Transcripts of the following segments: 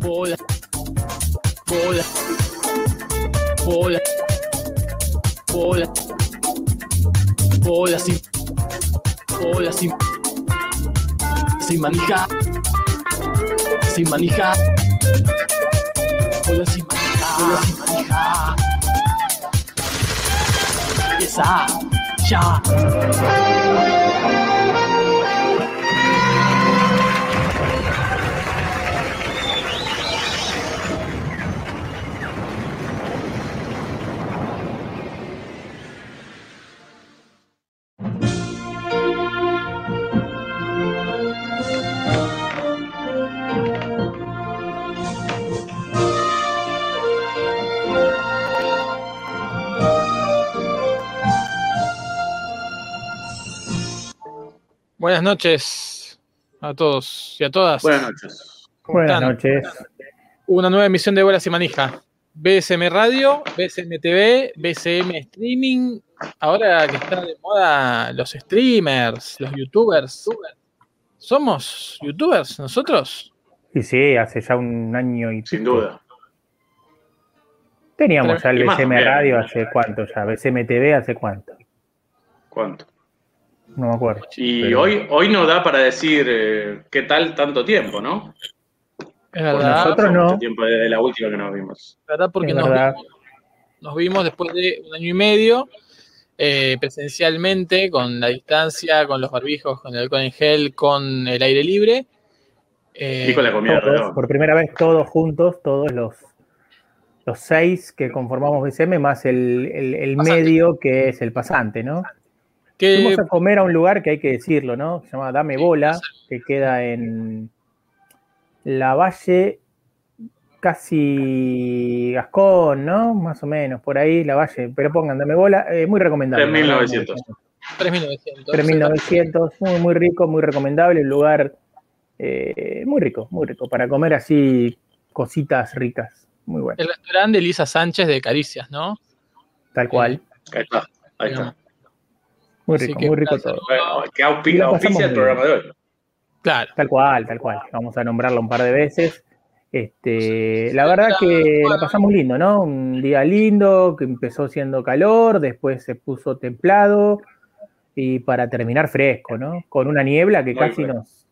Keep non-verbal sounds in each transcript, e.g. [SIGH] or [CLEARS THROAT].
bola, bola, bola, bola, bola sin, bola sin, sin manija, sin manija, bola sin manija, bola sin manija. Empieza ya. Buenas noches a todos y a todas. Buenas noches. ¿Cómo Buenas están? noches. Una nueva emisión de Bolas y Manija. BSM Radio, BSM TV, BSM Streaming. Ahora que están de moda los streamers, los youtubers. ¿Somos youtubers nosotros? Y sí, hace ya un año y Sin duda. Teníamos ya el también. Radio hace cuánto ya, BCM TV hace cuánto, ¿Cuánto? No me acuerdo. Y Pero- hoy, hoy no da para decir eh, qué tal tanto tiempo, ¿no? Es Porque verdad, nosotros pasó no. tiempo desde la última que nos vimos. ¿verdad? Porque Es nos verdad. vimos, nos vimos después de un año y medio eh, presencialmente, con la distancia, con los barbijos, con el alcohol en gel, con el aire libre. Eh, Y con la comida Todos, por primera vez todos juntos, todos los, los seis que conformamos BCM, más el, el- medio que es el pasante, ¿no? Que- Fuimos a comer a un lugar que hay que decirlo, ¿no? Se llama Dame Bola, que queda en la Valle, casi Gascón, ¿no? Más o menos, por ahí, la Valle. Pero pongan Dame Bola, eh, muy recomendable. 3.900. 3.900. 3.900, muy, muy rico, muy recomendable, un lugar eh, muy rico, muy rico, para comer así cositas ricas, muy bueno, El restaurante de Lisa Sánchez de Caricias, ¿no? tal cual, Ahí está. Ahí está. Muy rico, que muy rico gracias. todo. Bueno, que auspicia, auspicia el programa de hoy. Claro. Tal cual, tal cual. Vamos a nombrarlo un par de veces. Este, la verdad que la pasamos lindo, ¿no? Un día lindo, que empezó siendo calor, después se puso templado y para terminar fresco, ¿no? Con una niebla que Muy casi bueno. nos,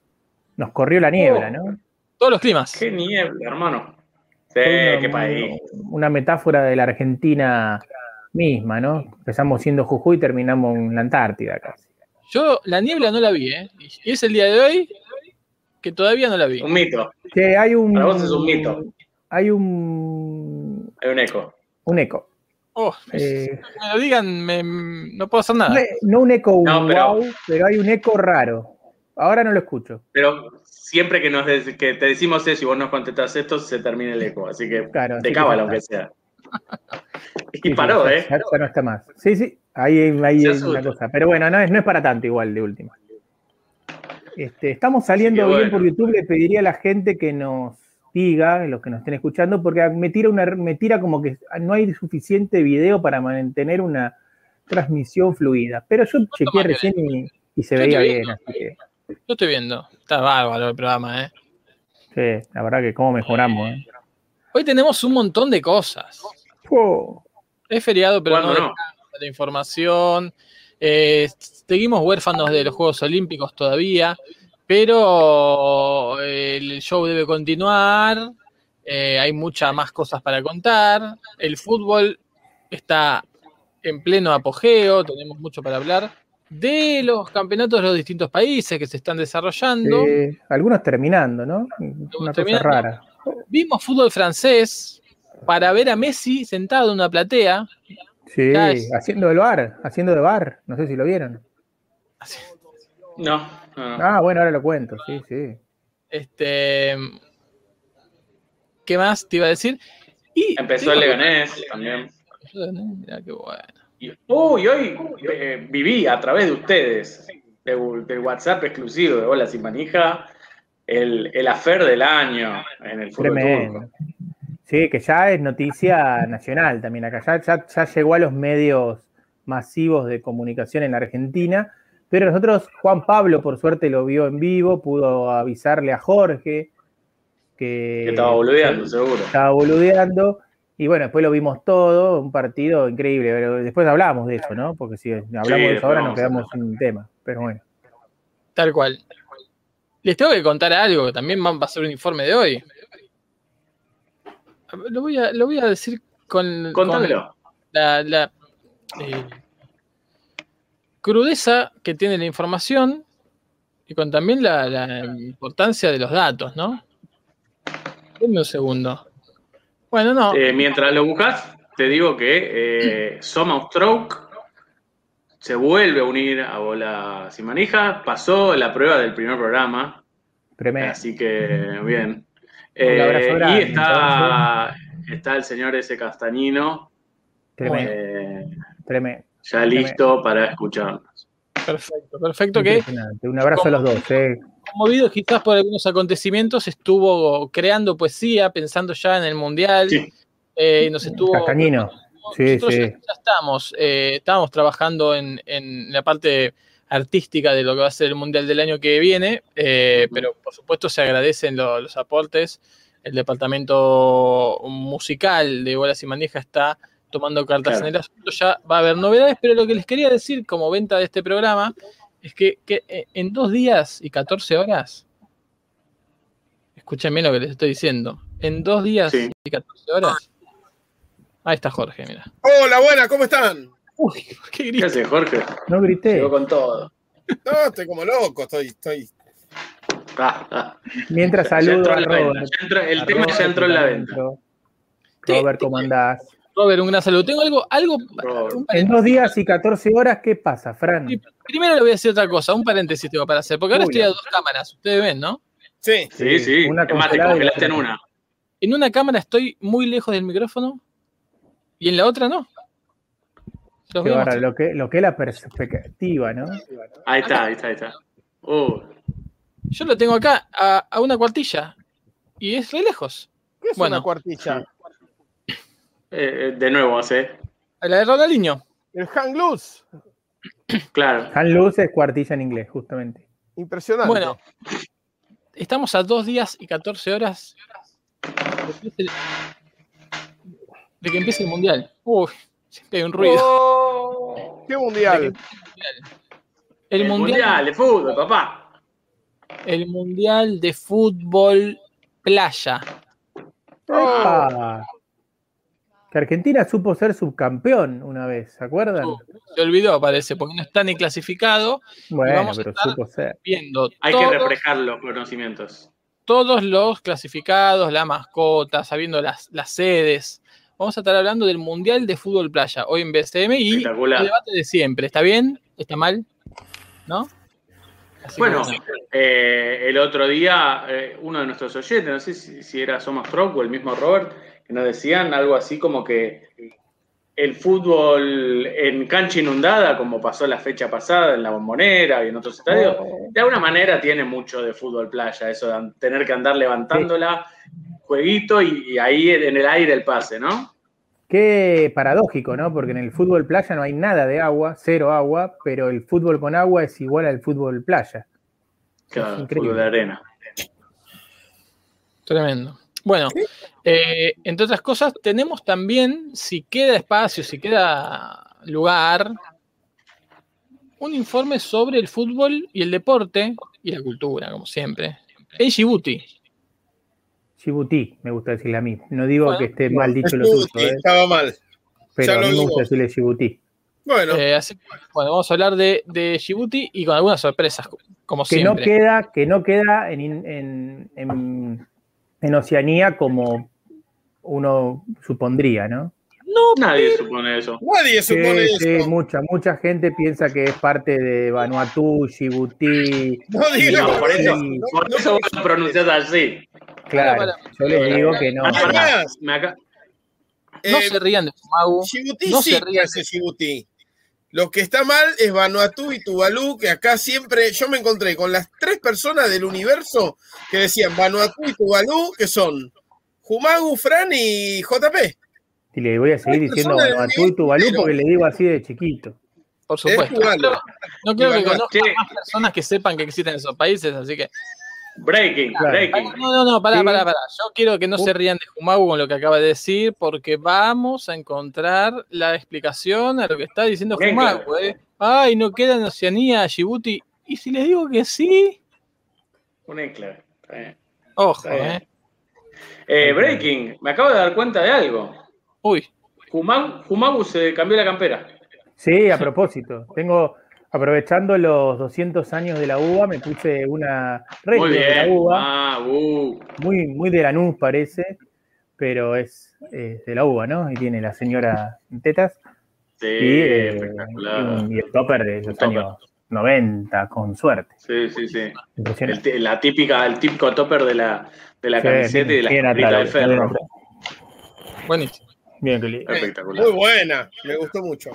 nos corrió la niebla, ¿no? Todos los climas. Qué niebla, hermano. Sí, una- qué país. Una metáfora de la Argentina misma, ¿no? Empezamos siendo Jujuy y terminamos en la Antártida casi. Yo la niebla no la vi, ¿eh? Y es el día de hoy que todavía no la vi. Un mito. Que hay un. Para vos es un mito. Hay un. Hay un eco. Un eco. Oh, Eh, me lo digan, me- no puedo hacer nada. No, no un eco No, pero- wow, pero hay un eco raro. Ahora no lo escucho. Pero siempre que, nos des- que te decimos eso y vos nos contestás esto, se termina el eco. Así que Claro, que cábala, aunque sea. [LAUGHS] Y paró, ¿eh? Ya, ya no está más. Sí, sí, ahí, ahí hay una cosa. Pero bueno, no es, no es para tanto igual de última. Este, estamos saliendo bien bueno. por YouTube. Le pediría a la gente que nos diga, los que nos estén escuchando, porque me tira, una, me tira como que no hay suficiente video para mantener una transmisión fluida. Pero yo chequeé recién y, y se Yo veía bien. viendo. Así que, Yo estoy viendo. Está bárbaro el programa, ¿eh? sí, la verdad que cómo mejoramos. ¿eh? Hoy tenemos un montón de cosas. Oh, Es feriado, pero no, ¿Cuándo no? descansa la información. Eh, seguimos huérfanos de los Juegos Olímpicos todavía, pero eh, el show debe continuar. eh, hay muchas más cosas para contar. El fútbol está en pleno apogeo, tenemos mucho para hablar de los campeonatos de los distintos países que se están desarrollando. eh, algunos terminando, ¿no? Una cosa terminando. rara. Vimos fútbol francés para ver a Messi sentado en una platea. Sí, es- haciendo el bar, haciendo de bar, no sé si lo vieron. No, no, no. Ah, bueno, ahora lo cuento, sí, sí. Este, ¿Qué más te iba a decir? Y Empezó el Leganés también. Mirá qué bueno. Y, uy, hoy eh, viví a través de ustedes, de- del WhatsApp exclusivo de Hola Sin Manija, el, el afer del año en el fútbol turco. Sí, que ya es noticia nacional también acá. Ya, ya, ya llegó a los medios masivos de comunicación en la Argentina. Pero nosotros, Juan Pablo, por suerte, lo vio en vivo, pudo avisarle a Jorge. que, Que estaba boludeando, seguro. estaba boludeando. Y bueno, después lo vimos todo, un partido increíble. Pero después hablamos de eso, ¿no? Porque si hablamos de eso ahora nos quedamos sin tema. Pero bueno. Tal cual. Les tengo que contar algo que también va a ser un informe de hoy. Lo voy a, lo voy a decir con, la, la, eh, crudeza que tiene la información y con también la, la importancia de los datos, ¿no? Denme un segundo. Bueno, no. Eh, mientras lo buscas, te digo que eh, Soma Stroke se vuelve a unir a Bola Sin Manija. Pasó la prueba del primer programa, Tremendo. así que bien. Un abrazo Eh, grande, y está, está el señor ese Castañino Tremendo. eh, tremendo. ya listo para escucharnos. Perfecto, perfecto. Que Impresionante. Un abrazo a los dos. eh. movido quizás por algunos acontecimientos, estuvo creando poesía, pensando ya en el Mundial. Sí. eh, y nos estuvo. Castañino. Sí, Nosotros sí. Ya, estamos, eh, estábamos trabajando en, en la parte artística de lo que va a ser el Mundial del año que viene, eh, pero por supuesto se agradecen lo- los aportes. El departamento musical de Bolas y Manija está tomando cartas Claro. en el asunto. Ya va a haber novedades, pero lo que les quería decir como venta de este programa es que, que, eh, en dos días y 14 horas, escuchen bien lo que les estoy diciendo, en dos días Sí. y 14 horas, ahí está Jorge, mira. Hola, buena, ¿cómo están? Uy, qué ¿Qué grito. hace Jorge? No grité. Llegó con todo. No, estoy como loco, estoy, estoy. Ah, ah. Mientras Ya- ya saludo entró a Robert. ya entró- el A tema ya Robert, entró en la venta. Robert, ¿cómo andás? Robert, un gran saludo. Tengo algo, algo, un En dos días y 14 horas, ¿qué pasa, Fran? Primero le voy a decir otra cosa, un paréntesis tengo para hacer, porque ahora Uy, estoy a dos cámaras, ustedes ven, ¿no? Sí, Sí, sí. Una es más, te congelaste en una. En una cámara estoy muy lejos del micrófono y en la otra no. Los Qué lo que, lo que es la perspectiva, ¿no? Ahí está, ahí está, ahí está. Uh, Yo lo tengo acá a, a una cuartilla y es re lejos. ¿qué es Bueno. una cuartilla? eh, eh, de nuevo, hace. A la de Ronaldinho. El hang loose. [CLEARS THROAT] Claro. Han Luz es cuartilla en inglés, justamente. Impresionante. Bueno, estamos a dos días y 14 horas de que empiece el, mundial. Uy, siempre hay un ruido. Oh, ¿Qué mundial? El, El mundial, mundial de fútbol, papá. el mundial de fútbol playa. ¡Epa! Que Argentina supo ser subcampeón una vez, ¿se acuerdan? Uh, Se olvidó, parece, porque no está ni clasificado. bueno, vamos a pero estar- supo ser. Viendo Hay que refrescar los conocimientos. todos los clasificados, la mascota, sabiendo las, las sedes. Vamos a estar hablando del Mundial de Fútbol Playa, hoy en BCM, y el debate de siempre. ¿Está bien? ¿Está mal? ¿No? Así Bueno, eh, el otro día, eh, uno de nuestros oyentes, no sé si, si era Somos Stroke o el mismo Robert, que nos decían algo así como que el fútbol en cancha inundada, como pasó la fecha pasada en la bombonera y en otros estadios, de alguna manera tiene mucho de fútbol playa, eso de tener que andar levantándola, jueguito y, y ahí en el aire el pase, ¿no? Qué paradójico, ¿no? Porque en el fútbol playa no hay nada de agua, cero agua, pero el fútbol con agua es igual al fútbol playa. Claro, increíble. fútbol de arena. Tremendo. Bueno, eh, entre otras cosas, tenemos también, si queda espacio, si queda lugar, un informe sobre el fútbol y el deporte y la cultura, como siempre, en Djibouti. Djibouti, me gusta decirle a mí. No digo Bueno, que esté mal dicho lo tuyo, ¿eh? Estaba mal. pero ya a mí me digo. gusta decirle Djibouti. Bueno, Eh, así que, bueno, vamos a hablar de, de Djibouti y con algunas sorpresas, como Que no siempre. queda, que no queda en, en, en- en Oceanía como uno supondría, ¿no? No, Nadie supone eso. nadie supone Sí, sí, eso. mucha, mucha gente piensa que es parte de Vanuatu, Djibouti. No digas No, por eso, Sí. por eso vos lo pronunciás así. Claro, Para, yo les digo que no. Ah, no Eh, se rían de Fumagu. No sí se rían. parece Djibouti. Lo que está mal es Vanuatu y Tuvalu, que acá siempre yo me encontré con las tres personas del universo que decían Vanuatu y Tuvalu, que son Jumagu, Fran y JP. Y le voy a seguir diciendo Vanuatu y Tuvalu porque le digo así de chiquito. Por supuesto. No creo que Tuvalu. conozca Che. más personas que sepan que existen esos países, así que Breaking, Claro. breaking. No, no, no, pará, Sí. pará, pará. Yo quiero que no se rían de Jumagu con lo que acaba de decir, porque vamos a encontrar la explicación a lo que está diciendo Jumagu. ¿eh? Ay, no queda en Oceanía, Djibouti. Y si les digo que sí, Un enclave. Ojo. ¿eh? Eh, breaking, me acabo de dar cuenta de algo. Uy, Jumagu, Jumagu se cambió la campera. Sí, a propósito. Tengo, aprovechando los 200 años de la uva, me puse una red Muy de la uva, Ah, uh. muy, muy de Lanús parece, pero es eh, de la uva, ¿no? Y tiene la señora en tetas Sí, y, eh, espectacular. y el topper de los topper. años 90, con suerte. Sí, sí, sí. El la típica, el típico topper de la, de la Sí, camiseta y de la bien estambrita atrás, de ferro. buenísimo. Bien, qué lindo. Espectacular. Muy buena, me gustó mucho.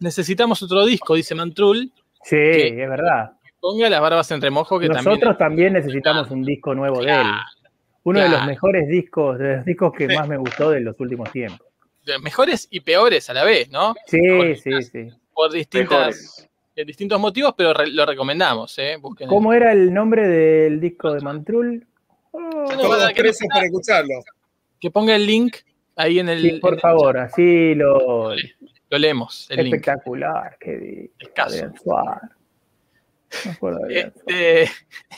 Necesitamos otro disco, dice Mantrul. Sí, es verdad. Ponga las barbas en remojo, que Nosotros también. también necesitamos un disco nuevo de él. Uno de los mejores discos, de los discos que Sí. más me gustó de los últimos tiempos. de Mejores y peores a la vez, ¿no? Sí, sí, sí. Por distintas, Mejores. de distintos motivos, pero re- lo recomendamos, ¿eh? Busquen. ¿Cómo era el nombre del disco de Mantrul? Oh, No, para escucharlo. Que ponga el link ahí en el. sí, por en el- favor, así lo Lo leemos, el link. espectacular. Qué disco, Escaso. Adrián Suárez. Me acuerdo de Adrián Suárez. Este,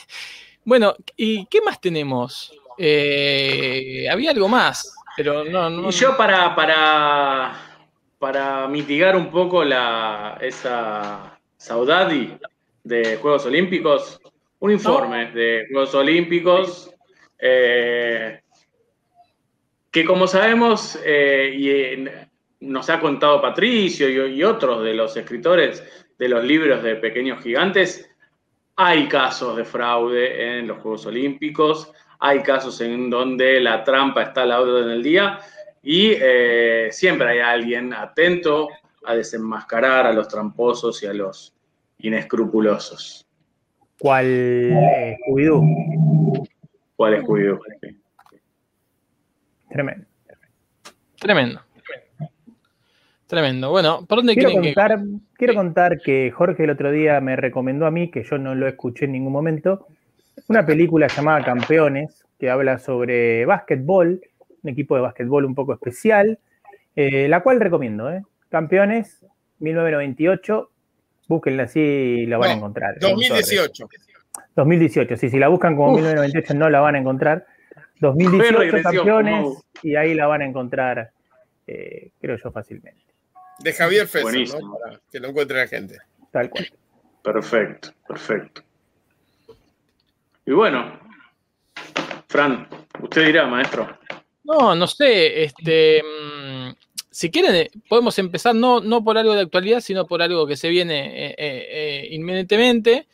[LAUGHS] bueno, ¿y qué más tenemos? Eh, había algo más, pero no, no. Y yo para, para, para mitigar un poco la, esa saudade de Juegos Olímpicos, un informe de Juegos Olímpicos eh, que como sabemos eh, y eh, nos ha contado Patricio y, y otros de los escritores de los libros de Pequeños Gigantes, hay casos de fraude en los Juegos Olímpicos, hay casos en donde la trampa está a la orden del día y eh, siempre hay alguien atento a desenmascarar a los tramposos y a los inescrupulosos. ¿Cuál Scooby-Doo? ¿Cuál es? Sí. Tremendo. Tremendo. Tremendo. Bueno, ¿por dónde Quiero que.? contar, quiero contar que Jorge el otro día me recomendó a mí, que yo no lo escuché en ningún momento, una película llamada Campeones, que habla sobre básquetbol, un equipo de básquetbol un poco especial, eh, la cual recomiendo. ¿eh? Campeones, 1998, búsquenla así y la van a encontrar. 2018. 2018, sí, si la buscan como Uf. 1998 no la van a encontrar. 2018 regresión, campeones y ahí la van a encontrar, eh, creo yo, fácilmente. De Javier Fesser, Buenísimo. ¿no? Para que lo encuentre la gente. Tal cual. Perfecto, perfecto. Y bueno, Fran, usted dirá, maestro. No, no sé. Este, mm, si quieren, eh, podemos empezar no, no por algo de actualidad, sino por algo que se viene eh, eh, inminentemente,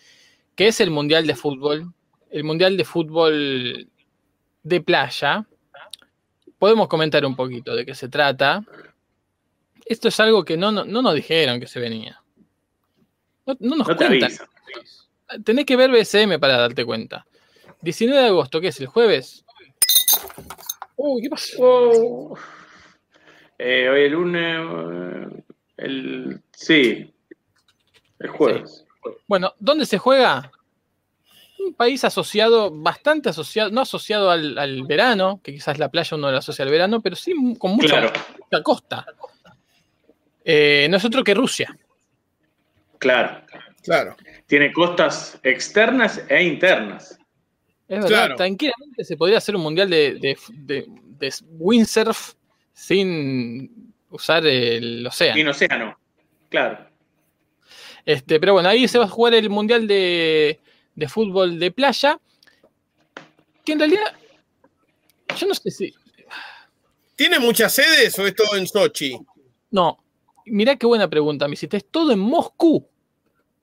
que es el Mundial de Fútbol. El Mundial de Fútbol de playa. Podemos comentar un poquito de qué se trata. Esto es algo que no, no, no nos dijeron que se venía. No, no nos No te cuentan. avisan. Tenés que ver BSM para darte cuenta. 19 de agosto, ¿qué es? ¿El jueves? Uy, ¿qué pasó? Oh. Eh, hoy el lunes, eh, el, sí, el jueves. Bueno, ¿dónde se juega? Un país asociado, bastante asociado, no asociado al, al verano, que quizás la playa uno lo asocia al verano, pero sí con mucha, Claro, mucha costa. Eh, no es otro que Rusia. claro. Claro. Tiene costas externas e internas. Es verdad, Claro. tranquilamente se podría hacer un mundial de, de- de- de windsurf sin usar el océano. Sin océano. Claro. Este, pero bueno, ahí se va a jugar el Mundial de, de Fútbol de Playa. Que en realidad, yo no sé si. ¿Tiene muchas sedes o es todo en Sochi? No, mirá qué buena pregunta, me hiciste. Es todo en Moscú.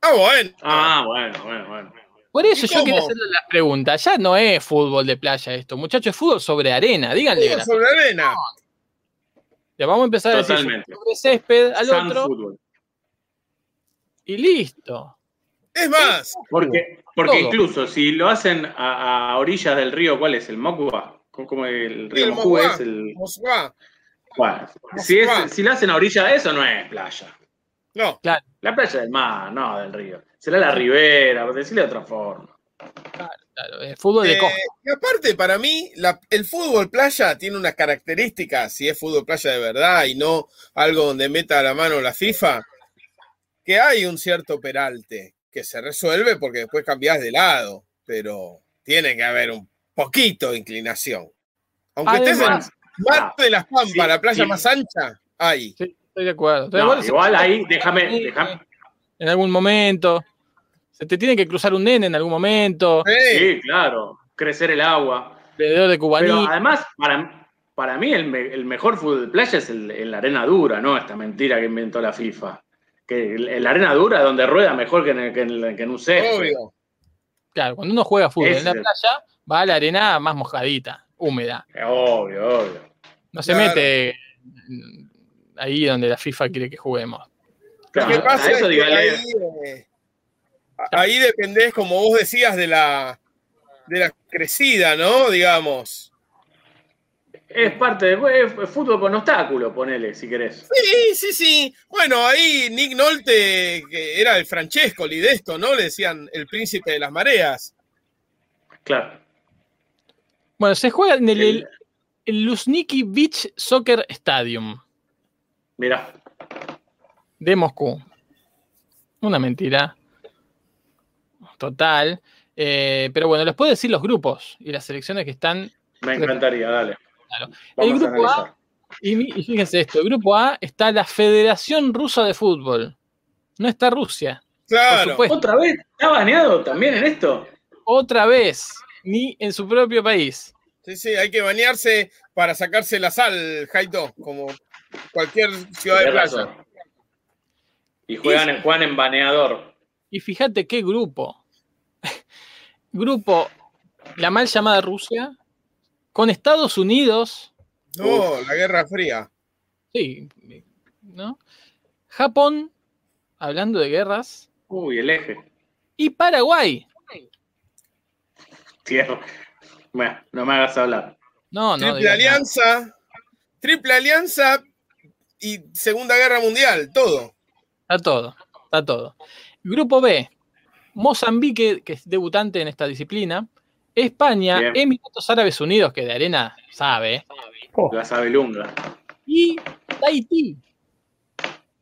Ah, bueno. Ah, bueno, bueno, bueno. Por eso ¿Y yo quería hacerle la pregunta. Ya no es fútbol de playa esto, muchachos, es fútbol sobre arena. Díganle. Fútbol sobre arena. Le vamos a empezar a decir Totalmente. sobre césped al otro fútbol. y listo. Es más, Porque, porque Todo. incluso si lo hacen a, a orillas del río, ¿cuál es? ¿El Mokwa? ¿Cómo- cómo el río El es el. Moskva. Bueno, si, es, si lo hacen a orilla, eso no es playa. No, La playa del mar, no del río. Será la ribera, por decirle de otra forma. Claro, eh, fútbol de Eh, costa. y aparte, para mí, la- el fútbol playa tiene unas características, si es fútbol playa de verdad y no algo donde meta la mano la FIFA, que hay un cierto peralte que se resuelve porque después cambiás de lado, pero tiene que haber un poquito de inclinación. Aunque estés en Mar de las Pampas, sí, la playa sí. más ancha, hay. sí, estoy de acuerdo. Estoy de acuerdo. igual ahí, déjame, déjame. En algún momento. Se te tiene que cruzar un nene en algún momento. Sí, Sí, claro, crecer el agua. Alrededor de Pero cubaní. además, para, para mí el, me- el mejor fútbol de playa es el, en la arena dura, ¿no? Esta mentira que inventó la FIFA. Que en la arena dura es donde rueda mejor que en, el- que en el- que en un césped. obvio. Claro, cuando uno juega fútbol en la playa, va a la arena más mojadita, húmeda. Obvio, obvio. No se Claro. mete ahí donde la FIFA quiere que juguemos. Claro, que a pasa eso es que dígale- ahí, eh, ahí dependés, como vos decías, de la, de la crecida, ¿no? Digamos. Es parte de es fútbol con obstáculo, ponele, si querés. Sí, sí, sí. Bueno, ahí Nick Nolte, que era el Francescoli de esto, ¿no? Le decían el príncipe de las mareas. Claro. Bueno, se juega en el, El- el Luzhniki Beach Soccer Stadium Mirá. de Moscú. Una mentira. Total. Eh, pero bueno, les puedo decir los grupos y las selecciones que están. Me encantaría, dale. Claro. El grupo A-. Y, y fíjense esto: el grupo A está la Federación Rusa de Fútbol. No está Rusia. Claro. ¿Otra vez? ¿Está baneado también en esto? Otra vez. Ni en su propio país. Sí, sí, hay que bañarse para sacarse la sal, Jaito, como cualquier ciudad de playa. razón. Y juegan en, juegan en baneador. Y fíjate qué grupo. [LAUGHS] grupo, la mal llamada Rusia, con Estados Unidos, No, la Guerra Fría. sí, ¿no? Japón, hablando de guerras, Uy, el eje. y Paraguay. Tierra. Bueno, no me hagas hablar. No, no. Triple nada. Alianza. Triple Alianza y Segunda Guerra Mundial, todo. Está todo, está todo. Grupo B, Mozambique, que es debutante en esta disciplina, España, Bien. Emiratos Árabes Unidos, que de arena sabe, Oh, La sabelunga. y Tahití.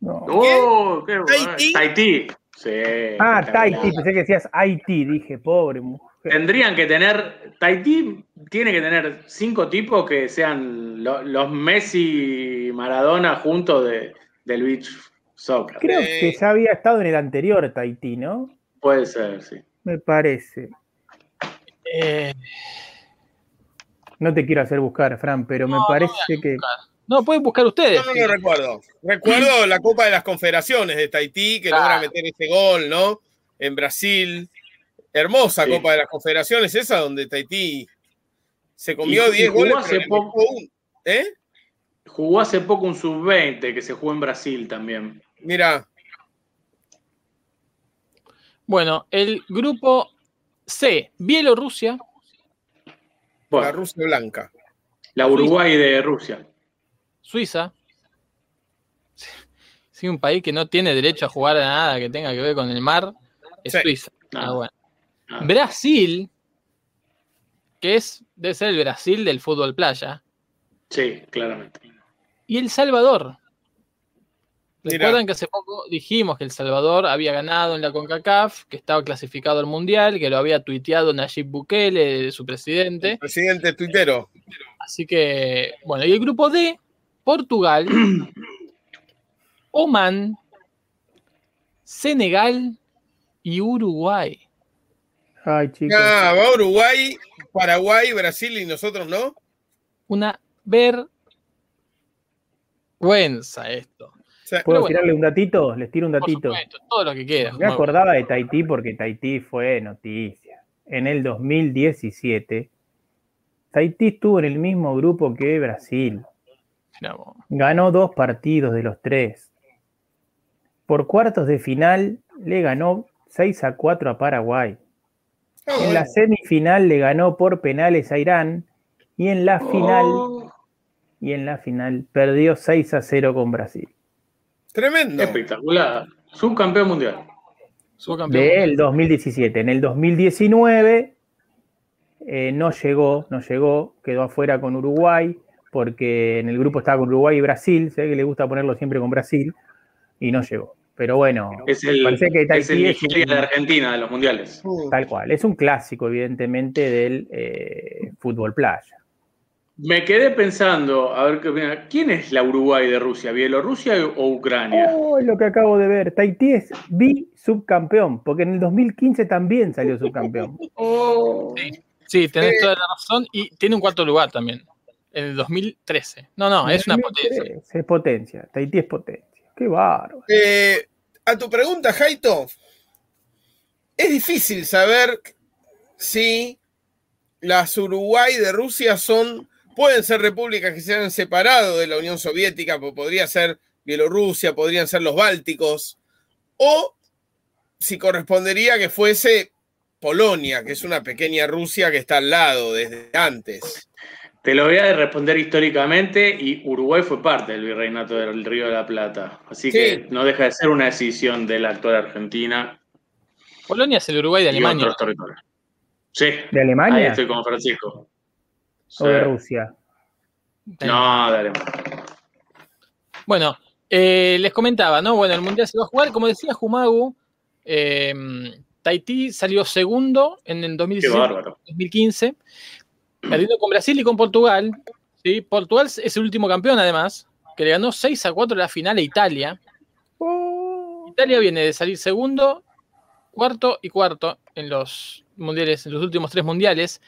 no. Oh, qué. ¿Tahití? Tahití. Sí. Ah. Tahití, pensé que decías Haití, dije, pobre mujer. Tendrían que tener. Tahití tiene que tener cinco tipos que sean lo- los Messi y Maradona juntos de, del beach soccer. Creo Eh. que ya había estado en el anterior Tahití, ¿no? Puede ser, sí. Me parece. Eh, No te quiero hacer buscar, Fran, pero me No, no parece que. no, pueden buscar ustedes. No lo recuerdo. Recuerdo la Copa de las Confederaciones de Tahití, que Claro. logra meter ese gol, ¿no? En Brasil. Hermosa Sí. Copa de las Confederaciones, esa donde Tahití se comió Y- y 10 jugó goles. hace poco- un- ¿Eh? Jugó hace poco un sub-20 que se jugó en Brasil también. Mira, Bueno, el grupo C, Bielorrusia, la Rusia Blanca. la Uruguay de Rusia. Suiza. Sí, un país que no tiene derecho a jugar a nada que tenga que ver con el mar, es Sí. Suiza. Ah, Ah. bueno. Ah. Brasil, que es, debe ser el Brasil del fútbol playa, Sí, claramente. y El Salvador. Recuerdan que hace poco dijimos que El Salvador había ganado en la CONCACAF, que estaba clasificado al Mundial, que lo había tuiteado Nayib Bukele, su presidente. Presidente tuitero. Así que, bueno, y el grupo D, Portugal, Oman, Senegal y Uruguay. Ay, chicos. Ah, va Uruguay, Paraguay, Brasil y nosotros no. Una vergüenza esto. Sea, ¿Puedo bueno. tirarle un datito? Les tiro un Por datito. supuesto, todo lo que quieras. Me acordaba de Tahití porque Tahití fue noticia. En el 2017, Tahití estuvo en el mismo grupo que Brasil. Ganó dos partidos de los tres. Por cuartos de final le ganó 6 a 4 a Paraguay. ah, En la semifinal le ganó por penales a Irán y en la final Oh, y en la final perdió 6 a 0 con Brasil. Tremendo. espectacular. Subcampeón mundial. Subcampeón. Del 2017. En el 2019 eh, no llegó, no llegó, quedó afuera con Uruguay, porque en el grupo estaba con Uruguay y Brasil, sé que le gusta ponerlo siempre con Brasil, y no llegó. Pero bueno, Es el, parece que es el un- de Argentina de los mundiales. tal cual, es un clásico, evidentemente, del eh, fútbol playa. Me quedé pensando, a ver qué opina. ¿Quién es la Uruguay de Rusia? ¿Bielorrusia o Ucrania? Oh, lo que acabo de ver. Tahití es bi-subcampeón, porque en el 2015 también salió subcampeón. [LAUGHS] Sí, sí, tenés Eh. toda la razón. Y tiene un cuarto lugar también. En el 2013. No, no, es una potencia. Es potencia. Tahití es potencia. Qué bárbaro. Eh, a tu pregunta, Jaito, es difícil saber si las Uruguay de Rusia son, pueden ser repúblicas que se han separado de la Unión Soviética, po- podría ser Bielorrusia, podrían ser los Bálticos, o si correspondería que fuese Polonia, que es una pequeña Rusia que está al lado desde antes. Te lo voy a responder históricamente y Uruguay fue parte del virreinato del Río de la Plata. Así Sí. que no deja de ser una decisión de la actual Argentina Polonia es el Uruguay de y Alemania. otros territorios. Sí, ¿De ahí Alemania estoy con Francisco. Sí. o de Rusia? No, de Alemania. Bueno, eh, les comentaba, ¿no? Bueno, el Mundial se va a jugar. Como decía Jumagu, eh, Tahití salió segundo en el Qué 2017. bárbaro. 2015, perdiendo con Brasil y con Portugal. ¿sí? Portugal es el último campeón, además, que le ganó 6 a 4 en la final a Italia. Oh, Italia viene de salir segundo, cuarto y cuarto en los mundiales, en los últimos tres mundiales.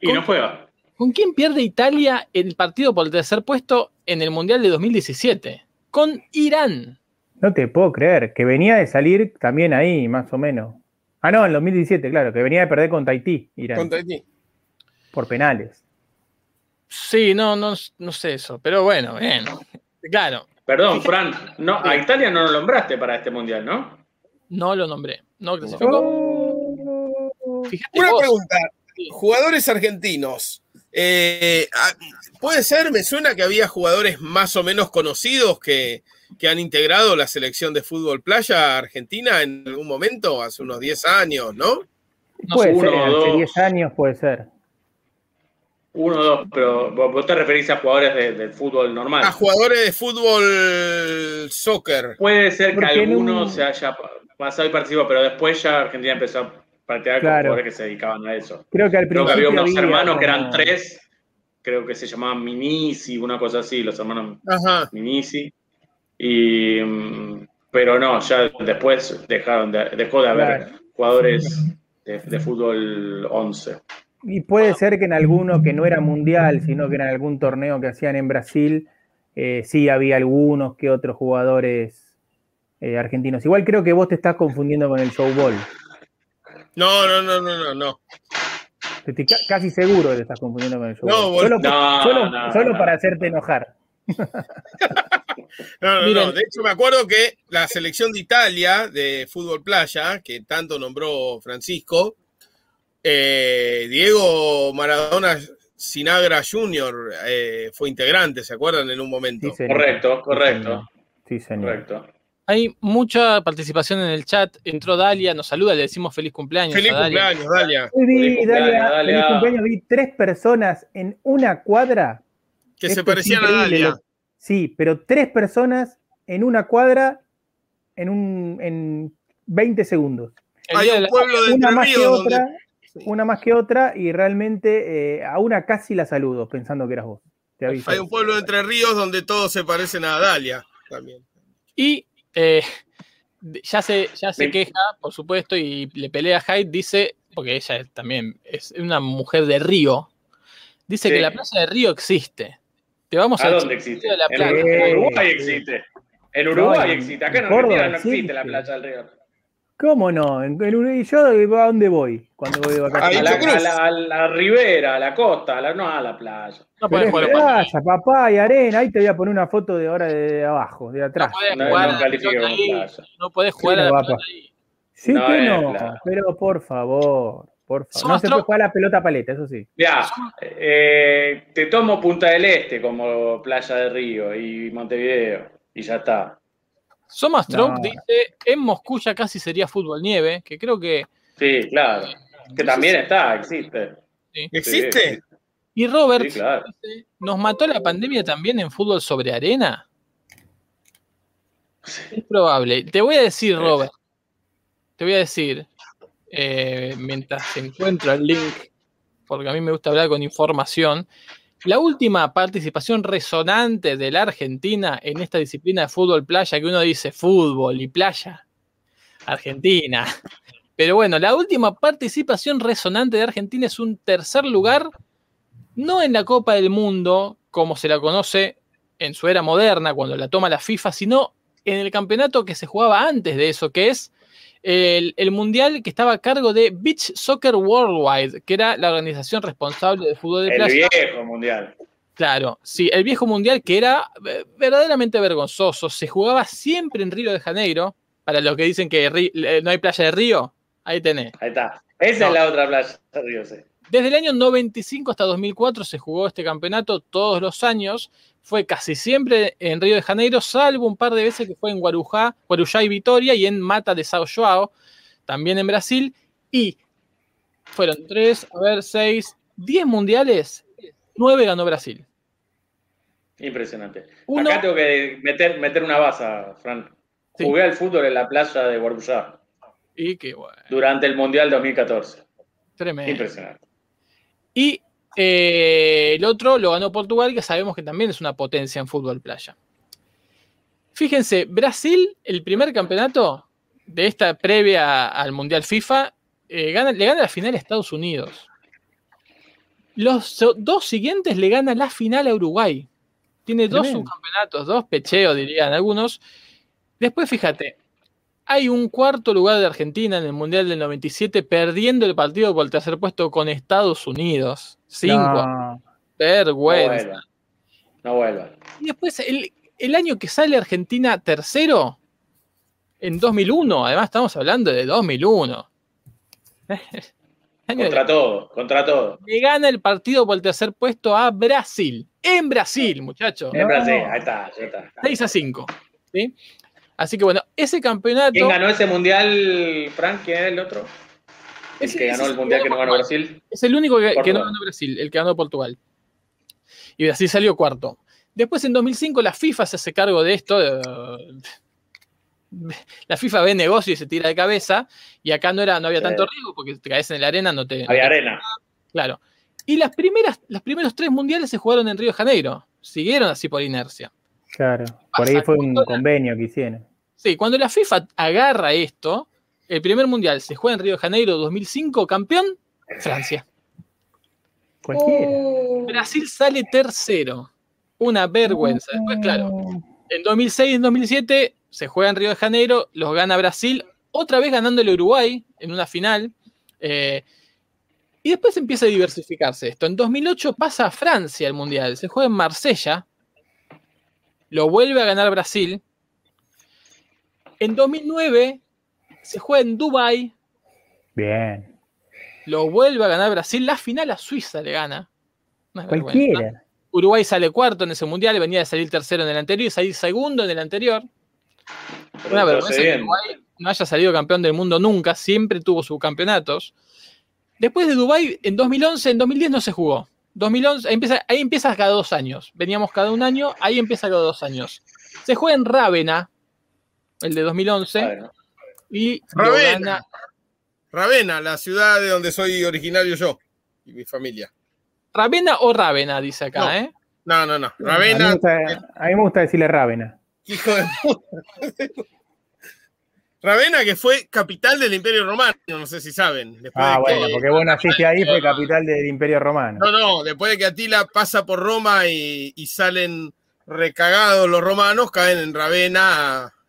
Y no juega. ¿Con quién pierde Italia el partido por el tercer puesto en el Mundial de 2017? Con Irán. no te puedo creer. Que venía de salir también ahí, más o menos. Ah, no, en 2017, claro. Que venía de perder con Tahití, Irán, Contra ti. por penales. Sí, no, no, no sé eso, pero bueno, bien. Claro, Perdón, Fran, no, a Italia no lo nombraste para este mundial, ¿no? no lo nombré. No clasificó. Oh. Una vos, pregunta. Jugadores argentinos. Eh, ah, puede ser, me suena que había jugadores más o menos conocidos que, que han integrado la selección de fútbol playa argentina en algún momento, hace unos 10 años, ¿no? no puede uno ser, o hace dos. 10 años puede ser. Uno o dos, pero vos te referís a jugadores de- del fútbol normal. A jugadores de fútbol soccer. Puede ser que alguno un- se haya pasado y participado, pero después ya Argentina empezó a practicar con Claro. jugadores que se dedicaban a eso. Creo que al Creo principio que había unos hermanos que eran tres, creo que se llamaban Minisi, una cosa así, los hermanos Ajá. Minisi. Y, mm, pero no, ya después dejaron de, dejó de haber Claro. jugadores de, de fútbol 11. Y puede ser que en alguno que no era mundial, sino que en algún torneo que hacían en Brasil, eh, sí había algunos que otros jugadores eh, argentinos. Igual creo que vos te estás confundiendo con el showball. No, no, no, no, no, no. Estoy ca- casi seguro que te estás confundiendo con el showball. No, vos- solo No, solo- no, solo no. para hacerte enojar. [LAUGHS] No, no, Miren. no. De hecho, me acuerdo que la selección de Italia de fútbol playa, que tanto nombró Francisco, eh, Diego Maradona Sinagra Jr. eh, fue integrante, ¿se acuerdan? En un momento. Sí. Correcto, correcto. Sí, señor. correcto. Hay mucha participación en el chat. Entró Dalia, nos saluda, le decimos feliz cumpleaños. Feliz a Dalia. cumpleaños, Dalia. Hoy vi, Feliz cumpleaños, Dalia, Dalia. feliz cumpleaños, vi tres personas en una cuadra. Que Esto se parecían a Dalia. lo- Sí, pero tres personas en una cuadra en, un, en 20 segundos. Hay un pueblo de Una Entre más que Ríos donde otra, una más que otra, y realmente eh, a una casi la saludo, pensando que eras vos. Te aviso. hay un pueblo de Entre Ríos donde todos se parecen a Dalia también. Y eh, ya se, ya se queja, por supuesto, y le pelea a Hyde, dice, porque ella es- también es una mujer de Río, dice Sí. que la playa de Río existe. Te vamos ¿A a dónde existe? de la En playa. Uruguay existe. En Uruguay No, existe. Acá en Argentina no existe existe. la playa del río. ¿Cómo no? En, en Uruguay, ¿yo a dónde voy cuando voy de A vacaciones? la, a la- a la ribera, a la costa, a la, no a la playa. No Pero podés jugar playa, papá, y arena. Ahí te voy a poner una foto de ahora de abajo, de No atrás. podés No, jugar no ahí, no podés jugar Sí, a la pelota papá. ahí. Sí No que no, pero por favor, por favor. No se puede jugar a la pelota paleta, eso sí. Ya, eh, te tomo Punta del Este como playa de Río y Montevideo y ya está. Soma Stroke No. dice, en Moscú ya casi sería fútbol nieve, que creo que Sí, claro. Que también está, existe. ¿Existe? Y Robert, Sí, claro. dice, ¿nos mató la pandemia también en fútbol sobre arena? Es probable. Te voy a decir, Robert, te voy a decir, eh, mientras encuentro el link, porque a mí me gusta hablar con información, la última participación resonante de la Argentina en esta disciplina de fútbol playa, que uno dice fútbol y playa, Argentina. Pero bueno, la última participación resonante de Argentina es un tercer lugar, no en la Copa del Mundo, como se la conoce en su era moderna, cuando la toma la FIFA, sino en el campeonato que se jugaba antes de eso, que es el, el mundial que estaba a cargo de Beach Soccer Worldwide, que era la organización responsable del fútbol de El playa. viejo mundial. Claro, sí, el viejo mundial que era eh, verdaderamente vergonzoso. Se jugaba siempre en Río de Janeiro. Para los que dicen que eh, no hay playa de Río, ahí tenés. Ahí está. Esa No. es la otra playa de Río, sí. Desde el año 95 hasta 2004 se jugó este campeonato todos los años. Fue casi siempre en Río de Janeiro, salvo un par de veces que fue en Guarujá, Guarujá y Vitoria y en Mata de São João, también en Brasil. Y fueron tres, a ver, seis, diez mundiales, nueve ganó Brasil. Impresionante. Uno, Acá tengo que meter, meter una baza, Fran. Sí. Jugué al fútbol en la playa de Guarujá y qué bueno, durante el Mundial 2014. tremendo. Impresionante. Y eh, el otro lo ganó Portugal, que sabemos que también es una potencia en fútbol playa. Fíjense, Brasil, el primer campeonato de esta previa al Mundial FIFA, eh, gana- le gana la final a Estados Unidos. Los dos siguientes le gana la final a Uruguay. Tiene dos subcampeonatos, dos pecheos, dirían algunos. Después, fíjate, hay un cuarto lugar de Argentina en el Mundial del 97, perdiendo el partido por el tercer puesto con Estados Unidos. Cinco. No, No Vergüenza. vuelvan. No vuelvan. Y después, el, el año que sale Argentina tercero, en 2001, además estamos hablando de 2001. [LAUGHS] Año de- Contra todo, contra todo. le gana el partido por el tercer puesto a Brasil. En Brasil, muchachos. En. Brasil, ahí está, ya está. 6 a 5. ¿sí? Así que bueno, ese campeonato. ¿Quién ganó ese mundial, Frank? ¿Quién era el otro? El ese- que ganó el mundial que no ganó. Brasil. Es el único que, que no ganó Brasil, el que ganó Portugal. Y Brasil salió cuarto. Después, en 2005, la FIFA se hace cargo de esto. la FIFA ve negocio y se tira de cabeza. Y acá no, era, no había Sí. tanto riesgo porque te caes en la arena, no te. no Había te- arena. Claro. Y las primeras, los primeros tres mundiales se jugaron en Río de Janeiro. Siguieron así por inercia. claro. Por ahí fue un convenio que hicieron. Sí, cuando la FIFA agarra esto, el primer mundial se juega en Río de Janeiro 2005, campeón, Francia. Cualquiera. Brasil sale tercero. Una vergüenza. Después, claro, en 2006 y en 2007 se juega en Río de Janeiro, los gana Brasil, otra vez ganándole a Uruguay en una final. eh, y después empieza a diversificarse esto. En 2008 pasa a Francia el Mundial, se juega en Marsella, lo vuelve a ganar Brasil. En 2009 se juega en Dubai, Bien. lo vuelve a ganar Brasil, la final a Suiza le gana. Vergüenza. Cualquiera. Uruguay sale cuarto en ese mundial, venía de salir tercero en el anterior y salir segundo en el anterior. Pero Una vergüenza que. Uruguay no haya salido campeón del mundo nunca, siempre tuvo sus campeonatos. Después de Dubái, en 2011, en 2010 no se jugó. 2011, ahí empieza, ahí empieza cada dos años. Veníamos cada un año, ahí empieza cada dos años. Se juega en Rávena, el de 2011, Bueno, y lo Ravenna. gana- Ravenna, la ciudad de donde soy originario yo y mi familia. Rávena o Rávena, dice acá, No. ¿eh? No, no, no. A mí, Ravenna, me gusta, a mí me gusta decirle Rávena. hijo de puta. Ravenna, que fue capital del Imperio Romano, no sé si saben. Después Ah, de que- bueno, porque vos naciste ahí, fue capital del Imperio Romano. No, no, después de que Atila pasa por Roma y, y salen recagados los romanos, caen en Ravenna eh,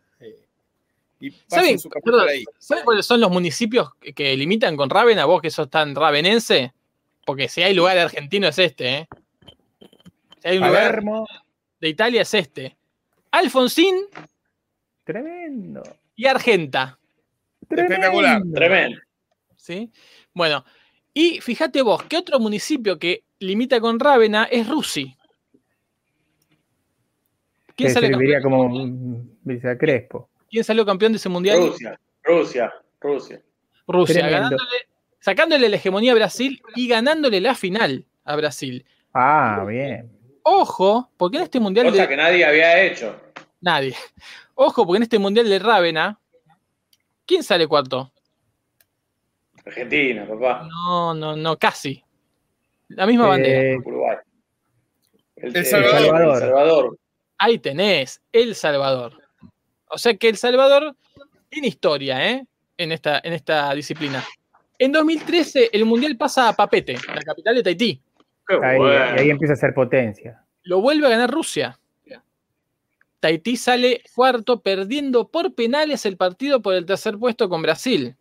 y ¿Saben, su capital perdón, ahí. ¿saben cuáles son los municipios que- limitan con Rávena? Vos que sos tan ravenense. Porque si hay lugar argentino es este, ¿eh? Si hay un lugar de Italia es este. Alfonsín tremendo. y Argenta. Espectacular, tremendo. tremendo. ¿sí? Bueno, y fíjate vos, ¿qué otro municipio que limita con Rávena es Rusi? ¿Quién Que salió, serviría campeón, como Villa Crespo. Quién salió campeón de ese mundial? Rusia, Rusia, Rusia. Rusia, ganándole sacándole la hegemonía a Brasil y ganándole la final a Brasil. Ah, bien. Ojo, porque en este mundial Cosa de que nadie había hecho. nadie. Ojo, porque en este mundial de Rávena, ¿quién sale cuarto? Argentina, papá. No, no, no, casi. La misma bandera. Eh, Uruguay. El Salvador. El Salvador. Ahí tenés, El Salvador. O sea que El Salvador tiene historia, ¿eh? En esta, en esta disciplina. En 2013, el mundial pasa a Papete, la capital de Tahití. Ahí, bueno. ahí empieza a ser potencia. Lo vuelve a ganar Rusia. Tahití sale cuarto, perdiendo por penales el partido por el tercer puesto con Brasil.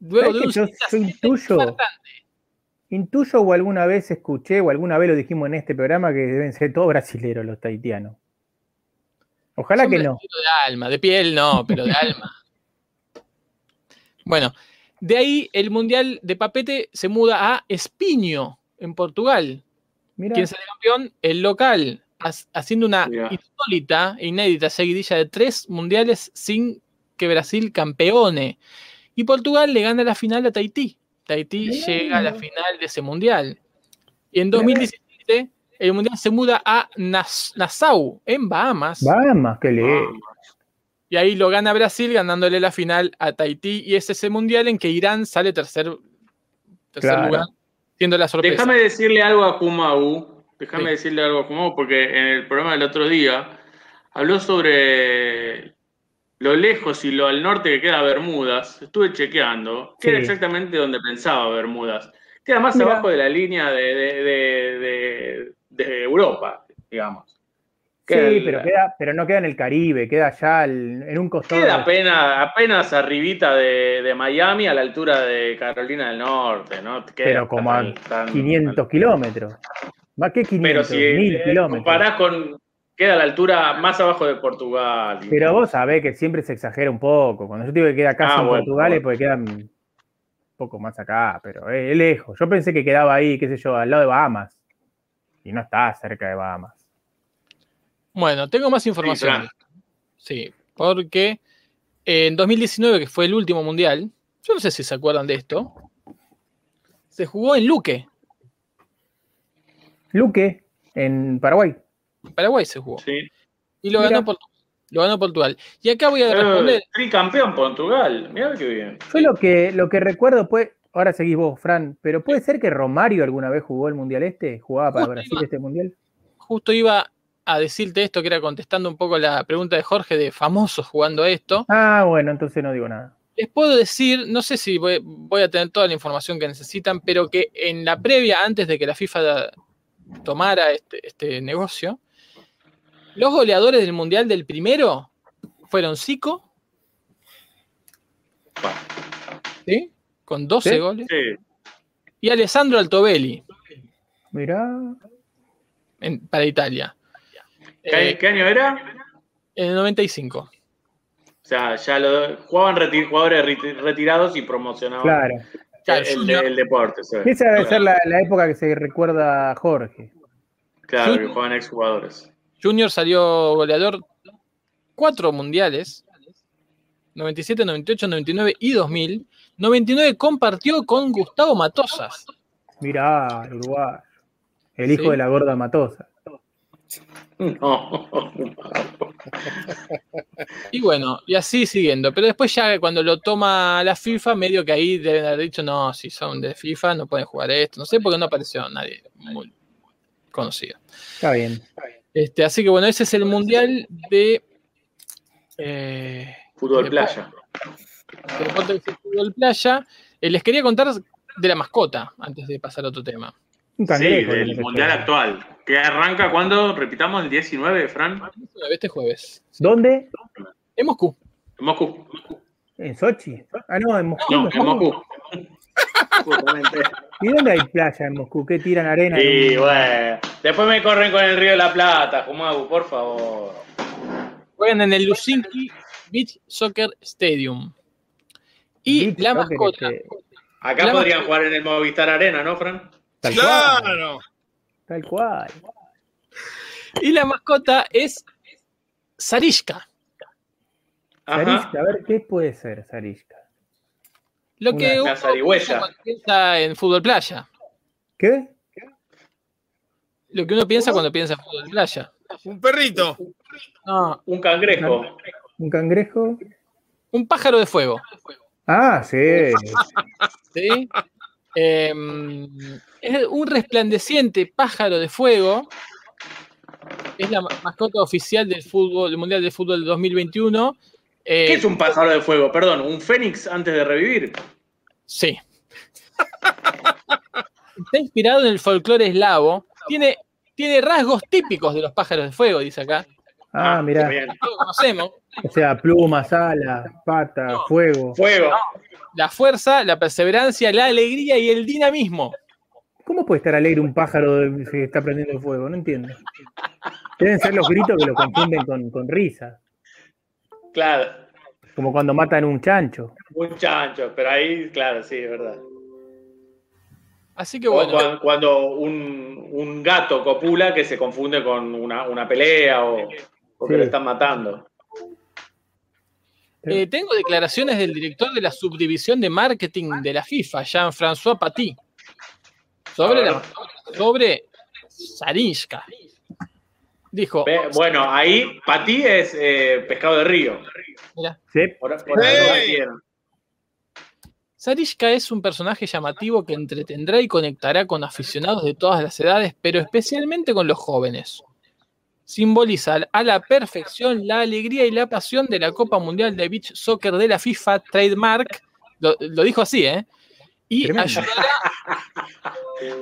Luego de ¿Sabes un que yo- 7 a yo 7 intuyo? Intuyo o alguna vez escuché o alguna vez lo dijimos en este programa que deben ser todos brasileros los tahitianos. Ojalá que no. De alma, de piel no, pero de [LAUGHS] alma. Bueno, de ahí el Mundial de Papete se muda a Espinho, en Portugal. Mira, ¿Quién sale campeón? El local, ha- haciendo una Mirá. insólita, e inédita seguidilla de tres mundiales sin que Brasil campeone. Y Portugal le gana la final a Tahití. Tahití Mirá. llega a la final de ese mundial. Y en 2017 el mundial se muda a Nas- Nassau, en Bahamas. Bahamas, qué le. Ah, Y ahí lo gana Brasil ganándole la final a Tahití. Y es ese mundial en que Irán sale tercer, tercer Claro. lugar, siendo la sorpresa. Déjame decirle algo a Kumau. Déjame Sí. decirle algo a Kumau, porque en el programa del otro día habló sobre lo lejos y lo al norte que queda Bermudas. Estuve chequeando. Que Sí. era exactamente donde pensaba Bermudas. Queda más Mira. abajo de la línea de, de- de- de- de Europa, digamos. Sí, el- pero, queda, pero no queda en el Caribe, queda allá al- en un costado. Queda apenas, apenas arribita de, de Miami a la altura de Carolina del Norte, ¿no? Queda pero como a tan- tan- 500 kilómetros. Más que 500, Pero si 1000 eh, kilómetros. comparás con. Queda a la altura más abajo de Portugal. Pero vos sabés que siempre se exagera un poco. Cuando yo digo que queda casi Ah, en bueno, Portugal es bueno. porque queda un poco más acá, pero es es lejos. Yo pensé que quedaba ahí, qué sé yo, al lado de Bahamas. Y no está cerca de Bahamas. Bueno, tengo más información. Sí, porque en 2019, que fue el último mundial, yo no sé si se acuerdan de esto, se jugó en Luque, Luque, en Paraguay. en Paraguay se jugó, Sí. y lo Mira. ganó, Portu- lo ganó Portugal. Y acá voy a Eh, responder, tricampeón Portugal. Mira qué bien. Yo lo que, lo que recuerdo, pues, ahora seguís vos, Fran, pero puede ser que Romario alguna vez jugó el Mundial este, jugaba para Justo Brasil iba- este Mundial. justo iba a decirte esto, que era contestando un poco la pregunta de Jorge de famosos jugando esto. Ah, bueno, entonces no digo nada. Les puedo decir, no sé si voy, voy a tener toda la información que necesitan, pero que en la previa, antes de que la FIFA tomara este, este negocio, los goleadores del Mundial del primero fueron Zico, ¿sí? Con 12 Sí. goles, Sí. y Alessandro Altobelli Mirá. en- para Italia, ¿Qué, eh, qué año era? en el 95. O sea, ya lo jugaban reti- jugadores reti- retirados y promocionaban Claro. El, el- el deporte. Esa debe Claro, ser la, la época que se recuerda a Jorge. Claro, que Junior. juegan exjugadores. Junior salió goleador cuatro mundiales, 97, 98, 99 y 2000. 99 compartió con Gustavo Matosas. Mirá, el Uruguay. El hijo Sí. de la gorda Matosa. No. Y bueno, y así siguiendo. Pero después ya cuando lo toma la FIFA, medio que ahí deben haber dicho, no, si son de FIFA no pueden jugar esto. No sé porque no apareció nadie muy conocido. Está bien. Este, así que bueno, ese es el mundial de... eh, Fútbol de- playa. Fútbol playa. Eh, les quería contar de la mascota antes de pasar a otro tema. Un Sí, del mundial actual. Que arranca cuando, repitamos, el 19, Fran. Este jueves. ¿Dónde? En Moscú. En Moscú. ¿En Sochi? Ah, no, en Moscú. No, en Moscú. [LAUGHS] Justamente. ¿Y dónde hay playa en Moscú? ¿Qué tiran arena? Y bueno, después me corren con el Río de la Plata, Jumagu, por favor. Juegan en el Lusinki Beach Soccer Stadium. Y la mascota. este, Acá La podrían mascota. jugar en el Movistar Arena, ¿no, Fran? Tal cual. Claro. Tal cual. Y la mascota es Sarishka. Ajá. Sarishka, a ver, ¿qué puede ser Sarishka? Lo Una- que uno zarigüeya. piensa en fútbol playa. ¿Qué? Lo que uno piensa ¿Cómo? cuando piensa en fútbol playa. Un perrito. No, Un cangrejo. ¿Un cangrejo? un pájaro de fuego. Ah, sí. [LAUGHS] ¿sí? Em, es un resplandeciente pájaro de fuego. Es la ma- mascota oficial del fútbol, del Mundial de Fútbol del 2021. Eh, ¿Qué es un pájaro de fuego? Perdón, ¿un fénix antes de revivir? Sí. Está inspirado en el folclore eslavo. Tiene, tiene rasgos típicos de los pájaros de fuego, dice acá. Ah, mirá. bien. Todos conocemos. O sea, plumas, alas, patas, fuego. Fuego. La fuerza, la perseverancia, la alegría y el dinamismo. ¿Cómo puede estar alegre un pájaro de- si está prendiendo fuego? No entiendo. Deben ser los gritos que lo confunden con, con risa. Claro. Como cuando matan un chancho. Un chancho, pero ahí, claro, sí, es verdad. Así que O bueno, cuan- cuando un, un gato copula que se confunde con una, una pelea o porque Sí. lo están matando. Eh, tengo declaraciones del director de la subdivisión de marketing de la FIFA, Jean-François Paty, sobre, la, sobre Sarinska. Dijo, Bueno, ahí para ti es eh, pescado de río. mira. Sarishka es un personaje llamativo que entretendrá y conectará con aficionados de todas las edades, pero especialmente con los jóvenes. Simboliza a la perfección la alegría y la pasión de la Copa Mundial de Beach Soccer de la FIFA Trademark. Lo, lo dijo así, ¿eh? Y ayudará,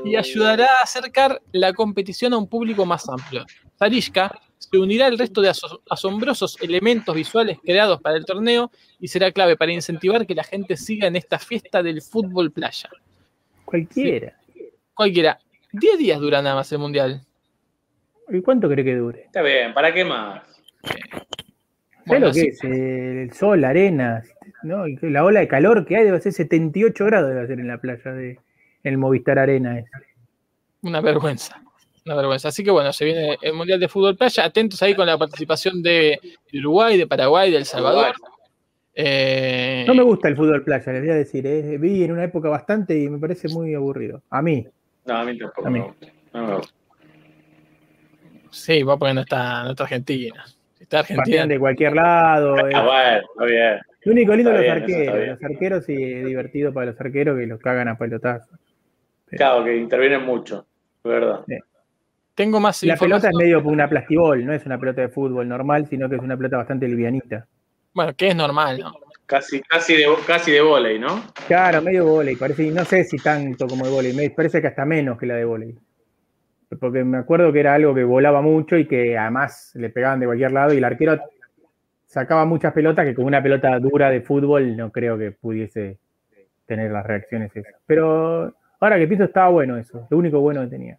y ayudará a acercar la competición a un público más amplio. Sarishka se unirá al resto de aso- asombrosos elementos visuales creados para el torneo y será clave para incentivar que la gente siga en esta fiesta del fútbol playa. Cualquiera. Cualquiera. 10 días dura nada más el mundial. ¿Y cuánto cree que dure? Está bien, ¿para qué más? ¿Sabes Bueno, lo que es? Eh, El sol, la arena, ¿no? La ola de calor que hay debe ser 78 grados debe ser en la playa de el Movistar Arena. ese. Una vergüenza. Una vergüenza. Así que bueno, se viene el Mundial de Fútbol Playa. Atentos ahí con la participación de Uruguay, de Paraguay, de El Salvador. Eh, No me gusta el fútbol playa, les voy a decir. eh. Vi en una época bastante y me parece muy aburrido. A mí. No, a mí tampoco. A mí. me gusta. No me gusta. Sí, va porque no está, no está Argentina. Si está Argentina. Partían de cualquier lado. eh. Ah, bueno, está bien. Lo único lindo Está es los bien, arqueros. Los arqueros sí es divertido para los arqueros que los cagan a pelotazos. Claro, que intervienen mucho, de verdad. Tengo más La pelota es medio una plastibol, no es una pelota de fútbol normal, sino que es una pelota bastante livianita. Bueno, que es normal, ¿no? Casi, casi de, casi de volei, ¿no? Claro, medio volei, parece, no sé si tanto como de volei, me parece que hasta menos que la de volei. Porque me acuerdo que era algo que volaba mucho y que además le pegaban de cualquier lado y el arquero sacaba muchas pelotas que con una pelota dura de fútbol no creo que pudiese tener las reacciones esas. Pero ahora que pienso estaba bueno eso, lo único bueno que tenía.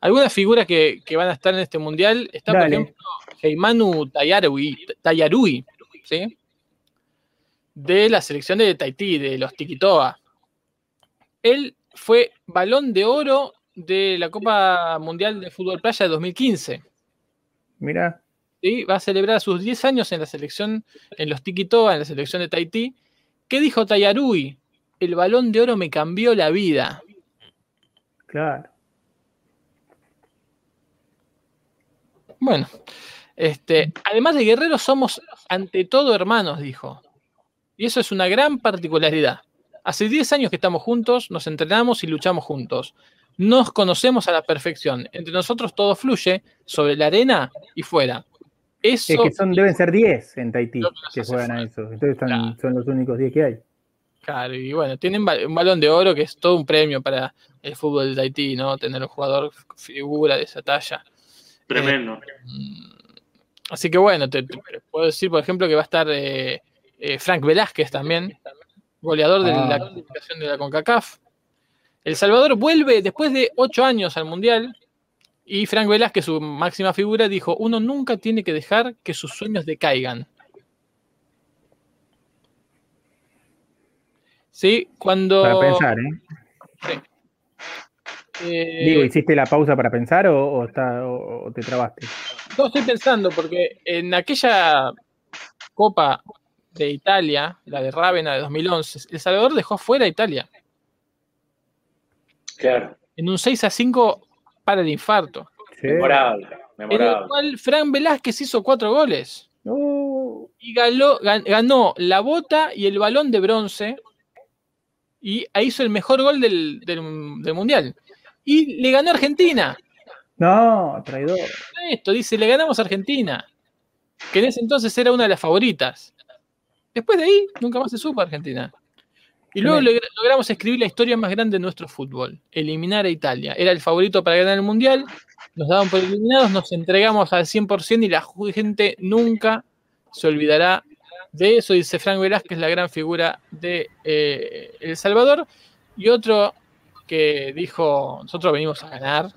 Algunas figuras que, que van a estar en este mundial está, por ejemplo, Heimanu Tayarui, Tayarui, ¿sí? De la selección de Tahití, de los Tiquitoa. Él fue balón de oro de la Copa Mundial de Fútbol Playa de 2015. Mira, ¿sí? Va a celebrar sus 10 años en la selección, en los Tiquitoa, en la selección de Tahití. ¿Qué dijo Tayarui? El balón de oro me cambió la vida. claro. Bueno, este, además de guerreros, somos ante todo hermanos, dijo. Y eso es una gran particularidad. Hace 10 años que estamos juntos, nos entrenamos y luchamos juntos. Nos conocemos a la perfección. Entre nosotros todo fluye sobre la arena y fuera. Eso, Es que son, deben ser 10 en Tahití que juegan a eso. Entonces están- Claro. son los únicos 10 que hay. claro, y bueno, tienen un balón de oro que es todo un premio para el fútbol de Haití, ¿no? Tener un jugador figura de esa talla. Tremendo. Mm, Así que bueno, te, te puedo decir, por ejemplo, que va a estar eh, eh, Frank Velázquez también, goleador de Ah. la clasificación de la CONCACAF. El Salvador vuelve después de ocho años al Mundial y Frank Velázquez, su máxima figura, dijo, uno nunca tiene que dejar que sus sueños decaigan. Sí, cuando... Para pensar, ¿eh? eh, Digo, ¿hiciste la pausa para pensar o, o está, o- o te trabaste? No estoy pensando, porque en aquella Copa de Italia, la de Rávena de 2011, El Salvador dejó fuera a Italia. Claro. En un 6 a 5 para el infarto. Sí. Memorable. En el Memorable. cual Fran Velázquez hizo cuatro goles. No. Y ganó la bota y el balón de bronce. Y ahí hizo el mejor gol del, del- del Mundial. Y le ganó Argentina. No, traidor. Esto dice, le ganamos a Argentina. Que en ese entonces era una de las favoritas. Después de ahí, nunca más se supo Argentina. Y luego logramos escribir la historia más grande de nuestro fútbol, eliminar a Italia. Era el favorito para ganar el Mundial, nos daban por eliminados, nos entregamos al 100% y la gente nunca se olvidará de eso, dice Frank Velázquez, la gran figura de eh, El Salvador. Y otro que dijo, nosotros venimos a ganar,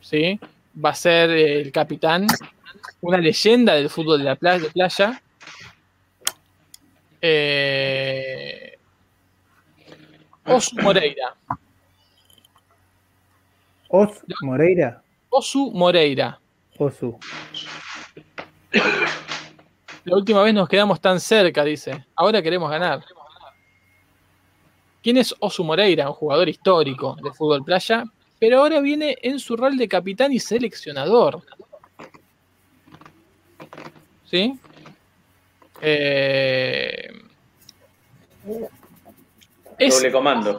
¿sí? va a ser el capitán, una leyenda del fútbol de la playa, de playa. Eh, Osu Moreira. Os Moreira. Osu Moreira. Osu. La última vez nos quedamos tan cerca, dice. Ahora queremos ganar. ¿Quién es Osu Moreira? Un jugador histórico de fútbol playa, pero ahora viene en su rol de capitán y seleccionador. ¿Sí? Eh, es- Doble comando.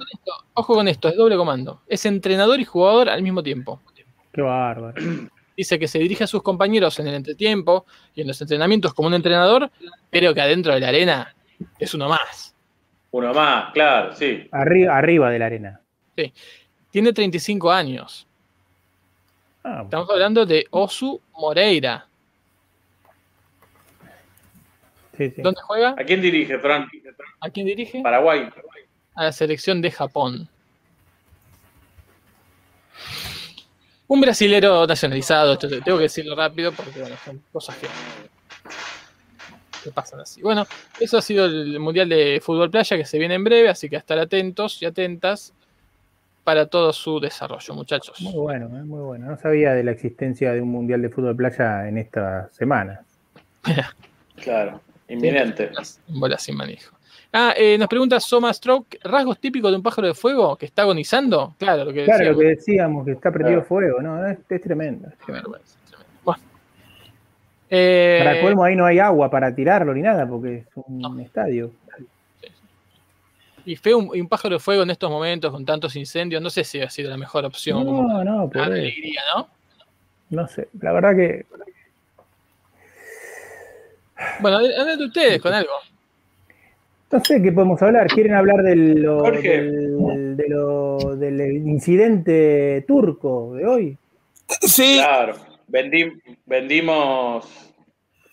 ojo con esto, es doble comando. Es entrenador y jugador al mismo tiempo. Qué bárbaro. [CLEARS THROAT] Dice que se dirige a sus compañeros en el entretiempo y en los entrenamientos como un entrenador, pero que adentro de la arena es uno más. Uno más, claro, sí. Arriba, arriba de la arena. Tiene 35 años. Ah, Estamos hablando de Osu Moreira. Sí, sí. ¿Dónde juega? ¿A quién dirige, Fran? ¿A quién dirige? Paraguay. A la selección de Japón. Un brasilero nacionalizado, esto te- tengo que decirlo rápido porque bueno, son cosas que, que pasan así. Bueno, eso ha sido el Mundial de Fútbol Playa que se viene en breve, así que a estar atentos y atentas para todo su desarrollo, muchachos. Muy bueno, eh, muy bueno. No sabía de la existencia de un mundial de fútbol playa en esta semana. [LAUGHS] Claro, inminente. Bolas- sin manejo. Ah, eh, nos pregunta Soma Stroke, ¿rasgos típicos de un pájaro de fuego que está agonizando? Claro, lo que Claro, lo decíamos. que decíamos, que está prendido Claro. fuego, ¿no? Es, es tremendo. es tremendo. Bueno. Eh, Para colmo ahí no hay agua para tirarlo ni nada, porque es un No. estadio. y feo un, un pájaro de fuego en estos momentos con tantos incendios, no sé si ha sido la mejor opción. como No, no, por alegría, ¿no? No sé. La verdad que Bueno, adelante ustedes con algo. no sé qué podemos hablar. ¿Quieren hablar de lo- del, de lo- del incidente turco de hoy? Sí, Claro. Vendi- vendimos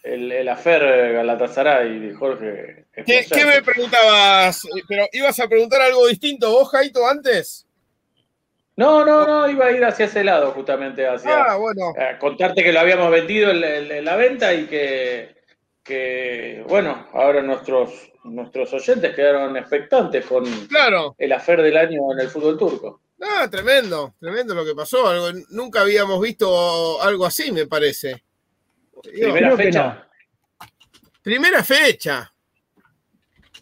el, el afer Galatasaray de Jorge. ¿Qué, qué me preguntabas? Pero ibas a preguntar algo distinto vos, Jaito, antes. No, no, no, iba a ir hacia ese lado, justamente, hacia Ah, bueno. contarte que lo habíamos vendido en, en- en la venta y que, que, bueno, ahora nuestros, nuestros oyentes quedaron expectantes con Claro. el afer del año en el fútbol turco. Ah, tremendo, tremendo lo que pasó. Algo- nunca habíamos visto algo así, me parece. Digo, Primera fecha. Primera fecha.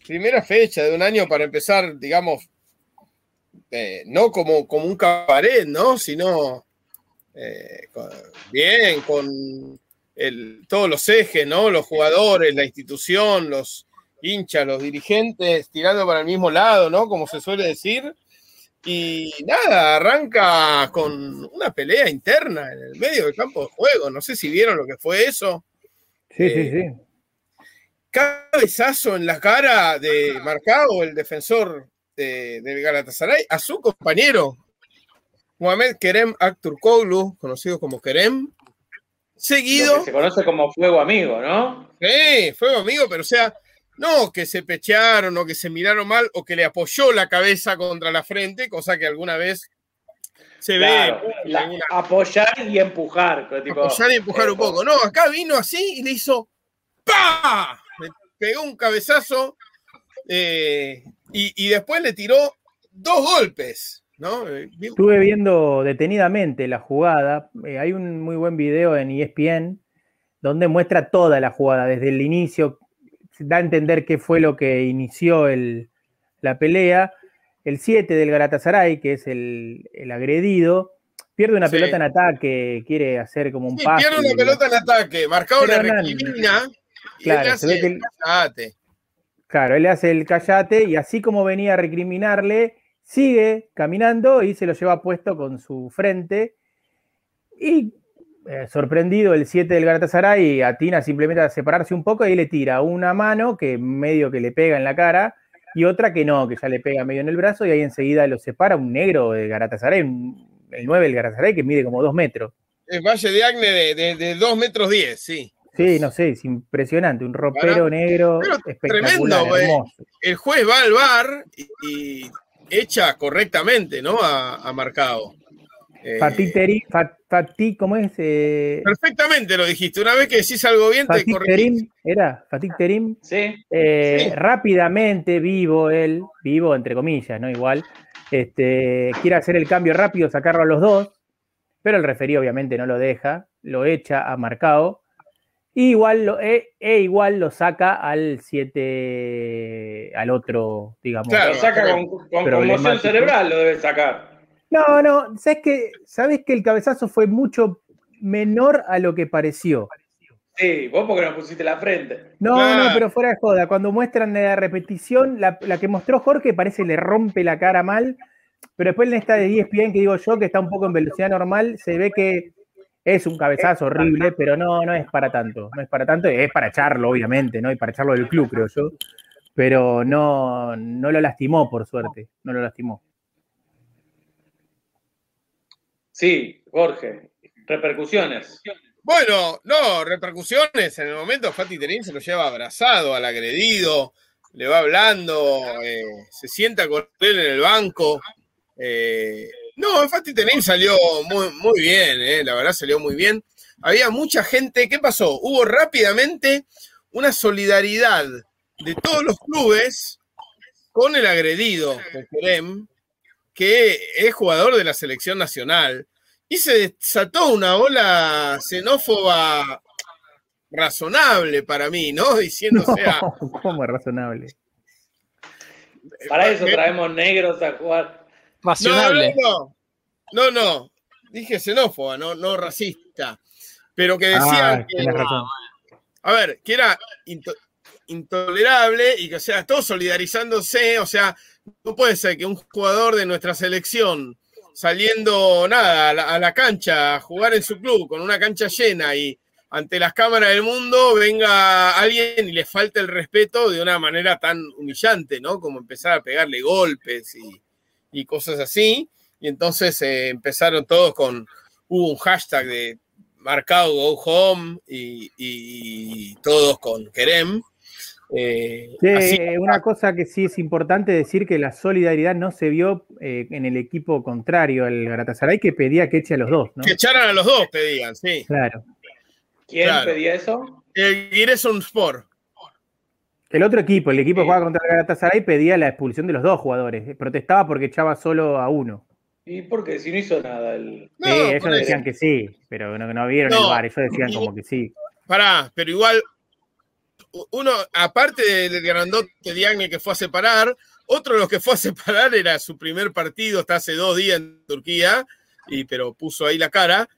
Primera fecha de un año para empezar, digamos, eh, no como, como un cabaret, ¿no? Sino eh, con- bien, con el- todos los ejes, ¿no? Los jugadores, la institución, los hinchas, los dirigentes, tirando para el mismo lado, ¿no? Como se suele decir. Y nada, arranca con una pelea interna en el medio del campo de juego. No sé si vieron lo que fue eso Sí, Eh, sí, sí. cabezazo en la cara de Marcado, el defensor de, del Galatasaray, a su compañero, Mohamed Kerem Akturkoglu, conocido como Kerem, Lo seguido, que se conoce como fuego amigo, ¿no? sí, fue amigo, pero o sea, no que se pechearon o que se miraron mal o que le apoyó la cabeza contra la frente, cosa que alguna vez se Claro, ve. la- apoyar y empujar. Tipo, apoyar y empujar un eh, poco. No, acá vino así y le hizo ¡pa! Le pegó un cabezazo eh, y, y después le tiró dos golpes, ¿no? Eh, Estuve viendo detenidamente la jugada. Eh, hay un muy buen video en ESPN donde muestra toda la jugada desde el inicio, da a entender qué fue lo que inició la pelea. El 7 del Galatasaray, que es el, agredido, pierde una pelota en ataque, quiere hacer como un sí, Pierde una pelota en ataque, marcado la recrimina. Claro, se ve que Claro, él hace el callate y así como venía a recriminarle, sigue caminando y se lo lleva puesto con su frente. Y eh, sorprendido el 7 del Galatasaray atina simplemente a separarse un poco y le tira una mano que medio que le pega en la cara y otra que no, que ya le pega medio en el brazo y ahí enseguida lo separa un negro de Galatasaray, el 9 del Galatasaray que mide como 2 metros. El Valle de Agne de, 2 metros 10, sí. Sí, no sé, es impresionante, un ropero negro espectacular, tremendo, El juez va al bar y, echa correctamente, ¿no? A, a Marcado. Fatih, ¿cómo es? Eh, Perfectamente lo dijiste. Una vez que decís algo bien, Fatih te Terim, ¿era? Fatih Terim. Eh, sí. Rápidamente, vivo él, vivo entre comillas, ¿no? Igual. Este, quiere hacer el cambio rápido, sacarlo a los dos, pero el referí obviamente no lo deja, lo echa a Marcao. Y igual lo, e, e igual lo saca al 7, al otro, digamos. Claro, lo saca con, con conmoción cerebral, lo debe sacar. No, no, sabes que, sabes que el cabezazo fue mucho menor a lo que pareció. Sí, vos porque no pusiste la frente. No, no, pero fuera de joda. Cuando muestran la repetición, la, que mostró Jorge parece le rompe la cara mal, pero después en esta de ESPN que digo yo, que está un poco en velocidad normal, se ve que es un cabezazo horrible, pero no, no es para tanto. No es para tanto, es para echarlo, obviamente, ¿no? Y para echarlo del club, creo yo. Pero no, no lo lastimó, por suerte. No lo lastimó. Sí, Jorge, repercusiones. Bueno, no, repercusiones. En el momento Fati Terín se lo lleva abrazado al agredido, le va hablando, eh, se sienta con él en el banco. Eh, no, Fati Terín salió muy, muy bien, eh, la verdad salió muy bien. Había mucha gente. ¿Qué pasó? Hubo rápidamente una solidaridad de todos los clubes con el agredido, con Kerem, que es jugador de la selección nacional, y se desató una ola xenófoba razonable para mí, ¿no? Diciendo, sea. [LAUGHS] ¿Cómo es razonable? Para eso traemos negros a jugar. Racionable. No, no, no, Dije xenófoba, no, no racista. Pero que decían ah, que. A ver, que era intolerable y que, o sea, todos solidarizándose, o sea, no puede ser que un jugador de nuestra selección saliendo nada a la, cancha a jugar en su club con una cancha llena y ante las cámaras del mundo venga alguien y le falte el respeto de una manera tan humillante, ¿no? Como empezar a pegarle golpes y, cosas así. Y entonces eh, empezaron todos con, hubo un hashtag de marcado Go Home y, y todos con Kerem. Eh, eh, una cosa que sí es importante decir que la solidaridad no se vio eh, en el equipo contrario al Galatasaray que pedía que eche a los dos, Que echaran a los dos, pedían, sí. Claro. ¿Quién pedía eso? El Giresun Sport. El otro equipo, el equipo que jugaba contra el Galatasaray, pedía la expulsión de los dos jugadores. Protestaba porque echaba solo a uno. ¿Y por qué? Si no hizo nada. El... sí, ellos decían que sí, pero no, no vieron el bar, ellos decían como que sí. Pará, pero igual uno, aparte del grandote Diagne que fue a separar, otro de los que fue a separar era su primer partido hasta hace dos días en Turquía, y, pero puso ahí la cara.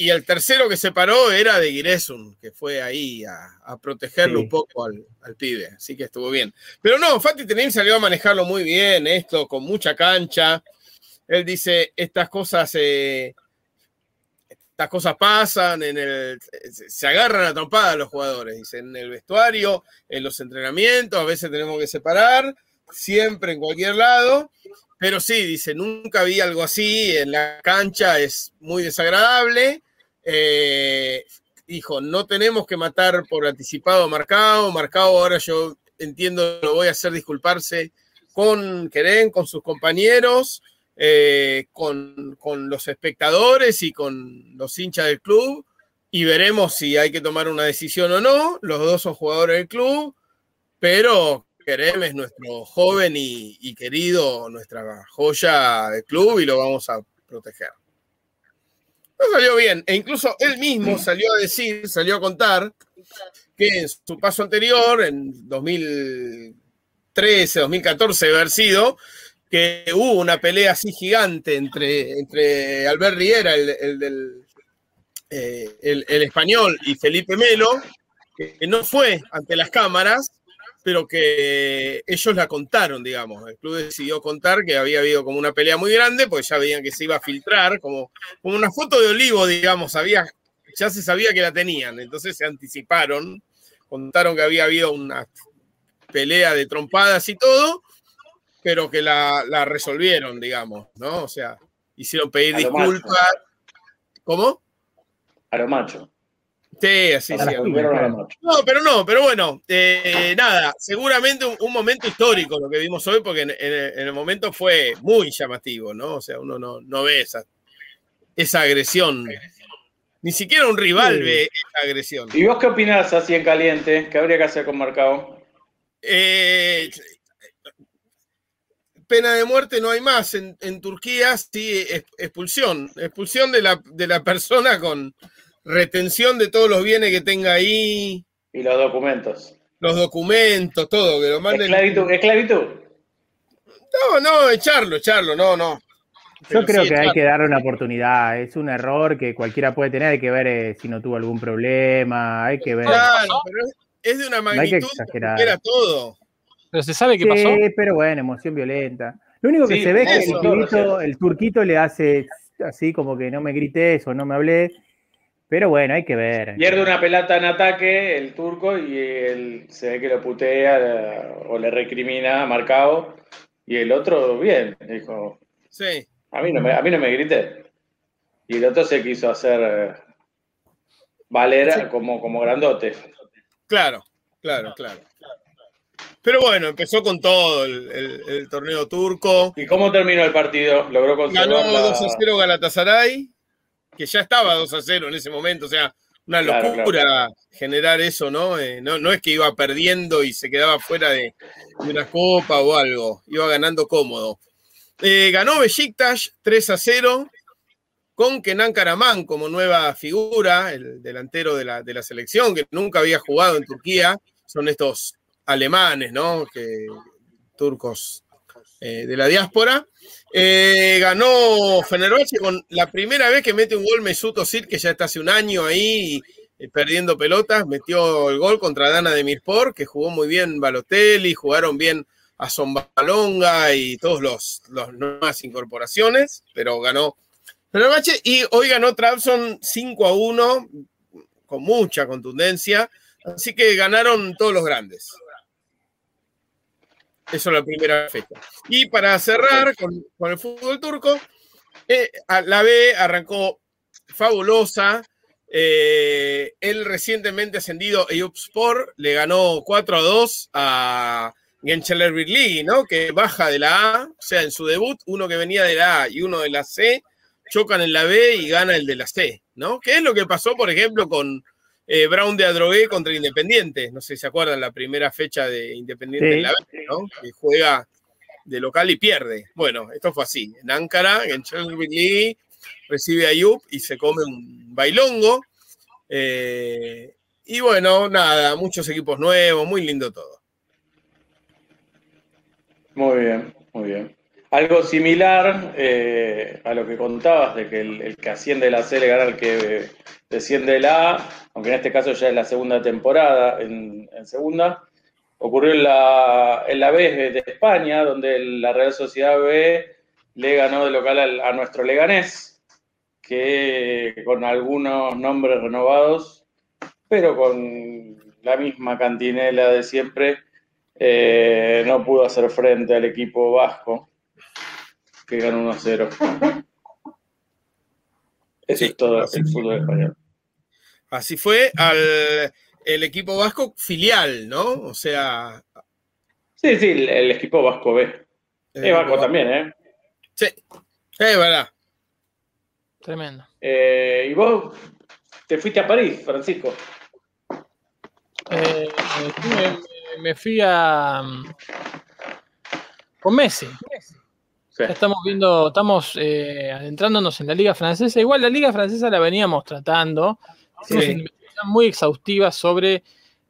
Y el tercero que separó era de Giresun, que fue ahí a, protegerlo un poco al, pibe. Así que estuvo bien. Pero no, Fatih Tenim salió a manejarlo muy bien, esto, con mucha cancha. Él dice, estas cosas eh, estas cosas pasan, en el, se agarran a trompada los jugadores, dicen, en el vestuario, en los entrenamientos, a veces tenemos que separar, siempre en cualquier lado, pero sí, dice, nunca vi algo así en la cancha, es muy desagradable. Eh, dijo, no tenemos que matar por anticipado marcado, marcado ahora yo entiendo, lo voy a hacer disculparse con Querén, con sus compañeros, eh, con, los espectadores y con los hinchas del club y veremos si hay que tomar una decisión o no. Los dos son jugadores del club, pero Kerem es nuestro joven y, querido, nuestra joya del club y lo vamos a proteger. No salió bien. E incluso él mismo salió a decir, salió a contar que en su paso anterior, en 2013, 2014, debe haber sido, que hubo una pelea así gigante entre, entre Albert Riera, el, el eh, el español y Felipe Melo, que no fue ante las cámaras, pero que ellos la contaron, digamos. El club decidió contar que había habido como una pelea muy grande, porque ya veían que se iba a filtrar, como, como una foto de olivo, digamos, había, ya se sabía que la tenían, entonces se anticiparon, contaron que había habido una pelea de trompadas y todo, pero que la, la resolvieron, digamos, ¿no? O sea, hicieron pedir disculpas. ¿Cómo? A lo macho. Sí, sí. Macho. No, pero no, pero bueno, eh, nada, seguramente un, un momento histórico lo que vimos hoy, porque en, en- en el momento fue muy llamativo, ¿no? O sea, uno no, no ve esa, esa agresión. Ni siquiera un rival Sí. ve esa agresión. ¿Y vos qué opinás así en caliente? ¿Qué habría que hacer con Marcao? Eh, pena de muerte no hay más. En, en Turquía sí, expulsión. Expulsión de la, de la persona con retención de todos los bienes que tenga ahí, Y los documentos. los documentos, todo, que lo manden. Esclavitud. Esclavitud. No, no, echarlo, echarlo, no, no. Yo creo sí, que hay que darle una oportunidad. Es un error que cualquiera puede tener. Hay que ver eh, si no tuvo algún problema. Hay que ver. Claro, pero es, de una hay que magnitud que exagerar. supera todo. Pero se sabe qué Sí, pasó. pero bueno, emoción violenta. Lo único que Sí, se ve es que el, pibito, el turquito le hace así como que no me grites o no me hablé. Pero bueno, hay que ver. Pierde una pelota en ataque el turco y él se ve que lo putea o le recrimina a Marcao. Y el otro, bien, dijo, Sí. a mí no me, a mí no me grité. Y el otro se quiso hacer eh, valer Sí. como, como grandote. Claro, claro, claro. Pero bueno, empezó con todo el, el- el torneo turco. ¿Y cómo terminó el partido? ¿Logró conservar Ganó la- 2 a 0 Galatasaray, que ya estaba 2 a 0 en ese momento. O sea, una Claro, locura generar eso, ¿no? Eh, ¿no? No es que iba perdiendo y se quedaba fuera de, de una copa o algo. Iba ganando cómodo. Eh, ganó Besiktas 3 a 0 con Kenan Karaman como nueva figura, el delantero de la, de la selección, que nunca había jugado en Turquía. Son estos alemanes, ¿no? Que, turcos eh, de la diáspora. Eh, ganó Fenerbahce con la primera vez que mete un gol Mesut Özil, que ya está hace un año ahí eh, perdiendo pelotas. Metió el gol contra Dana de Mirspor, que jugó muy bien Balotelli, jugaron bien a Zombalonga y todos los, los nuevas incorporaciones, pero ganó Fenerbahce y hoy ganó Trabzon 5 a 1 con mucha contundencia, así que ganaron todos los grandes. Eso es la primera fecha. Y para cerrar con, con el fútbol turco, eh, la B arrancó fabulosa. Eh, el recientemente ascendido Eyüpspor le ganó 4 a 2 a Gençler Birliği, ¿no? Que baja de la A, o sea, en su debut, uno que venía de la A y uno de la C, chocan en la B y gana el de la C, ¿no? Que es lo que pasó, por ejemplo, con eh, Brown de Adrogué contra Independiente. No sé si se acuerdan la primera fecha de Independiente Sí. en la B, ¿no? Que juega de local y pierde. Bueno, esto fue así. En Ankara, Gençler Birliği recibe a Ayub y se come un bailongo. Eh, y bueno, nada, muchos equipos nuevos, muy lindo todo. Muy bien, muy bien. Algo similar eh, a lo que contabas de que el, que asciende de la C le gana al que desciende de la A, aunque en este caso ya es la segunda temporada en, segunda, ocurrió en la, en B de España, donde la Real Sociedad B le ganó de local al- a nuestro Leganés, que con algunos nombres renovados, pero con la misma cantinela de siempre, eh, no pudo hacer frente al equipo vasco, que ganó 1-0. Eso Sí, es todo el fútbol español. Así fue al el equipo vasco filial, ¿no? O sea, Sí, sí, el, el equipo vasco B. Es vasco también, ¿eh? Sí, es verdad. Tremendo. Eh, Y vos te fuiste a París, Francisco. Eh, me, me- me fui a. mm, con Messi. Sí, estamos viendo, estamos eh, adentrándonos en la Liga Francesa. Igual la Liga Francesa la veníamos tratando. Hicimos Sí. una investigación muy exhaustiva sobre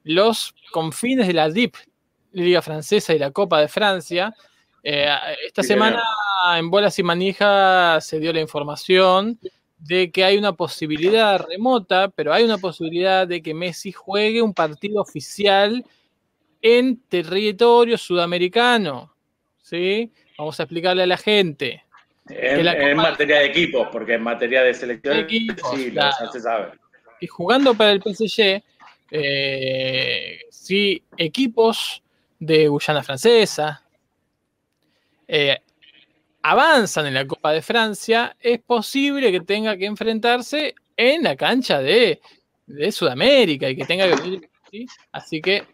los confines de la DIP, Liga Francesa y la Copa de Francia. Eh, esta Sí, semana en Bolas y Manija se dio la información de que hay una posibilidad remota, pero hay una posibilidad de que Messi juegue un partido oficial en territorio sudamericano. ¿Sí? Vamos a explicarle a la gente. En, la en Copa- materia de equipos, porque en materia de selección, Equipos, sí, claro. ya se sabe. Y jugando para el PSG, eh, si equipos de Guyana Francesa eh, avanzan en la Copa de Francia, es posible que tenga que enfrentarse en la cancha de, de Sudamérica y que tenga que venir. ¿sí? Así que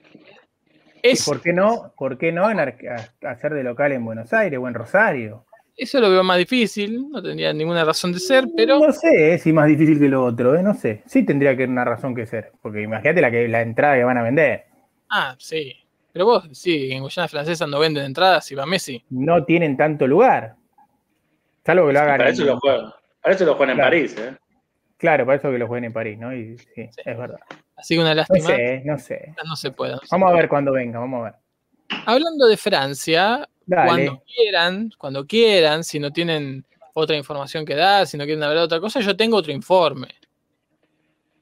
¿Y es, por qué no, por qué no en hacer de local en Buenos Aires o en Rosario? eso lo veo más difícil, no tendría ninguna razón de ser, pero No sé eh, si más difícil que lo otro, eh, no sé. Sí tendría que una razón que ser, porque imagínate la, que, la entrada que van a vender. ah, sí. Pero vos, sí, en Guyana Francesa no venden entradas y va Messi. No tienen tanto lugar. Salvo que lo hagan Para en- eso lo juegan. Para eso lo juegan en. París, ¿eh? Claro, para eso que lo jueguen en París, ¿no? Y, sí, es verdad. Así que una No lástima. sé, no sé. No se puede. no se Vamos a ver cuando venga, vamos a ver. Hablando de Francia, Dale. cuando quieran, cuando quieran, si no tienen otra información que dar, si no quieren hablar de otra cosa, yo tengo otro informe.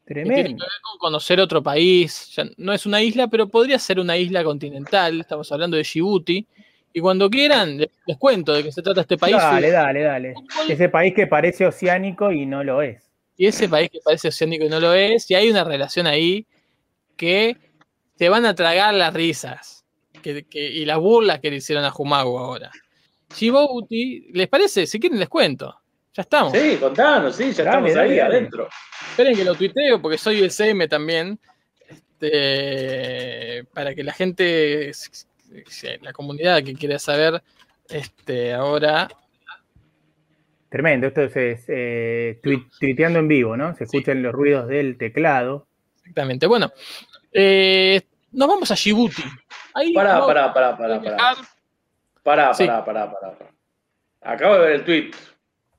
Que tiene que Tremendo. ver con conocer otro país. Ya no es una isla, pero podría ser una isla continental. Estamos hablando de Djibouti. Y cuando quieran, les, les cuento de qué se trata este país. Dale, dale, dale. Ese país que parece oceánico y no lo es. Y ese país que parece oceánico y no lo es. Y hay una relación ahí que te van a tragar las risas que- que- y las burlas que le hicieron a Jumago ahora. Djibouti, ¿les parece? Si quieren les cuento. Ya estamos. Sí, contanos, sí, ya Dale, estamos dale, ahí dale. adentro. Esperen que lo tuiteo porque soy el CM también. Este, para que la gente, la comunidad que quiera saber, este, ahora. Tremendo. Esto es, eh, tui- tuiteando en vivo, ¿no? Se escuchan los ruidos del teclado. Exactamente. Bueno, eh, nos vamos a Djibouti. Ahí Pará, vamos pará, pará, pará, pará. viajar. Pará, Sí. pará, pará, pará. Acabo de ver el tweet.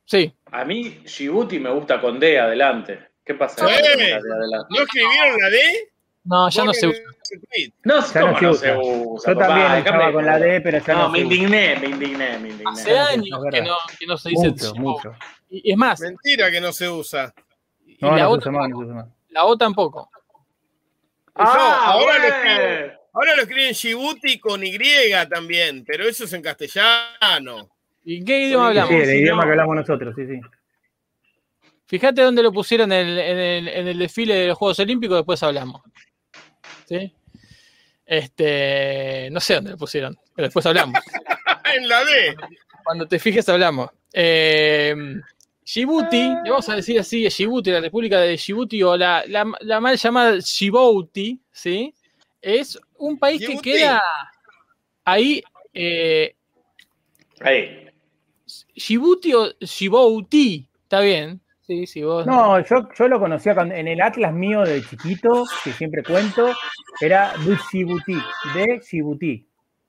Sí, A mí, Djibouti me gusta con D adelante. ¿Qué pasa? ¿No escribieron la D? No, ya no se usa. No, Ya ¿cómo no se usa. Yo papá? también usaba con la. D, pero ya No, no, me se usa. indigné, me indigné, me indigné. Hace años que no, que no se dice Mucho, mucho. Y es más, Mentira que no se usa. y No, la, no o, se usa más, no la O tampoco. Ah, ahora, lo escriben, ahora lo escriben Djibouti con Y también, pero eso es en castellano. ¿Y qué idioma hablamos? Sí, el si idioma no- que hablamos nosotros, sí, sí. Fíjate dónde lo pusieron en el, en el- en el desfile de los Juegos Olímpicos, después hablamos. ¿Sí? Este, no sé dónde lo pusieron, pero después hablamos. [LAUGHS] en la D. Cuando te fijes hablamos. Eh, Djibouti, le vamos a decir así, Djibouti, la República de Djibouti o la, la- la mal llamada Djibouti, ¿sí? Es un país Djibouti. que queda ahí, eh, Ahí. Djibouti o Djibouti, está bien. Sí, sí, vos. No, yo, yo lo conocía cuando- en el Atlas mío de chiquito, que siempre cuento, era de Djibouti, de Djibouti,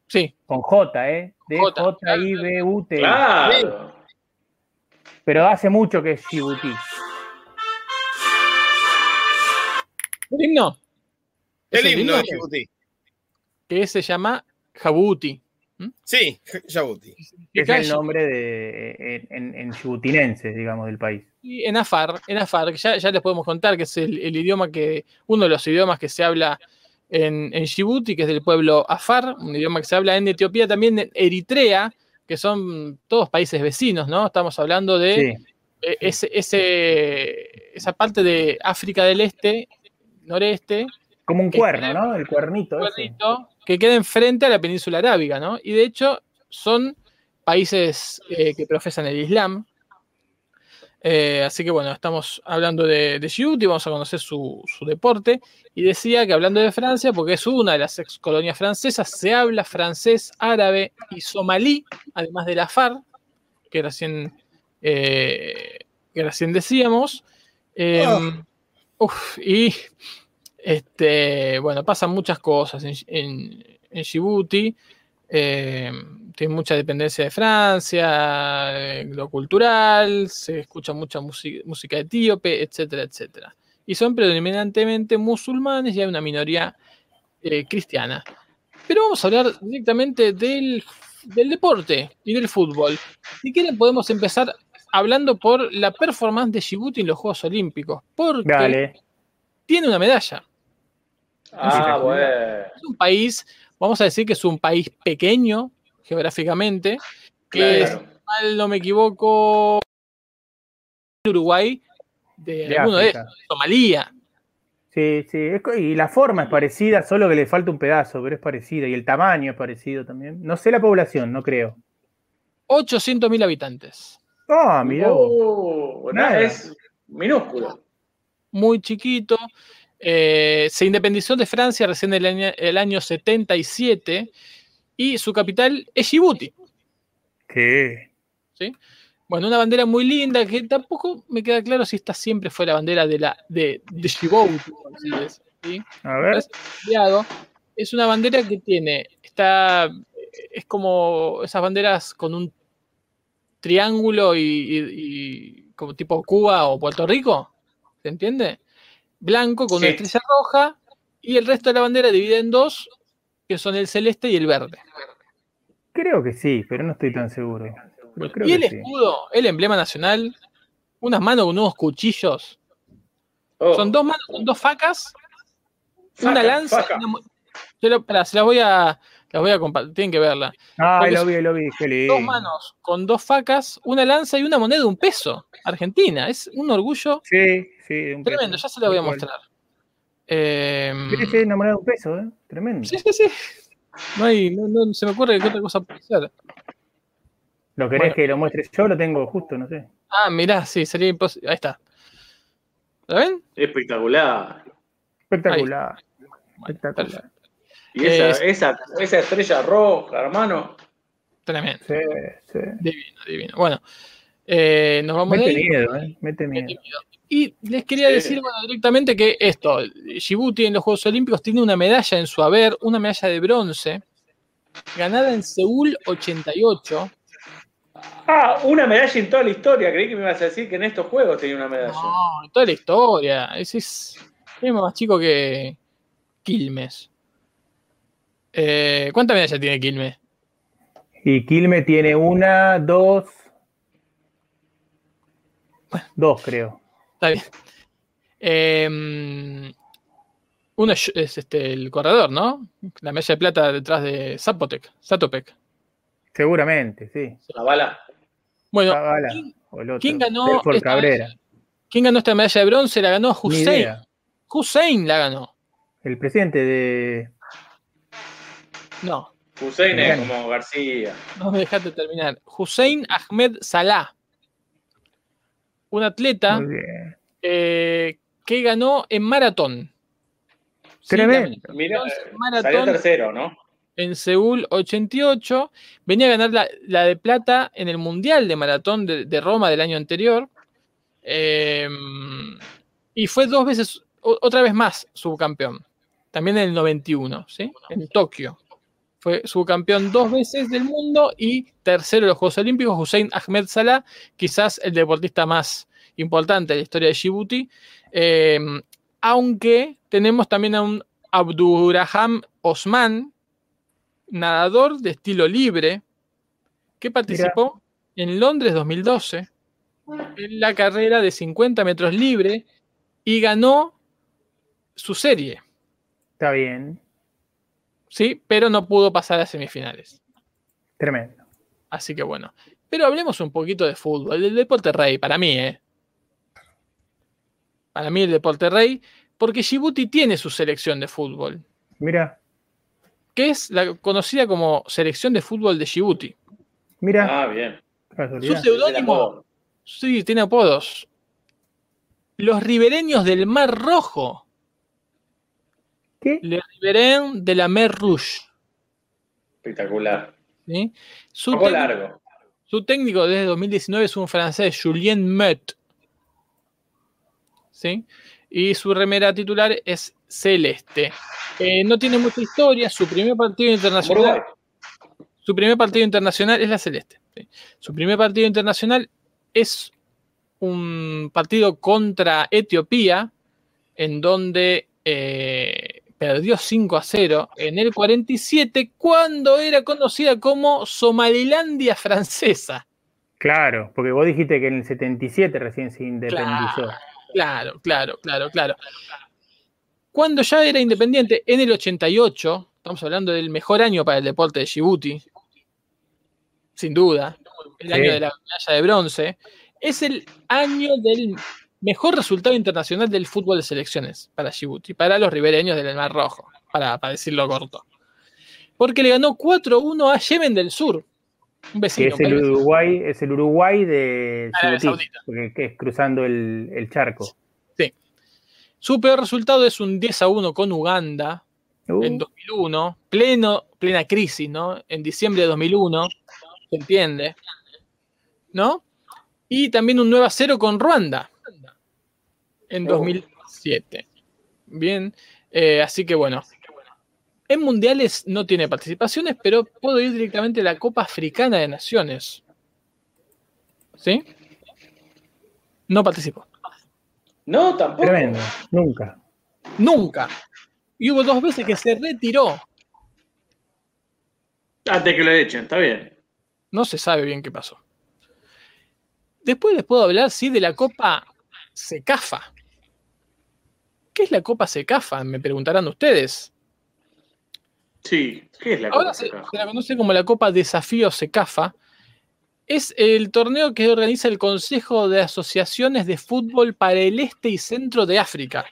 Sí, con J, ¿eh? De J, J-I-B-U-T. Claro. Pero hace mucho que es Djibouti. el himno. El himno de Djibouti. que se llama Jabuti. Sí, [LAUGHS] Djibouti. Es el nombre de, en, en, en djibutinense, digamos, del país. Y en Afar, en Afar, que ya, ya les podemos contar que es el, el idioma que, uno de los idiomas que se habla en, en Djibouti, que es del pueblo Afar, un idioma que se habla en Etiopía, también en Eritrea, que son todos países vecinos, ¿no? Estamos hablando de Sí, eh, ese, ese- esa parte de África del Este, noreste, como un Que cuerno, ¿no? El cuernito ese. cuernito, que queda enfrente a la península arábiga, ¿no? Y de hecho son países eh, que profesan el Islam. Eh, así que bueno, estamos hablando de, de vamos a conocer su, su deporte. Y decía que hablando de Francia, porque es una de las ex colonias francesas, se habla francés, árabe y somalí, además del afar, que recién, eh, que recién decíamos. Ah. uf, y este, bueno, pasan muchas cosas en, en, en Djibouti. Eh, tiene mucha dependencia de Francia, eh, lo cultural, se escucha mucha música, música etíope, etcétera, etcétera. Y son predominantemente musulmanes y hay una minoría eh, cristiana. Pero vamos a hablar directamente del, del deporte y del fútbol. Si quieren podemos empezar hablando por la performance de Djibouti en los Juegos Olímpicos, porque Dale. tiene una medalla. Ah, bueno. Es un país, vamos a decir que es un país pequeño geográficamente, que Claro. si mal no me equivoco, Uruguay, de, De alguno de África. estos, Somalia. Sí, sí. es y la forma es parecida, solo que le falta un pedazo, pero es parecida. Y el tamaño es parecido también. No sé la población, no creo. 800.000 habitantes. Ah, mirá. Uh, no, Nada. es minúsculo. Muy chiquito. Eh, se independizó de Francia recién el año, el año 77 y su capital es Djibouti. ¿Qué? Bueno, una bandera muy linda que tampoco me queda claro si esta siempre fue la bandera de la de, de Djibouti. ¿sí? A ver. Es una bandera que tiene, está, es como esas banderas con un triángulo y, y- y como tipo Cuba o Puerto Rico, ¿se entiende? Blanco con una estrella roja y el resto de la bandera divide en dos, que son el celeste y el verde. Creo que sí, pero no estoy tan seguro. Creo y el que sí. escudo, el emblema nacional, unas manos con unos cuchillos, Oh, son dos manos con dos facas, una lanza, faca. y una mo- yo lo- pará, se las voy a, las voy a compartir, tienen que verla. Ah, porque lo vi, lo vi, qué lindo. dos manos con dos facas, una lanza y una moneda de un peso. Argentina, es un orgullo Sí, sí. un peso. tremendo, ya se la voy a mostrar. Eh, Sí, una moneda de un peso, ¿eh? Tremendo. sí, sí, sí. No, hay, no, no se me ocurre qué otra cosa puede ser. ¿Lo querés Bueno. que lo muestre yo? Lo tengo justo, no sé. Ah, mirá, sí, sería imposible. Ahí está. ¿La ven? Espectacular. Espectacular. Espectacular. Y esa, Es- esa, esa estrella roja, hermano. Tremendo. Sí, sí. Divino, divino. Bueno, eh, nos vamos Mete ahí. miedo, ¿eh? Mete miedo. Y les quería decir bueno, directamente que esto, Djibouti en los Juegos Olímpicos tiene una medalla en su haber, una medalla de bronce, ganada en Seúl 88. Ah, una medalla en toda la historia. Creí que me ibas a decir que en estos juegos tenía una medalla. No, en toda la historia. Ese es, es más chico que Quilmes. Eh, ¿Cuánta medalla tiene Quilmes? Y Quilme tiene una, dos. Dos, creo. Está bien. Eh, uno es, es, este, el corredor, ¿no? La medalla de plata detrás de Zapotec, Zatopek. Seguramente, sí. La bala. Bueno, Zavala, ¿quién- o el otro. quién ganó esta Cabrera. ¿quién ganó esta medalla de bronce? La ganó Hussein. Hussein la ganó. El presidente de. No, Hussein es como García. no me dejaste terminar. Hussein Ahmed Salah. Un atleta eh, que ganó en maratón. Sí, Tremendo. la- Mira, salió maratón tercero, ¿no? en Seúl 88. Venía a ganar la, la de plata en el Mundial de Maratón de, de Roma del año anterior. Eh, y fue dos veces, otra vez más, subcampeón. También en el 91, ¿sí? En Tokio. Fue subcampeón dos veces del mundo y tercero de los Juegos Olímpicos, Hussein Ahmed Salah, quizás el deportista más importante de la historia de Djibouti. Eh, aunque tenemos también a un Abdurraham Osman, nadador de estilo libre, que participó en Londres 2012 en la carrera de 50 metros libre y ganó su serie, Está bien. ¿Sí? Pero no pudo pasar a semifinales. Tremendo. Así que bueno. Pero hablemos un poquito de fútbol, del deporte rey, para mí, ¿eh? Para mí el deporte rey, porque Djibouti tiene su selección de fútbol, Mira, que es la conocida como selección de fútbol de Djibouti. mira. Ah, bien. Su seudónimo, sí, tiene apodos. Los ribereños del Mar Rojo. ¿Qué? Le de la Mer Rouge. Espectacular. ¿sí? Un Su, poco técnico- largo. su técnico desde 2019 es un francés, Julien Met. ¿Sí? Y su remera titular es celeste. Eh, no tiene mucha historia. Su primer partido internacional. Su primer partido internacional es la Celeste. ¿sí? Su primer partido internacional es un partido contra Etiopía, en donde eh, perdió 5 a 0 en el 47, cuando era conocida como Somalilandia francesa. Claro, porque vos dijiste que en el 77 recién se independizó. Claro, claro, claro, claro. Cuando ya era independiente, en el 88, estamos hablando del mejor año para el deporte de Djibouti, sin duda, el Sí. año de la medalla de bronce, es el año del mejor resultado internacional del fútbol de selecciones para Djibouti, para los ribereños del Mar Rojo, para, para decirlo corto. Porque le ganó 4-1 a Yemen del Sur, un Que vecino. es el. Uruguay, es el Uruguay de Djibouti, porque que es cruzando el, el charco. Su peor resultado es un 10 a 1 con Uganda Uh, en 2001, pleno, plena crisis, ¿no? En diciembre de 2001, se entiende, ¿no? Y también un 9 a 0 con Ruanda en Oh. 2007. Bien, eh, así que bueno. En mundiales no tiene participaciones, pero puedo ir directamente a la Copa Africana de Naciones. ¿Sí? No participó. No, tampoco. tremendo, nunca. Nunca. Y hubo dos veces que se retiró. Antes que lo echen, está bien. No se sabe bien qué pasó. Después les puedo hablar, sí, de la Copa Secafa. ¿Qué es la Copa Secafa? Me preguntarán ustedes. Sí, ¿qué es la Ahora Copa se, Secafa? se la conoce como la Copa Desafío Secafa. Es el torneo que organiza el Consejo de Asociaciones de Fútbol para el Este y Centro de África.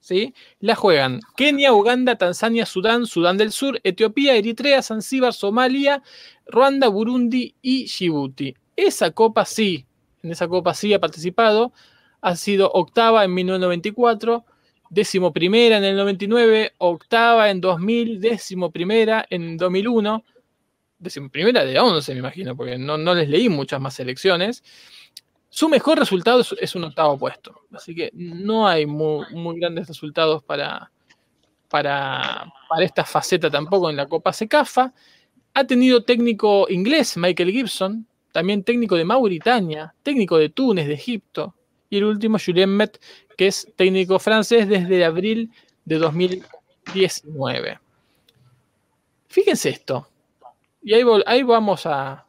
¿Sí? La juegan Kenia, Uganda, Tanzania, Sudán, Sudán del Sur, Etiopía, Eritrea, Zanzíbar, Somalia, Ruanda, Burundi y Djibouti. Esa copa sí, en esa copa sí ha participado. Ha sido octava en 1994, décimo primera en el 99, octava en 2000, décimo primera en 2001, décimo primera de 11 me imagino, porque no, no les leí muchas más selecciones. Su mejor resultado es, un octavo puesto, así que no hay muy, muy grandes resultados para, para, para esta faceta tampoco en la Copa Secafa. Ha tenido técnico inglés, Michael Gibson, también técnico de Mauritania, técnico de Túnez, de Egipto, y el último, Julien Met, que es técnico francés desde abril de 2019. Fíjense esto. Y ahí, ahí vamos a,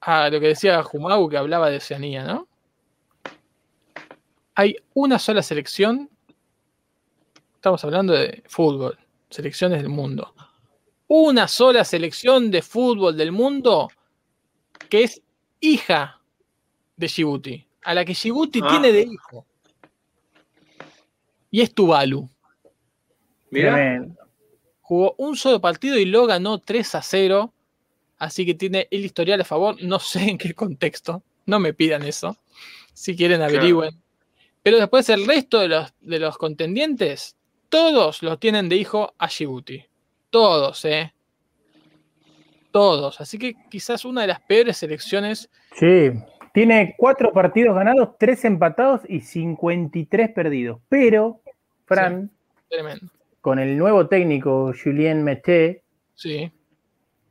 a lo que decía Jumau, que hablaba de Oceanía, ¿no? Hay una sola selección. Estamos hablando de fútbol, selecciones del mundo. Una sola selección de fútbol del mundo que es hija de Djibouti, a la que Djibouti Ah. tiene de hijo. Y es Tuvalu. Mirá. Jugó un solo partido y lo ganó 3 a 0. Así que tiene el historial a favor. No sé en qué contexto. No me pidan eso. Si quieren, Claro. averigüen. Pero después el resto de los, de los contendientes, todos los tienen de hijo a Djibouti. Todos, ¿eh? Todos. Así que quizás una de las peores selecciones. Sí, tiene cuatro partidos ganados, tres empatados y 53 perdidos. Pero, Fran, con el nuevo técnico Julien Meté, Sí.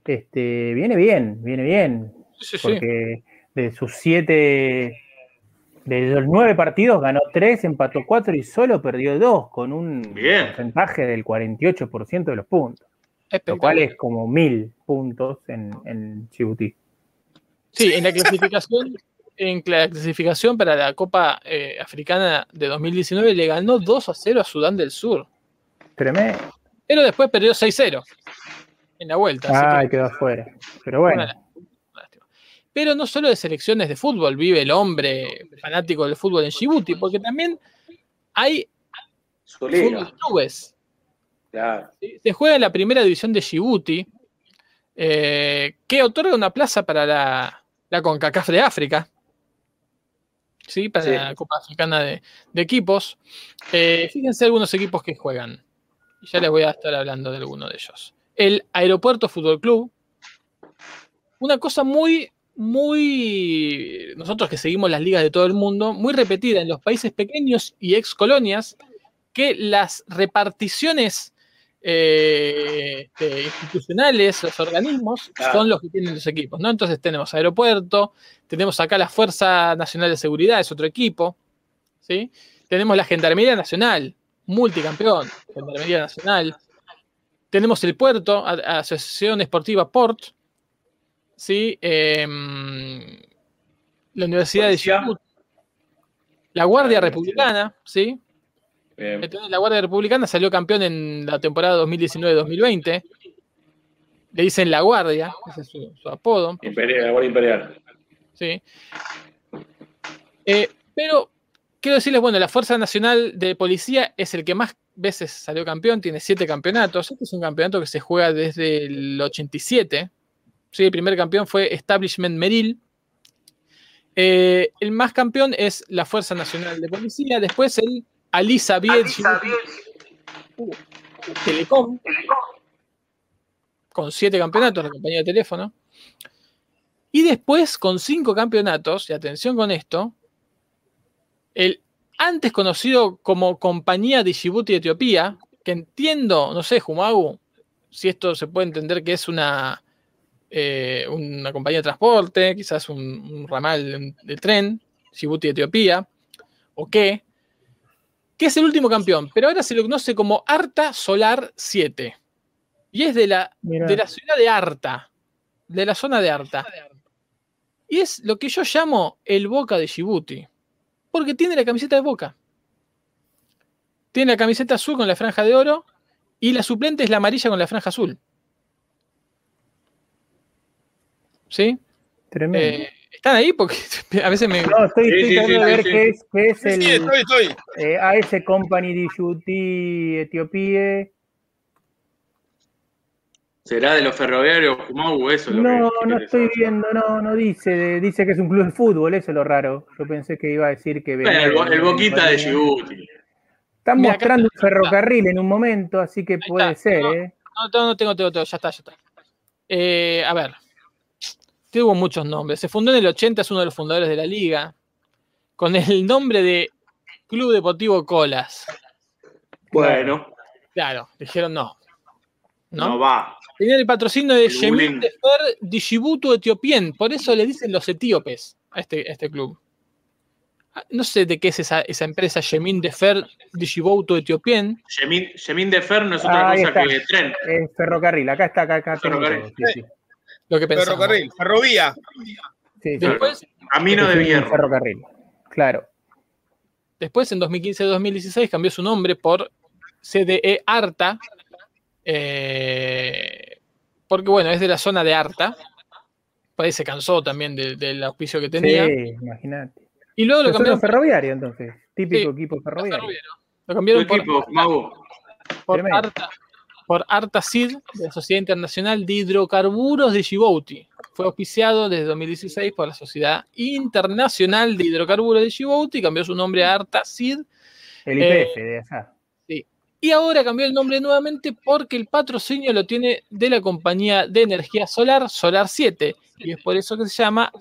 este, viene bien, viene bien. Sí, sí, sí. Porque de sus siete, de los nueve partidos ganó tres, empató cuatro y solo perdió dos, con un Bien. porcentaje del 48% de los puntos. Lo cual es como mil puntos en, en. Sí, en la clasificación, en la clasificación para la Copa eh, Africana de 2019 le ganó 2 a 0 a Sudán del Sur. Tremendo. Pero después perdió 6-0 en la vuelta. Ay, que quedó afuera. Pero bueno. Pero no solo de selecciones de fútbol vive el hombre fanático del fútbol en Djibouti, porque también hay su. Se juega en la primera división de Djibouti, eh, que otorga una plaza para la, la CONCACAF de África. ¿Sí? Para Sí. la Copa Africana de, de equipos. Eh, fíjense algunos equipos que juegan. Ya les voy a estar hablando de alguno de ellos. El Aeropuerto Fútbol Club. Una cosa muy, muy. Nosotros que seguimos las ligas de todo el mundo, muy repetida en los países pequeños y ex colonias, que las reparticiones eh, este, institucionales, los organismos, Claro. son los que tienen los equipos, ¿no? Entonces tenemos aeropuerto, tenemos acá la Fuerza Nacional de Seguridad, es otro equipo, ¿sí? Tenemos la Gendarmería Nacional, multicampeón, Gendarmería Nacional. Tenemos el puerto, Asociación Esportiva Port, ¿sí? Em, la Universidad Policía. de Chubut, la Guardia Republicana, ¿sí? Bien. Entonces, la Guardia Republicana salió campeón en la temporada 2019-2020. Le dicen la Guardia, ese es su, su apodo. Imperial, la Guardia Imperial. ¿sí? Eh, pero quiero decirles, bueno, la Fuerza Nacional de Policía es el que más veces salió campeón, tiene siete campeonatos. Este es un campeonato que se juega desde el 87. ¿sí? El primer campeón fue Establishment Meril. Eh, el más campeón es la Fuerza Nacional de Policía, después el Alisa Biel Telecom, con siete campeonatos, la compañía de teléfono. Y después, con cinco campeonatos, y atención con esto, el antes conocido como Compañía de Djibouti Etiopía, que entiendo, no sé, Jumagu, si esto se puede entender que es una, eh, una compañía de transporte, quizás un, un ramal de tren, Djibouti Etiopía, o qué, que es el último campeón, pero ahora se lo conoce como Arta Solar 7. Y es de la, Mirá. de la ciudad de Arta, de la zona de Arta. Y es lo que yo llamo el Boca de Djibouti, porque tiene la camiseta de Boca. Tiene la camiseta azul con la franja de oro y la suplente es la amarilla con la franja azul. ¿Sí? Tremendo. Eh, ¿Están ahí? Porque [LAUGHS] a veces me... no, estoy, Sí, estoy sí, tratando sí, de ver sí, qué es, qué es Sí, el sí, estoy, estoy. eh, AS Company de Djibouti, Etiopía. ¿Será de los ferroviarios Kumagu eso? es lo No, que- no estoy viendo, no, no dice, dice que es un club de fútbol, eso es lo raro. Yo pensé que iba a decir que Bueno, el, bo- el Boquita de Djibouti. Están Mira, mostrando un ferrocarril en un momento, así que puede está, ser, no. ¿eh? No, no, no tengo, tengo, tengo, ya está, ya está. Eh, a ver, tuvo muchos nombres. Se fundó en el 80, es uno de los fundadores de la liga, con el nombre de Club Deportivo Colas. Bueno, Claro, dijeron no. no, ¿No? va. Tenía el patrocinio de bullying. Defer Djibouti Etiopien, por eso le dicen los etíopes a este, a este club. Ah, No sé de qué es esa, esa empresa, Yemin Defer Djibouti Etiopien. Yemin, Yemin de Fer no es otra cosa está. que tren. Es ferrocarril, acá está, acá, acá tengo Ferrocarril. todo, sí, sí. Lo que pensamos. Ferrocarril, ferrovía. Sí, sí. Después, Camino de Hierro. Ferrocarril, claro. Después, en 2015-2016, cambió su nombre por CDE Arta, eh, porque bueno, es de la zona de Arta. Parece se cansó también de- del auspicio que tenía. Sí, imagínate. Y luego lo cambiaron los ferroviarios, entonces. Típico Sí, equipo por ferroviario. ferroviario. Lo ¿Tu cambiaron por, equipo, por. Arta, por Arta SID, de la Sociedad Internacional de Hidrocarburos de Djibouti. Fue auspiciado desde 2016 por la Sociedad Internacional de Hidrocarburos de Djibouti, cambió su nombre a Arta SID El Eh, IPF de allá. Y ahora cambió el nombre nuevamente porque el patrocinio lo tiene de la compañía de energía solar, Solar 7. Y es por eso que se llama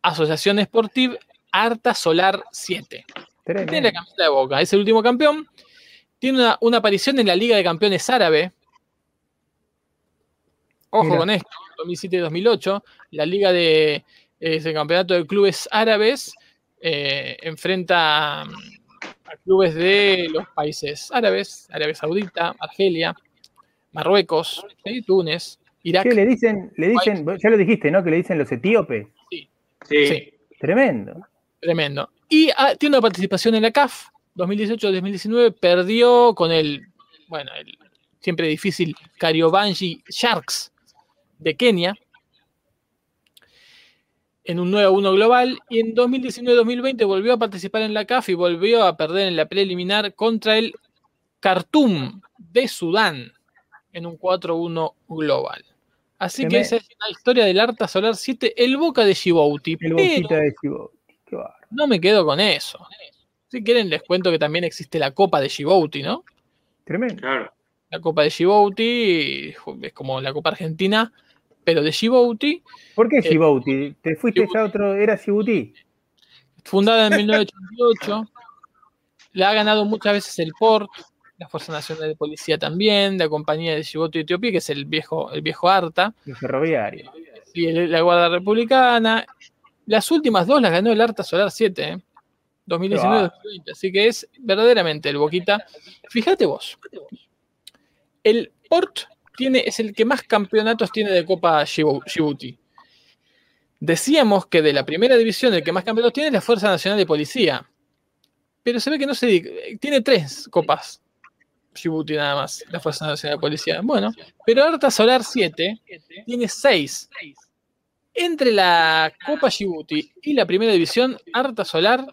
Asociación Esportiva Arta Solar 7. Tiene la Tremendo. camiseta de boca, es el último campeón. Tiene una, una aparición en la Liga de Campeones Árabe. Ojo Mira. con esto, 2007-2008. La Liga de ese campeonato de clubes árabes eh, enfrenta mm, a clubes de los países árabes, Arabia Saudita, Argelia, Marruecos, ¿sí? Túnez, Irak. ¿Qué le dicen? Le dicen, ya lo dijiste, ¿no? Que le dicen los etíopes. Sí. Sí. Tremendo. Tremendo. Y ah, tiene una participación en la CAF 2018-2019. Perdió con el, bueno, el siempre difícil Kariobangi Sharks de Kenia en un 9 a 1 global. Y en 2019-2020 volvió a participar en la CAF y volvió a perder en la preliminar contra el Khartoum de Sudán en un 4 a 1 global. Así que esa es la historia del Arta Solar 7, el Boca de Djibouti. El pero- de Djibouti. No me quedo con eso. Si quieren, les cuento que también existe la Copa de Djibouti, ¿no? Tremendo. Claro. La Copa de Djibouti es como la Copa Argentina, pero de Djibouti, ¿Por qué Eh, Djibouti? ¿Te fuiste Djibouti. ya a otro? ¿Era Djibouti? fundada en 1988. La ha ganado muchas veces el Port, la Fuerza Nacional de Policía también, la compañía de Djibouti y Etiopía, que es el viejo, el viejo ARTA, El ferroviario. y el- la Guardia Republicana. Las últimas dos las ganó el ARTA Solar 7, ¿eh? 2019 Ah. 2020. Así que es verdaderamente el Boquita. Fíjate vos. El Port tiene, es el que más campeonatos tiene de Copa Djibouti. Decíamos que de la primera división el que más campeonatos tiene es la Fuerza Nacional de Policía. Pero se ve que no se. Tiene tres copas. Djibouti nada más, la Fuerza Nacional de Policía. Bueno, pero Arta Solar 7 tiene seis. Entre la Copa Djibouti y la primera división, Arta Solar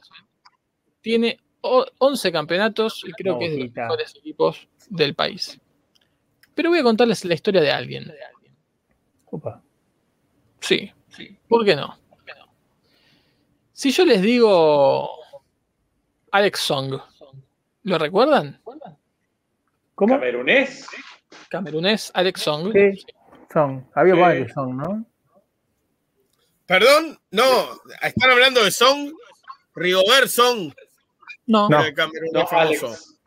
tiene o- 11 campeonatos y creo No, que es de los mejores equipos del país. Pero voy a contarles la historia de alguien. Opa. Sí, ¿por qué no? Si yo les digo Alex Song, ¿lo recuerdan? ¿Cómo? ¿Camerunés? Camerunés, Alex Song. Sí. Son. Había Sí. varios son, ¿no? Perdón, no, están hablando de Son, Rigobert Son, No, No. No, famoso. Alex.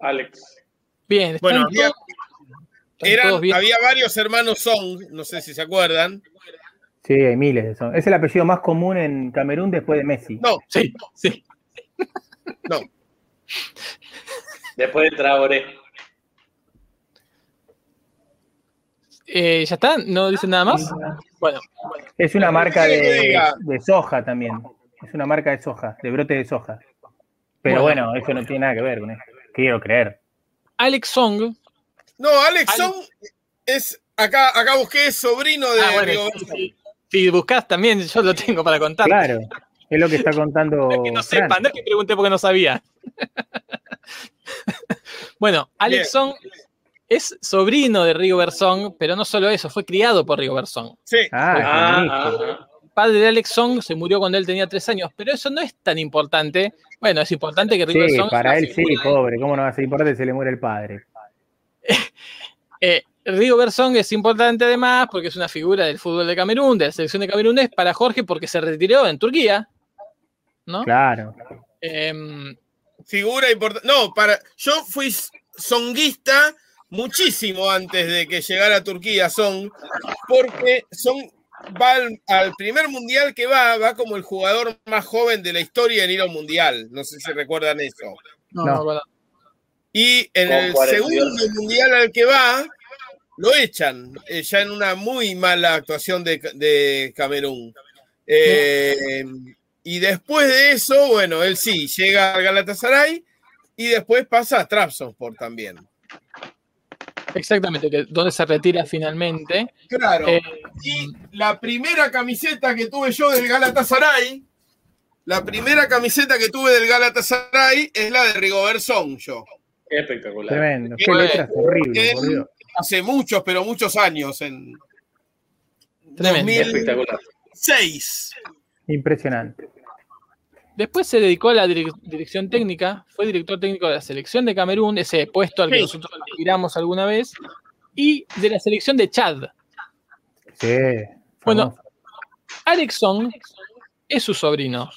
Alex. bien. Bueno, había, eran- bien. había varios hermanos Son, no sé si se acuerdan. Sí, hay miles de son. Es el apellido más común en Camerún después de Messi. No, Sí, sí. no. Después de Traoré. Eh, ¿Ya está? ¿No dicen nada más? Bueno, Es una marca ¿Qué quiere que de, de soja también. Es una marca de soja, de brote de soja. Pero Bueno. bueno, eso no tiene nada que ver con eso. Quiero creer. Alex Song. No, Alex Son es, acá, acá busqué, sobrino de Ah, bueno, Rigobert sí, Song. sí. Si buscas también, yo lo tengo para contar. Claro, es lo que está contando. [LAUGHS] No es que no Fran. sepan, no es que pregunté porque no sabía. [LAUGHS] bueno, Alex Bien. Song es sobrino de Rigo Bersong, pero no solo eso, fue criado por Rigo Bersong. Sí, Ah, Ah, ah, El padre de Alex Song se murió cuando él tenía tres años, pero eso no es tan importante. Bueno, es importante que Rigo Sí, Bersong. para él sí, pobre. ¿Cómo no va a ser importante si se le muere el padre? [LAUGHS] Eh, Rigo Bersong es importante además porque es una figura del fútbol de Camerún, de la selección de Camerún, es para Jorge porque se retiró en Turquía. ¿No? Claro. Em, figura importante. No, para, yo fui songuista muchísimo antes de que llegara a Turquía Son, porque Son va al, al primer mundial que va, va como el jugador más joven de la historia en ir a un mundial. No sé si recuerdan eso. no, No. Y en el 42. segundo mundial al que va, lo echan, eh, ya en una muy mala actuación de, de Camerún. Eh, y después de eso, bueno, él sí, llega al Galatasaray y después pasa a Trabzonspor también. Exactamente, que donde se retira finalmente. Claro. Eh, Y la primera camiseta que tuve yo del Galatasaray, la primera camiseta que tuve del Galatasaray es la de Rigobert Song, yo. Espectacular. Tremendo. Qué letras horribles, por. Hace muchos, pero muchos años, en Tremendo. Espectacular. 2006. Impresionante. Después se dedicó a la direc- dirección técnica, fue director técnico de la selección de Camerún, ese puesto al que Sí. nosotros aspiramos alguna vez, y de la selección de Chad. Sí. Bueno, famoso. Alex Song es su sobrino.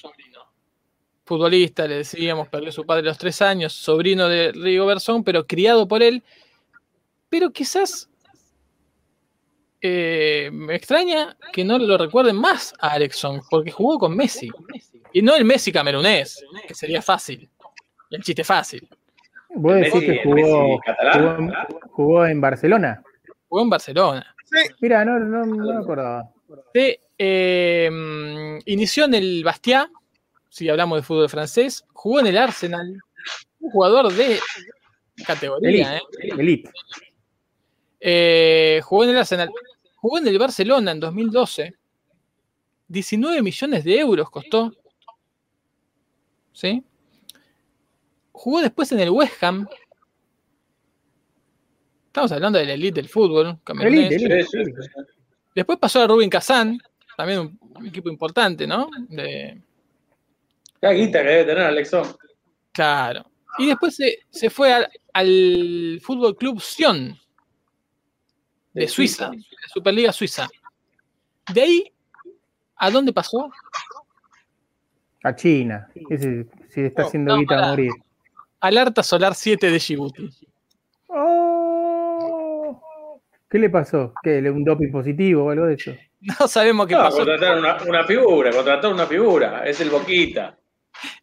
Futbolista, le decíamos, perdió a su padre a los tres años, sobrino de Rigo Bersón, pero criado por él. Pero quizás eh, me extraña que no lo recuerden más a Alex Song, porque jugó con Messi. Y no el Messi camerunés, que sería fácil. El chiste fácil. Vos decís Messi- que jugó, catalán, jugó, en, ¿verdad? jugó en Barcelona. Jugó en Barcelona. Mira, no, no, no me acordaba. Se, eh, mm, inició en el Bastia, si hablamos de fútbol francés, jugó en el Arsenal, un jugador de categoría, ¿eh? Elite. Eh, jugó en el Arsenal, jugó en el Barcelona en 2012, 19 millones de euros costó, ¿sí? Jugó después en el West Ham. Estamos hablando de la elite del fútbol. Elite, elite. Después pasó a Rubin Kazan, también un, un equipo importante, ¿no? De, Qué guita que debe tener Alexón. claro. Y después se, se fue al, al Fútbol Club Sion de De Suiza, Suiza. de la Superliga Suiza. De ahí, ¿a dónde pasó? A China. Ese, si está haciendo no, guita a morir. Alerta Solar 7 de Djibouti. Oh. ¿Qué le pasó? ¿Qué? ¿Le un doping positivo o algo de eso? [LAUGHS] No sabemos qué No, pasó. contrataron una, una figura, contrataron una figura. Es el Boquita.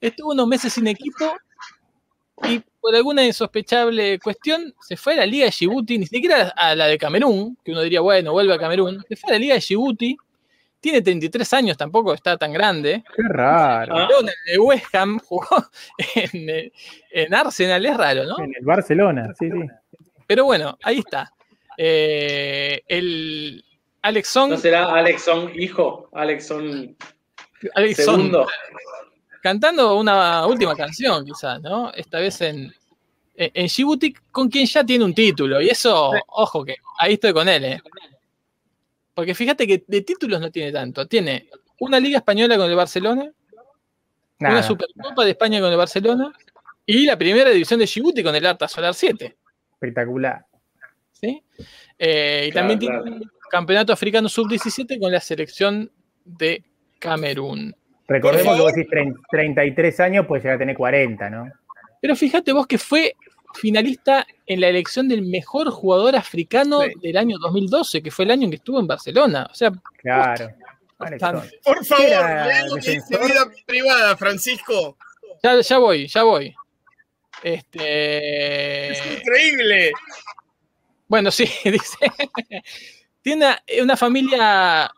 Estuvo unos meses sin equipo y por alguna insospechable cuestión se fue a la Liga de Djibouti, ni siquiera a la de Camerún, que uno diría, bueno, vuelve a Camerún. Se fue a la Liga de Djibouti. Tiene 33 años, tampoco está tan grande. Qué raro. Jugó en el de West Ham, [LAUGHS] jugó en, en Arsenal, es raro, ¿no? En el Barcelona, sí, sí. Pero bueno, ahí está. Eh, el Alex Song, ¿No será Alexon hijo? Alexon Alex Song segundo. cantando una última canción, quizás, ¿no? Esta vez en, en, en Djibouti, con quien ya tiene un título. Y eso, ojo, que ahí estoy con él, ¿eh? Porque fíjate que de títulos no tiene tanto. Tiene una Liga Española con el Barcelona, una. Supercopa de España con el Barcelona y la primera división de Djibouti con el Arta Solar 7. Espectacular. ¿sí? Eh, y Claro, también claro. tiene un campeonato africano sub-17 con la selección de Camerún. Recordemos que vos decís 30 33 años, pues llegar a tener 40, ¿no? Pero fíjate vos que fue finalista en la elección del mejor jugador africano Sí. del año 2012, que fue el año en que estuvo en Barcelona. O sea, Claro. Bastante. Por favor, que vida privada, Francisco. ya, ya voy, ya voy. Este, Es increíble. bueno, sí, [LAUGHS] dice. Tiene una, una familia.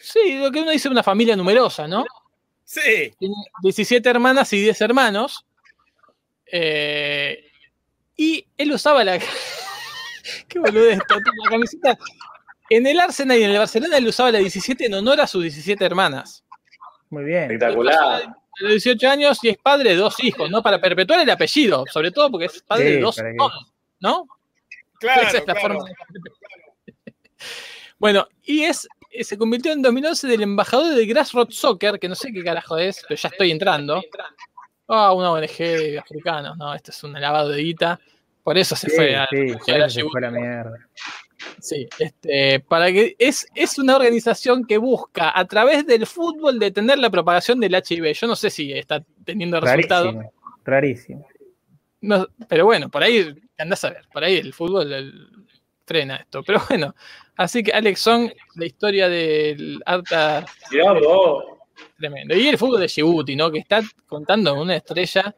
Sí, lo que uno dice una familia numerosa, ¿no? Sí. Tiene 17 hermanas y 10 hermanos. Eh, y él usaba la. [LAUGHS] Qué boludez, la camiseta. En el Arsenal y en el Barcelona él usaba la 17 en honor a sus 17 hermanas. Muy bien. Espectacular. A los 18 años y es padre de dos hijos, ¿no? Para perpetuar el apellido, sobre todo porque es padre Sí, de dos hijos, ¿no? Claro, Esa es la claro. forma de- [LAUGHS] Bueno, y es eh, se convirtió en 2011 del embajador de Grassroots Soccer, que no sé qué carajo es, pero ya estoy entrando. Ah, una ONG de africanos, no, esto es un lavado de guita. Por eso se Sí, fue a, sí, a la se fue a la mierda. Sí, este, para que es, es una organización que busca a través del fútbol detener la propagación del HIV. Yo no sé si está teniendo resultados. Rarísimo. Rarísimo. No, pero bueno, por ahí andás a ver, por ahí el fútbol el- frena esto. Pero bueno, así que Alex Song, la historia del Arta Mirá vos. Tremendo. Y el fútbol de Djibouti, ¿no? Que está contando con una estrella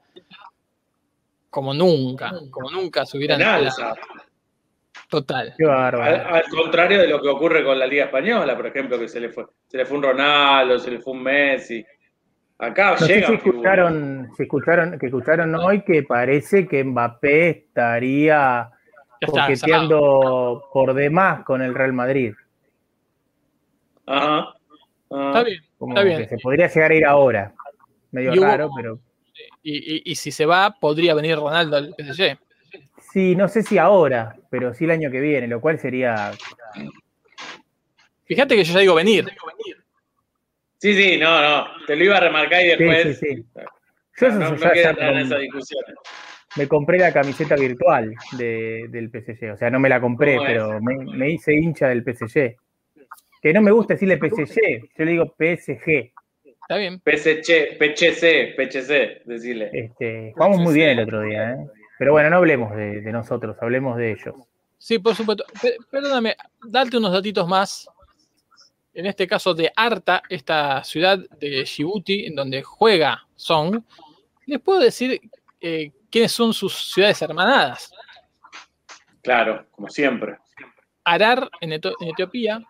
como nunca, como nunca se hubieran. Total. Qué Al, bárbaro. al contrario de lo que ocurre con la Liga Española, por ejemplo, que se le fue, se le fue un Ronaldo, se le fue un Messi. Acá No sé si escucharon, si escucharon, que escucharon hoy que parece que Mbappé estaría coqueteando por demás con el Real Madrid. Ajá. Ajá. Está bien. Como Está bien. que se podría llegar a ir ahora. Medio Y hubo- raro, pero Y, y- y si se va, podría venir Ronaldo al PSG. sí, no sé si ahora, pero sí el año que viene, lo cual sería Fíjate que yo ya digo venir. Sí, sí, no, no. Te lo iba a remarcar y Sí, después. sí, sí. Yo eso No, no ya- queda ya entrar en me- esa discusión. me compré la camiseta virtual de- del PSG. O sea, no me la compré, pero me, me hice hincha del PSG. Que no me gusta decirle PSG, yo le digo PSG. Está bien. PSC, PCC, PCC, decirle. Este, jugamos muy bien el otro día, ¿eh? Pero bueno, no hablemos de, de nosotros, hablemos de ellos. Sí, por supuesto. Pe- Perdóname, darte unos datitos más. En este caso de Arta, esta ciudad de Djibouti, en donde juega Song. Les puedo decir eh, quiénes son sus ciudades hermanadas. Claro, como siempre. Arar en, Eto- en Etiopía,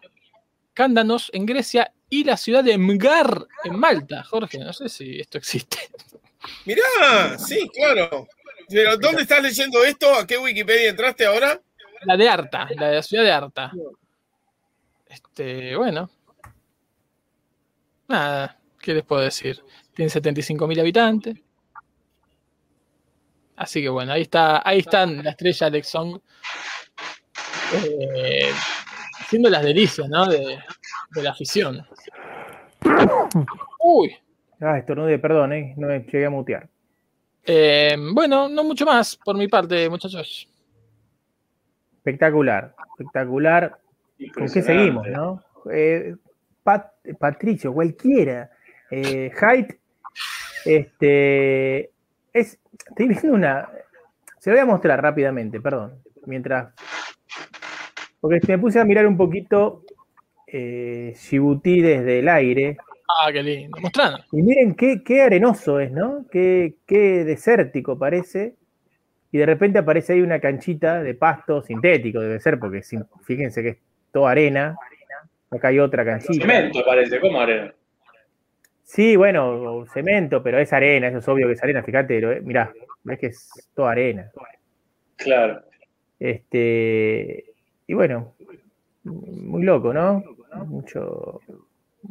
Cándanos en Grecia y la ciudad de Mgar en Malta. Jorge, no sé si esto existe. Mirá, sí, claro. Pero ¿dónde estás leyendo esto? ¿A qué Wikipedia entraste ahora? La de Arta, la de la ciudad de Arta. Este, bueno. Nada, ¿qué les puedo decir? Tiene 75.000 habitantes. Así que bueno, ahí está, ahí están la estrella Alex Song. eh, haciendo las delicias, ¿no? De, de la afición. Uy. Ah, estornude, perdón, ¿eh? No me llegué a mutear. Eh, bueno, no mucho más por mi parte, muchachos. Espectacular, espectacular. ¿Con qué seguimos, no? Eh, Pat- Patricio, cualquiera. Eh, Haidt, este, es, estoy viendo una. Se lo voy a mostrar rápidamente, perdón. Mientras. Porque me puse a mirar un poquito eh, Djibouti desde el aire. Ah, qué lindo. Mostrando. Y miren qué, qué arenoso es, ¿no? Qué, qué desértico parece. Y de repente aparece ahí una canchita de pasto sintético, debe ser, porque sin- fíjense que es toda arena. Acá hay otra canchita. Cemento parece, ¿cómo arena? Sí, bueno, cemento, pero es arena, eso es obvio que es arena, fíjate, eh, mirá, ves que es toda arena. Claro. Este, y bueno, muy loco, ¿no? Mucho.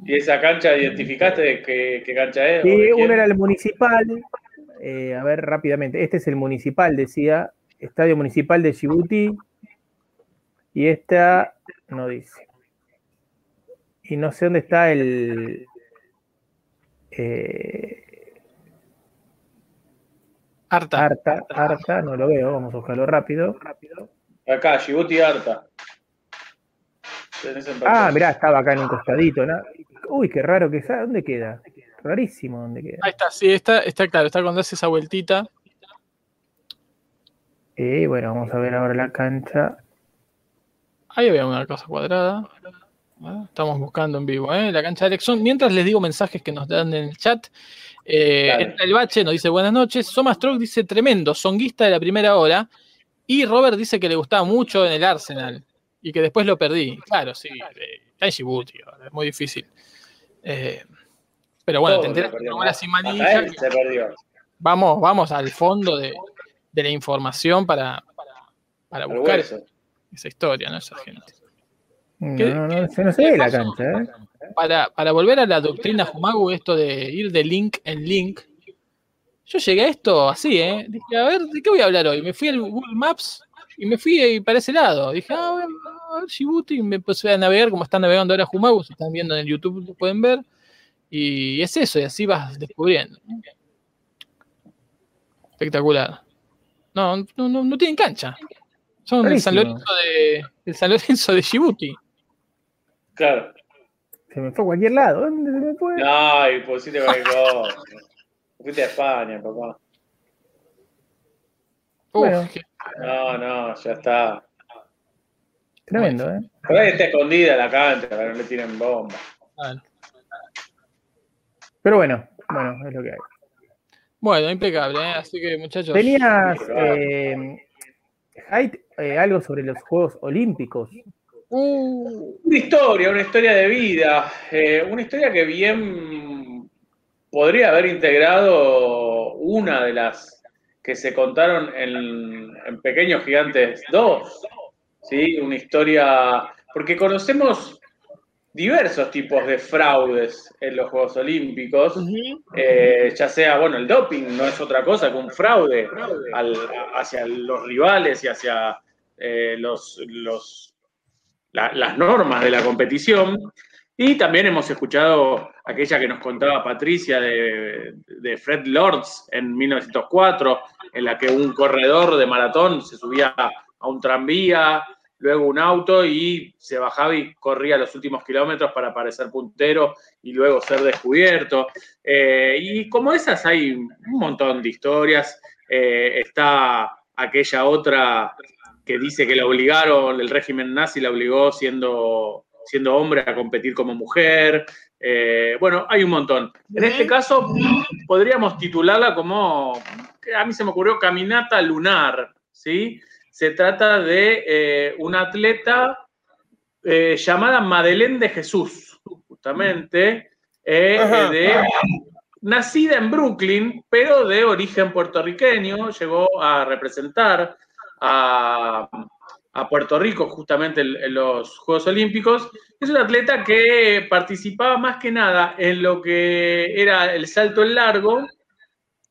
¿Y esa cancha identificaste de qué, qué cancha es? Sí, uno era el municipal, eh, a ver rápidamente, este es el municipal, decía, Estadio Municipal de Djibouti, y esta no dice. Y no sé dónde está el. eh, Harta. Arta, Arta, no lo veo, vamos a buscarlo rápido. Acá, Djibouti Arta. Ah, mirá, estaba acá en un costadito, ¿no? Uy, qué raro que está. ¿Dónde queda? Rarísimo dónde queda. Ahí está, sí, está, está claro, está cuando hace esa vueltita. Eh, bueno, vamos a ver ahora la cancha. Ahí había una cosa cuadrada. Ah, Estamos buscando en vivo, ¿eh? La cancha de Alexon. Mientras les digo mensajes que nos dan en el chat. Eh, entra el bache nos dice buenas noches. Soma Stroke dice tremendo, songuista de la primera hora. Y Robert dice que le gustaba mucho en el Arsenal y que después lo perdí. Claro, sí, eh, está en Djibouti, ahora, es muy difícil. Eh, pero bueno, Todo te enteras ahora sin Hasta manija. él se perdió. Vamos, vamos al fondo de, de la información para, para, para Al buscar esa historia, ¿no? Esa gente. No, ¿Qué- no, no, se, no se ve la cancha, ¿eh? para, para volver a la doctrina Humagu, esto de ir de link en link, yo llegué a esto así, ¿eh? Dije, a ver, ¿de qué voy a hablar hoy? Me fui al Google Maps y me fui para ese lado. Dije, ah, bueno, a ver, Djibouti, y me empecé a navegar como están navegando ahora Humagu, si están viendo en el YouTube lo pueden ver. Y es eso, y así vas descubriendo. Espectacular. No, no, no, no tienen cancha. Son el San. Lorenzo de, el San Lorenzo de Djibouti. Claro. Se me fue a cualquier lado. ¿Dónde se me fue? No, y pusiste cualquier cosa. Fuiste a España, papá. Uf, Bueno. qué- No, no, ya está. Tremendo, ¿eh? Por ahí está escondida la cancha, para que no le tiren bomba. Bueno. Pero bueno, bueno, es lo que hay. Bueno, impecable, ¿eh? así que muchachos. Tenías, eh, eh, algo sobre los Juegos Olímpicos. Uh, Una historia, una historia de vida. eh, una historia que bien podría haber integrado una de las que se contaron en, en Pequeños Gigantes 2. ¿sí? Una historia. Porque conocemos diversos tipos de fraudes en los Juegos Olímpicos. Eh, ya sea, bueno, el doping no es otra cosa que un fraude al- hacia los rivales y hacia eh, los, los- la- las normas de la competición. Y también hemos escuchado aquella que nos contaba Patricia de, Fred Lords en 1904, en la que un corredor de maratón se subía a un tranvía, luego un auto y se bajaba y corría los últimos kilómetros para parecer puntero y luego ser descubierto. Eh, y como esas hay un montón de historias. Eh, está aquella otra que dice que la obligaron, el régimen nazi la obligó siendo, siendo hombre a competir como mujer. Eh, bueno, hay un montón. En este caso, podríamos titularla como, a mí se me ocurrió, Caminata Lunar, ¿sí? Se trata de eh, una atleta eh, llamada Madeleine de Jesús, justamente, de, nacida en Brooklyn, pero de origen puertorriqueño, llegó a representar a, a Puerto Rico justamente en, los Juegos Olímpicos. Es una atleta que participaba más que nada en lo que era el salto en largo,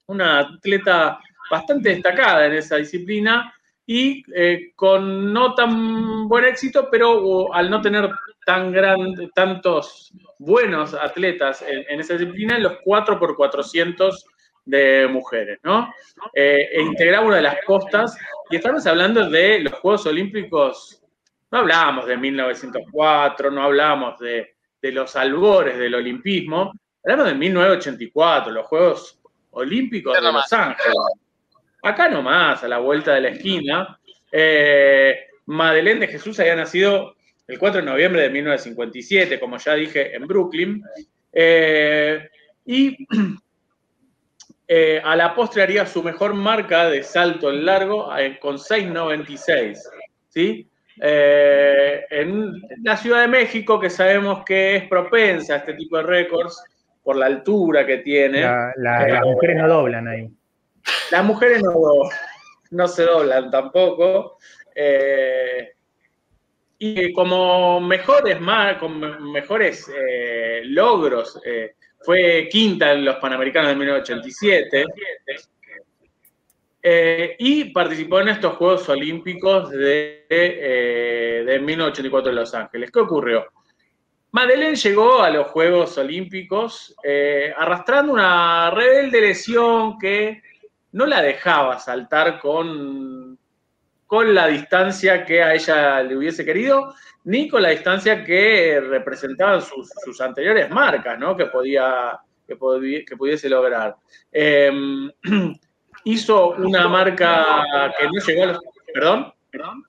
una atleta bastante destacada en esa disciplina y eh, con no tan buen éxito, pero al no tener tan grande, tantos buenos atletas en, en esa disciplina, en los 4 por 400 de mujeres, ¿no? Eh, e integraba una de las postas, y estamos hablando de los Juegos Olímpicos, no hablábamos de 1904, no hablábamos de, de los albores del olimpismo, hablamos de 1984, los Juegos Olímpicos de Los Ángeles. Acá nomás, a la vuelta de la esquina. Eh, Madeleine de Jesús había nacido el 4 de noviembre de 1957, como ya dije, en Brooklyn. Eh, y [CLEARS THROAT] eh, a la postre haría su mejor marca de salto en largo con 6.96. ¿sí? en la Ciudad de México, que sabemos que es propensa a este tipo de récords por la altura que tiene. las mujeres no doblan ahí. Las mujeres no, no se doblan tampoco. Eh, y como mejores, con mejores eh, logros, eh, fue quinta en los Panamericanos de 1987 y participó en estos Juegos Olímpicos de, de 1984 en Los Ángeles. ¿Qué ocurrió? Madeleine llegó a los Juegos Olímpicos arrastrando una rebelde lesión que no la dejaba saltar con, con la distancia que a ella le hubiese querido, ni con la distancia que representaban sus, anteriores marcas, ¿no? Que podía, que, pudiese lograr. Em, [CLEARS THROAT] hizo una marca que no llegó a los. ¿Perdón? ¿Perdón?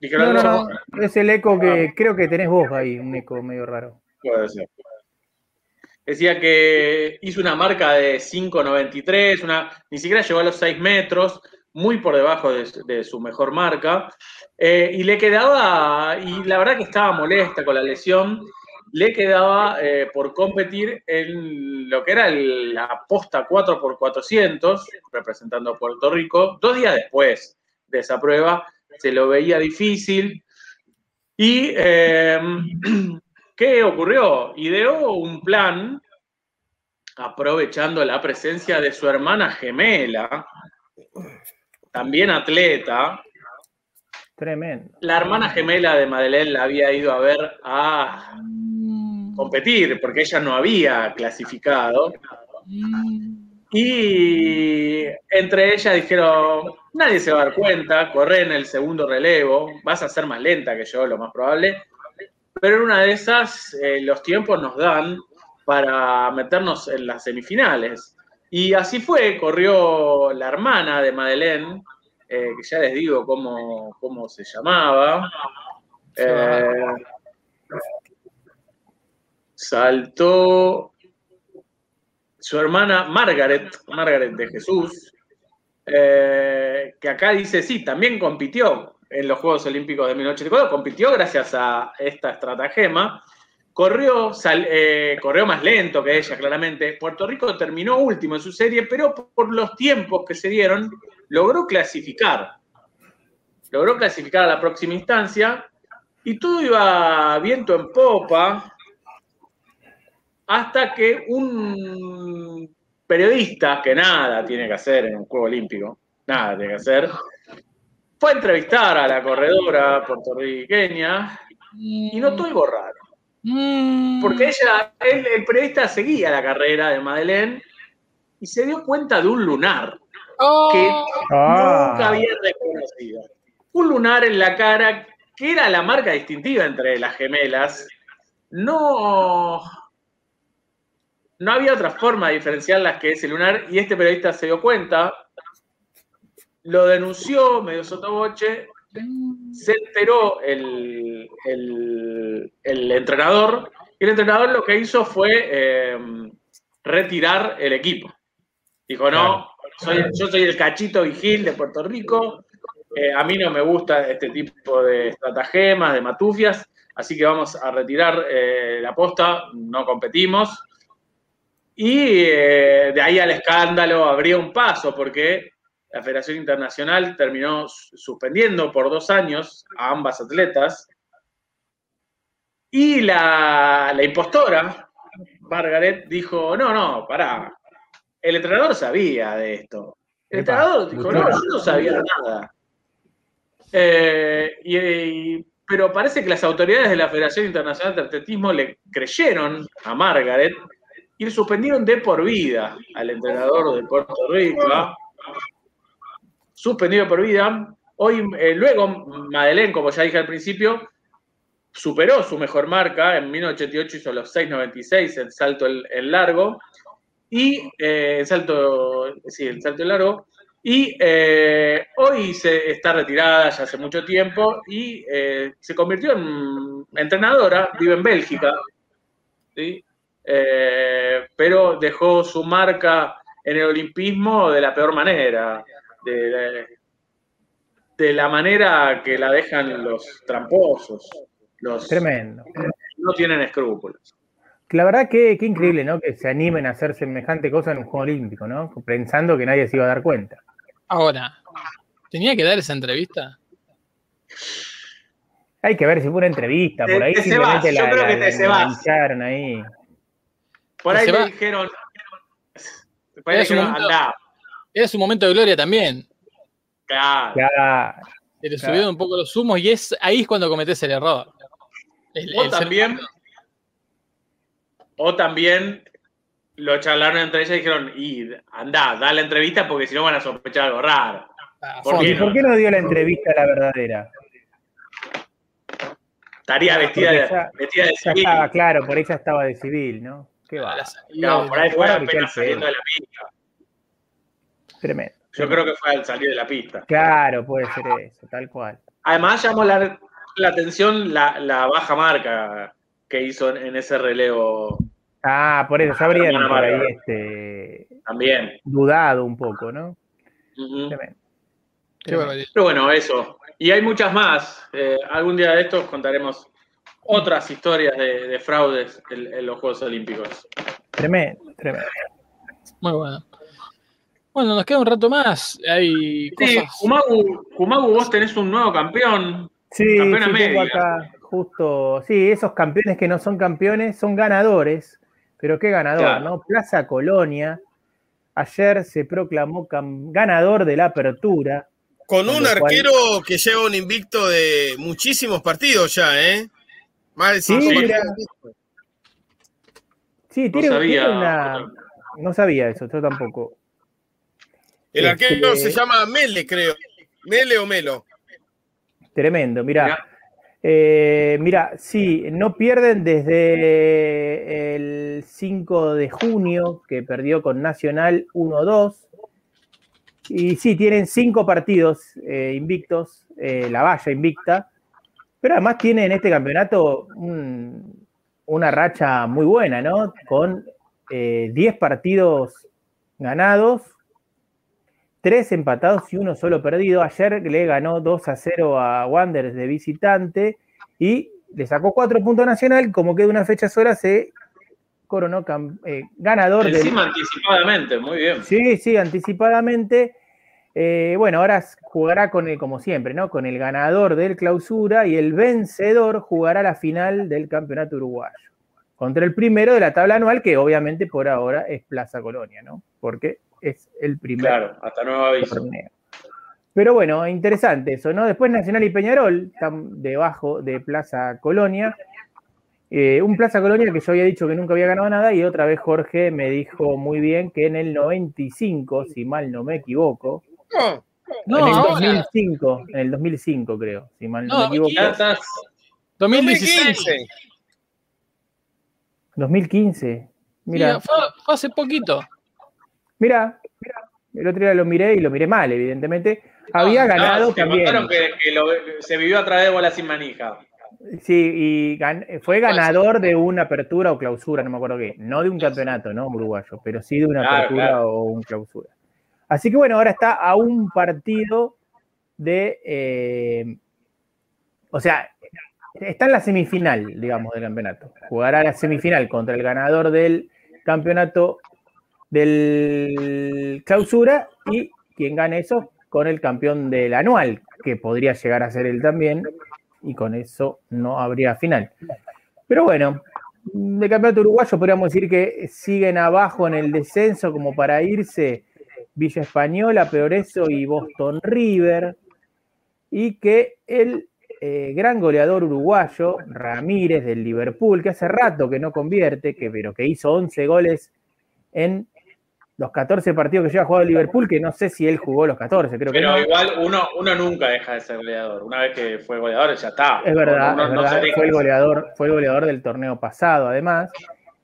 No, no, no, es el eco que creo que tenés vos ahí, un eco medio raro. Puede ser decía que hizo una marca de 5.93, una, ni siquiera llegó a los 6 metros, muy por debajo de, su mejor marca, eh, y le quedaba, y la verdad que estaba molesta con la lesión, le quedaba eh, por competir en lo que era la posta 4x400, representando a Puerto Rico, dos días después de esa prueba, se lo veía difícil, y eh, [CLEARS THROAT] ¿Qué ocurrió? Ideó un plan aprovechando la presencia de su hermana gemela, también atleta. Tremendo. La hermana gemela de Madeleine la había ido a ver a competir porque ella no había clasificado. Y entre ellas dijeron, nadie se va a dar cuenta, corre en el segundo relevo, vas a ser más lenta que yo, lo más probable, pero en una de esas eh, los tiempos nos dan para meternos en las semifinales. Y así fue, corrió la hermana de Madeleine, eh, que ya les digo cómo, cómo se llamaba. Eh, saltó su hermana Margaret, Margaret de Jesús, que acá dice, sí, también compitió en los Juegos Olímpicos de 1984, compitió gracias a esta estratagema, corrió, eh, corrió más lento que ella, claramente. Puerto Rico terminó último en su serie, pero por los tiempos que se dieron, logró clasificar. Logró clasificar a la próxima instancia y todo iba viento en popa hasta que un periodista, que nada tiene que hacer en un Juego Olímpico, nada tiene que hacer, fue a entrevistar a la corredora puertorriqueña y notó algo raro. Mm. Porque ella, el periodista seguía la carrera de Madeleine y se dio cuenta de un lunar que ah. nunca había reconocido. Un lunar en la cara que era la marca distintiva entre las gemelas. No, no había otra forma de diferenciarlas que ese lunar y este periodista se dio cuenta lo denunció medio sotoboche, se enteró el, entrenador, y el entrenador lo que hizo fue em, retirar el equipo. Dijo, no, yo soy el cachito vigil de Puerto Rico, eh, a mí no me gusta este tipo de estratagemas, de matufias, así que vamos a retirar eh, la posta, no competimos. Y eh, de ahí al escándalo habría un paso, porque la Federación Internacional terminó suspendiendo por dos años a ambas atletas. Y la, impostora, Margaret, dijo, no, no, pará. El entrenador sabía de esto. El entrenador dijo, no, yo no sabía nada. Eh, pero parece que las autoridades de la Federación Internacional de Atletismo le creyeron a Margaret y le suspendieron de por vida al entrenador de Puerto Rico suspendido por vida. Hoy, eh, luego, Madeleine, como ya dije al principio, superó su mejor marca. En 1988 hizo los 6.96 en salto en largo. y eh, salto, sí, en salto largo. Y eh, hoy se está retirada ya hace mucho tiempo y eh, se convirtió en entrenadora, vive en Bélgica, ¿sí? Eh, pero dejó su marca en el olimpismo de la peor manera, de, de- de la manera que la dejan los tramposos, los Tremendo. no tienen escrúpulos. La verdad que, que increíble, ¿no? Que se animen a hacer semejante cosa en un juego olímpico, ¿no? Pensando que nadie se iba a dar cuenta. Ahora, ¿tenía que dar esa entrevista? Hay que ver si fue una entrevista, Te- por ahí te simplemente yo la, creo que la- te la ahí. Por ahí se va. dijeron, su dijeron, andá, Era su momento de gloria también. claro. Claro. Se le Claro. subieron un poco los humos y es ahí es cuando cometés el error. El- O el también, o también lo charlaron entre ellas y dijeron, y andá, da la entrevista porque si no van a sospechar algo raro. A ¿por fondo. ¿Y qué por qué no dio la entrevista la verdadera? Estaría Ah, vestida vestida de civil. estaba, claro, por ella estaba de civil, ¿no? Qué va, No, por ahí fue Igual que apenas saliendo de la pista. Tremendo. Yo creo que fue al salir de la pista. Claro, puede ser eso, tal cual. Además llamó la, la atención la, la baja marca que hizo en, en ese relevo Ah, por eso, habrían Hermana por ahí Marta. este, también. dudado un poco, ¿no? Tremendo. Pero bueno, eso. Y hay muchas más. Eh, algún día de estos contaremos otras historias de, de fraudes en, en los Juegos Olímpicos. Tremendo, tremendo. Muy bueno. Bueno, nos queda un rato más. Hay Sí, cosas. Kumagu, Kumagu, vos tenés un nuevo campeón. Sí, Campeona sí, tengo acá justo, sí, esos campeones que no son campeones son ganadores, pero qué ganador, Claro. ¿no? Plaza Colonia, ayer se proclamó ganador de la apertura. Con un cual- arquero que lleva un invicto de muchísimos partidos ya, ¿eh? Más de Sí, cinco partidos. Sí, No tiene, sabía. tiene una... No sabía eso, yo tampoco. El Este- arquero se llama Mele, creo. Mele o Melo. Tremendo, mirá. Mirá. Eh, mira, sí, no pierden desde el 5 de junio, que perdió con Nacional 1-2. Y sí, tienen cinco partidos eh, invictos, eh, la valla invicta. Pero además tiene en este campeonato un- una racha muy buena, ¿no? Con eh, 10 partidos ganados, 3 empatados y uno solo perdido. Ayer le ganó 2 a 0 a Wanderers de visitante y le sacó 4 puntos Nacional. Como queda una fecha sola, se coronó eh, ganador del, Encima anticipadamente, muy bien. Sí, sí, anticipadamente. Eh, bueno, ahora jugará con el, como siempre, ¿no? Con el ganador del clausura y el vencedor jugará la final del campeonato uruguayo. Contra el primero de la tabla anual, que obviamente por ahora es Plaza Colonia, ¿no? Porque es el primer Claro, hasta nuevo aviso. torneo. Pero bueno, interesante eso, ¿no? Después Nacional y Peñarol están debajo de Plaza Colonia. Eh, un Plaza Colonia que yo había dicho que nunca había ganado nada y otra vez Jorge me dijo muy bien que en el 95, si mal no me equivoco, No, No, en el ahora. 2005, en el 2005 creo, si mal no, No, me equivoco. Ya estás. 2016. 2015. 2015. Mira, fue hace poquito. Mira, mira, el otro día lo miré y lo miré mal, evidentemente. Había No, ganado también. que, que lo- se vivió a través de bola sin manija. Sí, y gan- fue ganador de una apertura o clausura, no me acuerdo qué. No de un campeonato, ¿no? Uruguayo, pero sí de una Claro, apertura claro. o un clausura. Así que bueno, ahora está a un partido de. eh, o sea, está en la semifinal, digamos, del campeonato. Jugará la semifinal contra el ganador del campeonato del clausura y quien gane eso con el campeón del anual, que podría llegar a ser él también, y con eso no habría final. Pero bueno, de campeonato uruguayo podríamos decir que siguen abajo en el descenso como para irse Villa Española, Progreso y Boston River, y que el eh, gran goleador uruguayo, Ramírez del Liverpool, que hace rato que no convierte, que, pero que hizo 11 goles en los 14 partidos que lleva jugado Liverpool, que no sé si él jugó los 14, creo que Pero no. igual uno, uno nunca deja de ser goleador. Una vez que fue goleador, ya está. Es verdad, Uno es no se verdad. deja Fue el goleador, fue el goleador del torneo pasado, además.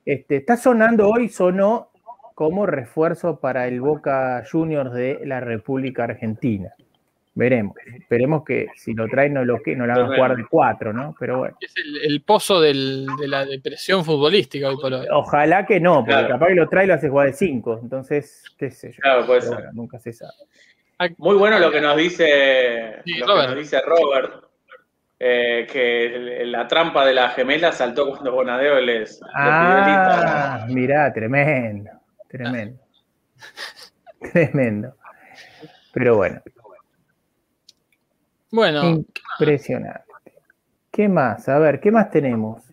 Este, está sonando hoy, sonó como refuerzo para el Boca Juniors de la República Argentina. Veremos. Esperemos que si lo traen no lo, que, no lo hagan jugar de cuatro, ¿no? Pero bueno. Es el, el pozo del, de la depresión futbolística hoy por hoy. Ojalá que no, porque Claro. capaz que lo trae y lo hace jugar de cinco. Entonces, qué sé yo. Claro, puede ser. bueno, nunca se sabe. Muy bueno lo que nos dice, Sí, lo que Robert. nos dice Robert, eh, que la trampa de la gemela saltó cuando Bonadeo les, les. Ah, mirá, tremendo, tremendo. [LAUGHS] Tremendo. Pero bueno, Bueno, impresionante. ¿Qué más? A ver, ¿qué más tenemos?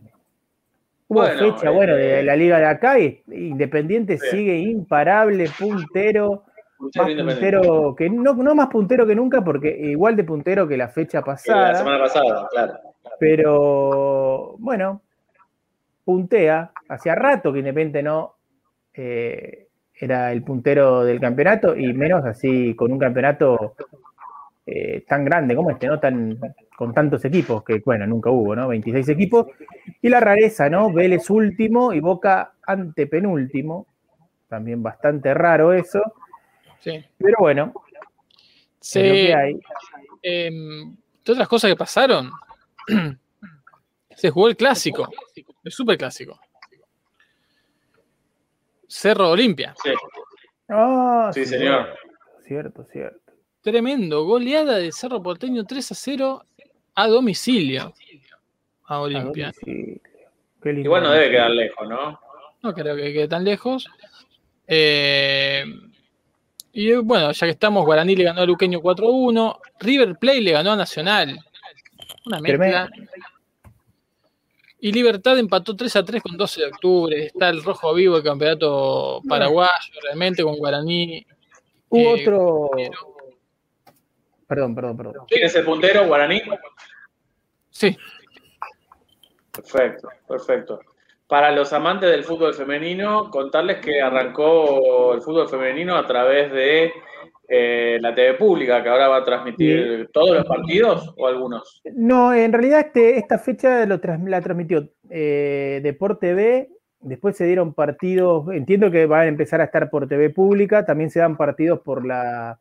Hubo Bueno, fecha, bueno, de eh, la liga de acá y Independiente sigue imparable, puntero, Puntero más puntero que no, no más puntero que nunca, porque igual de puntero que la fecha Que La pasada. semana pasada, claro. pero bueno, puntea. Hacía rato que Independiente no eh, era el puntero del campeonato y menos así con un campeonato eh, tan grande como este, ¿no? Tan, con tantos equipos, que bueno, nunca hubo, ¿no? 26 equipos. Y la rareza, ¿no? Vélez último y Boca antepenúltimo. También bastante raro eso. sí. Pero bueno, Se- es lo que hay. em, de otras cosas que pasaron, [CLEARS THROAT] se jugó el clásico, el super clásico. Cerro Olimpia. Sí, Ah, sí, señor. Cierto, cierto. Tremendo. Goleada de Cerro Porteño 3 a 0 a domicilio a Olimpia. Igual no debe quedar lejos, ¿no? No creo que quede tan lejos. Eh, y bueno, ya que estamos, Guaraní le ganó a Luqueño 4-1. River Plate le ganó a Nacional. Una mezcla. Y Libertad empató 3 a 3 con 12 de octubre. Está el rojo vivo del campeonato paraguayo, realmente, con Guaraní. Hubo Eh, otro. Perdón, perdón, perdón. ¿Quién es el puntero, Guaraní? Sí, Perfecto, perfecto. Para los amantes del fútbol femenino, contarles que arrancó el fútbol femenino a través de eh, la TV pública, que ahora va a transmitir todos los partidos o algunos. No, en realidad este, esta fecha lo tras- la transmitió eh, Deporte TV. Después se dieron partidos. Entiendo que van a empezar a estar por TV pública. También se dan partidos por la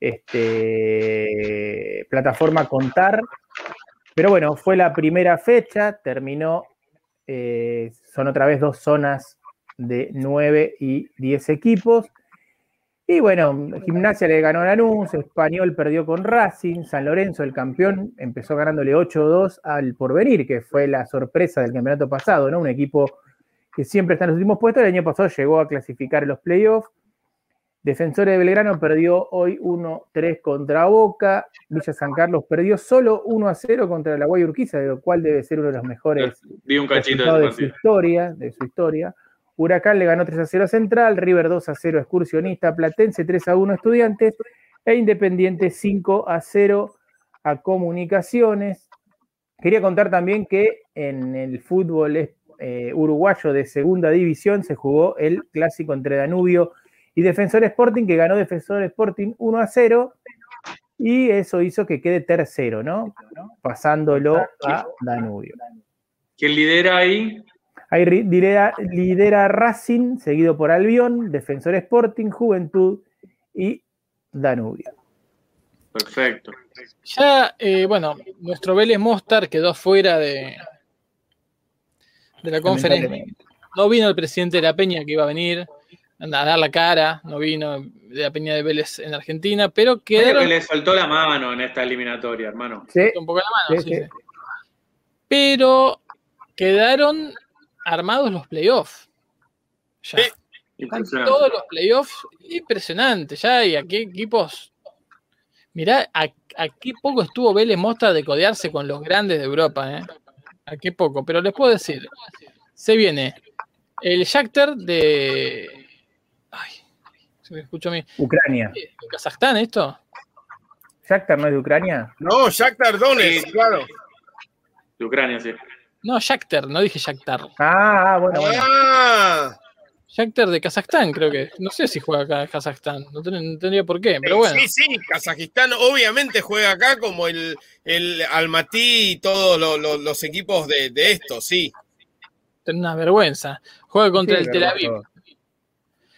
este, plataforma Contar. Pero bueno, fue la primera fecha. Terminó. eh, son otra vez dos zonas de 9 y 10 equipos. Y bueno, Gimnasia le ganó a Lanús, Español perdió con Racing, San Lorenzo, el campeón, empezó ganándole 8-2 al Porvenir, que fue la sorpresa del campeonato pasado, ¿no? Un equipo que siempre está en los últimos puestos, el año pasado llegó a clasificar los playoffs. Defensores de Belgrano perdió hoy 1-3 contra Boca, Villa San Carlos perdió solo 1-0 contra la Guay Urquiza, de lo cual debe ser uno de los mejores Vi un cachito de de su historia, de su historia. Huracán le ganó 3 a 0 a Central, River 2 a 0 a Excursionista, Platense 3 a 1 a Estudiantes e Independiente 5 a 0 a Comunicaciones. Quería contar también que en el fútbol eh, uruguayo de segunda división se jugó el clásico entre Danubio y Defensor Sporting, que ganó Defensor Sporting 1 a 0 y eso hizo que quede tercero, ¿no? Pasándolo a Danubio. ¿Quién lidera ahí? Ahí lidera, lidera Racing, seguido por Albión, Defensor Sporting, Juventud y Danubio. Perfecto. Ya, eh, bueno, nuestro Vélez Mostar quedó fuera de, de la conferencia. No vino el presidente de la Peña que iba a venir a dar la cara, no vino de la Peña de Vélez en Argentina, pero Creo quedaron que le soltó la mano en esta eliminatoria, hermano. Sí, un poco la mano, Sí, sí, sí. sí. Pero quedaron armados los playoffs. Ya. Todos los playoffs impresionante ya y a qué equipos mirá a, a qué poco estuvo Vélez Mostar de codearse con los grandes de Europa ¿eh? a qué poco pero les puedo decir se viene el Shakhtar de se me escuchó a mí Ucrania. ¿de Kazajstán esto? ¿Shakhtar no es de Ucrania? No, Shakhtar Donetsk, Sí. claro. De Ucrania, sí. no Shakhtar no dije Shakhtar Ah, ah, bueno, bueno. Ah, Shakhtar de Kazajstán creo que no sé si juega acá en Kazajstán no, ten- no tendría por qué pero bueno Sí, sí, Kazajistán obviamente juega acá como el, el Almaty y todos lo- lo- los equipos de, de esto, sí. Ten una vergüenza juega contra Sí, el Tel Aviv todo.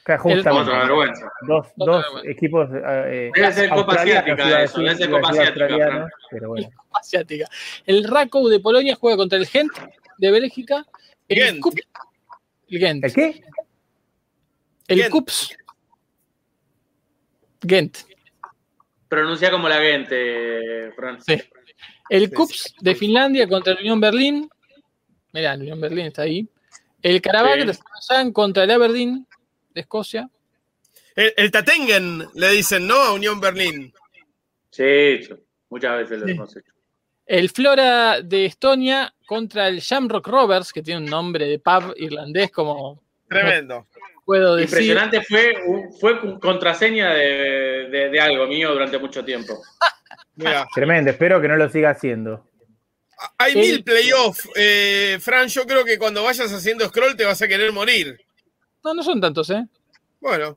Que justamente, Otra vergüenza. dos, Otra dos vergüenza. equipos. eh, Debe ser Copa Asiática eso, debe ser [LAUGHS] Copa Asiática, australianos, pero bueno. Asiática. El Rakow de Polonia juega contra el Gent de Bélgica. El Gent. Kup- el Gent. ¿El qué? El Gent. Kups. Gent. Pronuncia como la gente, Fran. Sí. El Sí, sí. de Finlandia contra el Unión Berlín. Mirá, el Unión Berlín está ahí. El Karabakh Sí. de Azerbaiyán contra el Aberdeen de Escocia. El, el Tatengen, le dicen, ¿no? A Unión Berlín. Sí, muchas veces lo Sí. hemos hecho. El Flora de Estonia contra el Shamrock Rovers, que tiene un nombre de pub irlandés, como Tremendo. puedo decir. Impresionante, fue, fue con- contraseña de, de- de algo mío durante mucho tiempo. [LAUGHS] Mira, Tremendo, espero que no lo siga haciendo. hay El- mil playoffs. Eh, Fran, yo creo que cuando vayas haciendo scroll te vas a querer morir. No, no son tantos, ¿eh? Bueno,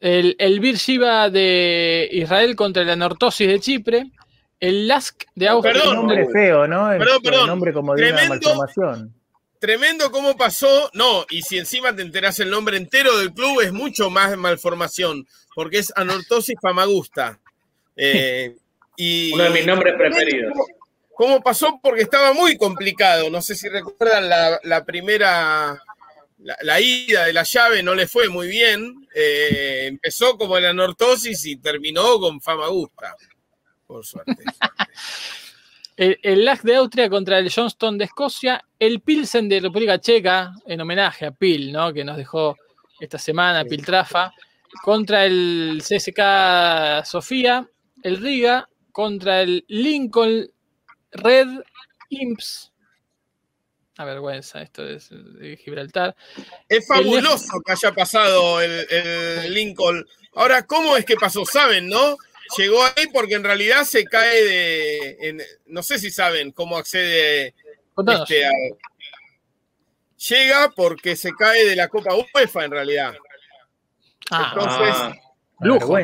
El, el Bir Shiva de Israel contra la Nortosis de Chipre. El Lask de Austria. Perdón. Un nombre feo, ¿no? Perdón, un perdón. nombre como de una Tremendo. malformación. tremendo cómo pasó. No, y si encima te enterás el nombre entero del club, es mucho más malformación, porque es Anortosis Famagusta. [LAUGHS] Eh, y Uno de mis nombres preferidos. ¿Cómo pasó? Porque estaba muy complicado. No sé si recuerdan la, la primera, la, la ida de la llave no le fue muy bien. Eh, empezó como la anortosis y terminó con Famagusta. Por suerte. [LAUGHS] El, el Lask de Austria contra el Johnston de Escocia. El Pilsen de República Checa, en homenaje a Pil, ¿no? Que nos dejó esta semana, Piltrafa. Contra el CSK Sofía. El Riga contra el Lincoln Red Imps. Una vergüenza, esto es de Gibraltar. Es fabuloso que haya pasado el, el Lincoln. Ahora, ¿cómo es que pasó? Saben, ¿no? Llegó ahí porque en realidad se cae de. en- no sé si saben cómo accede. Este, a- llega porque se cae de la Copa UEFA en realidad. Ah, entonces- Ah, Lujo,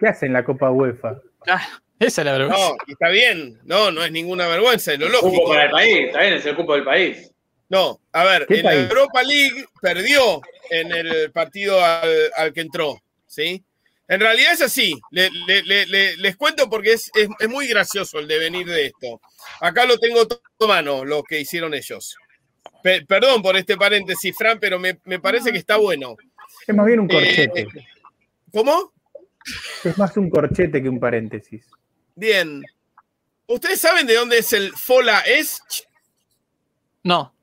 ¿Qué hacen en la Copa UEFA? ah, esa es la vergüenza. No, está bien. No, no es ninguna vergüenza, es lo cupo lógico. para el país, está bien, es el cupo del país. No, a ver, ¿Qué en país? Europa League perdió en el partido al, al que entró, ¿sí? En realidad es así, Le- le- le- le- les cuento porque es, es- es muy gracioso el devenir de esto. Acá lo tengo todo a mano, lo que hicieron ellos. Pe- perdón por este paréntesis, Fran, pero me, me parece que está bueno. Es más bien un Eh, corchete. ¿Cómo? Es más un corchete que un paréntesis. Bien. ¿Ustedes saben de dónde es el Fola Esch? No.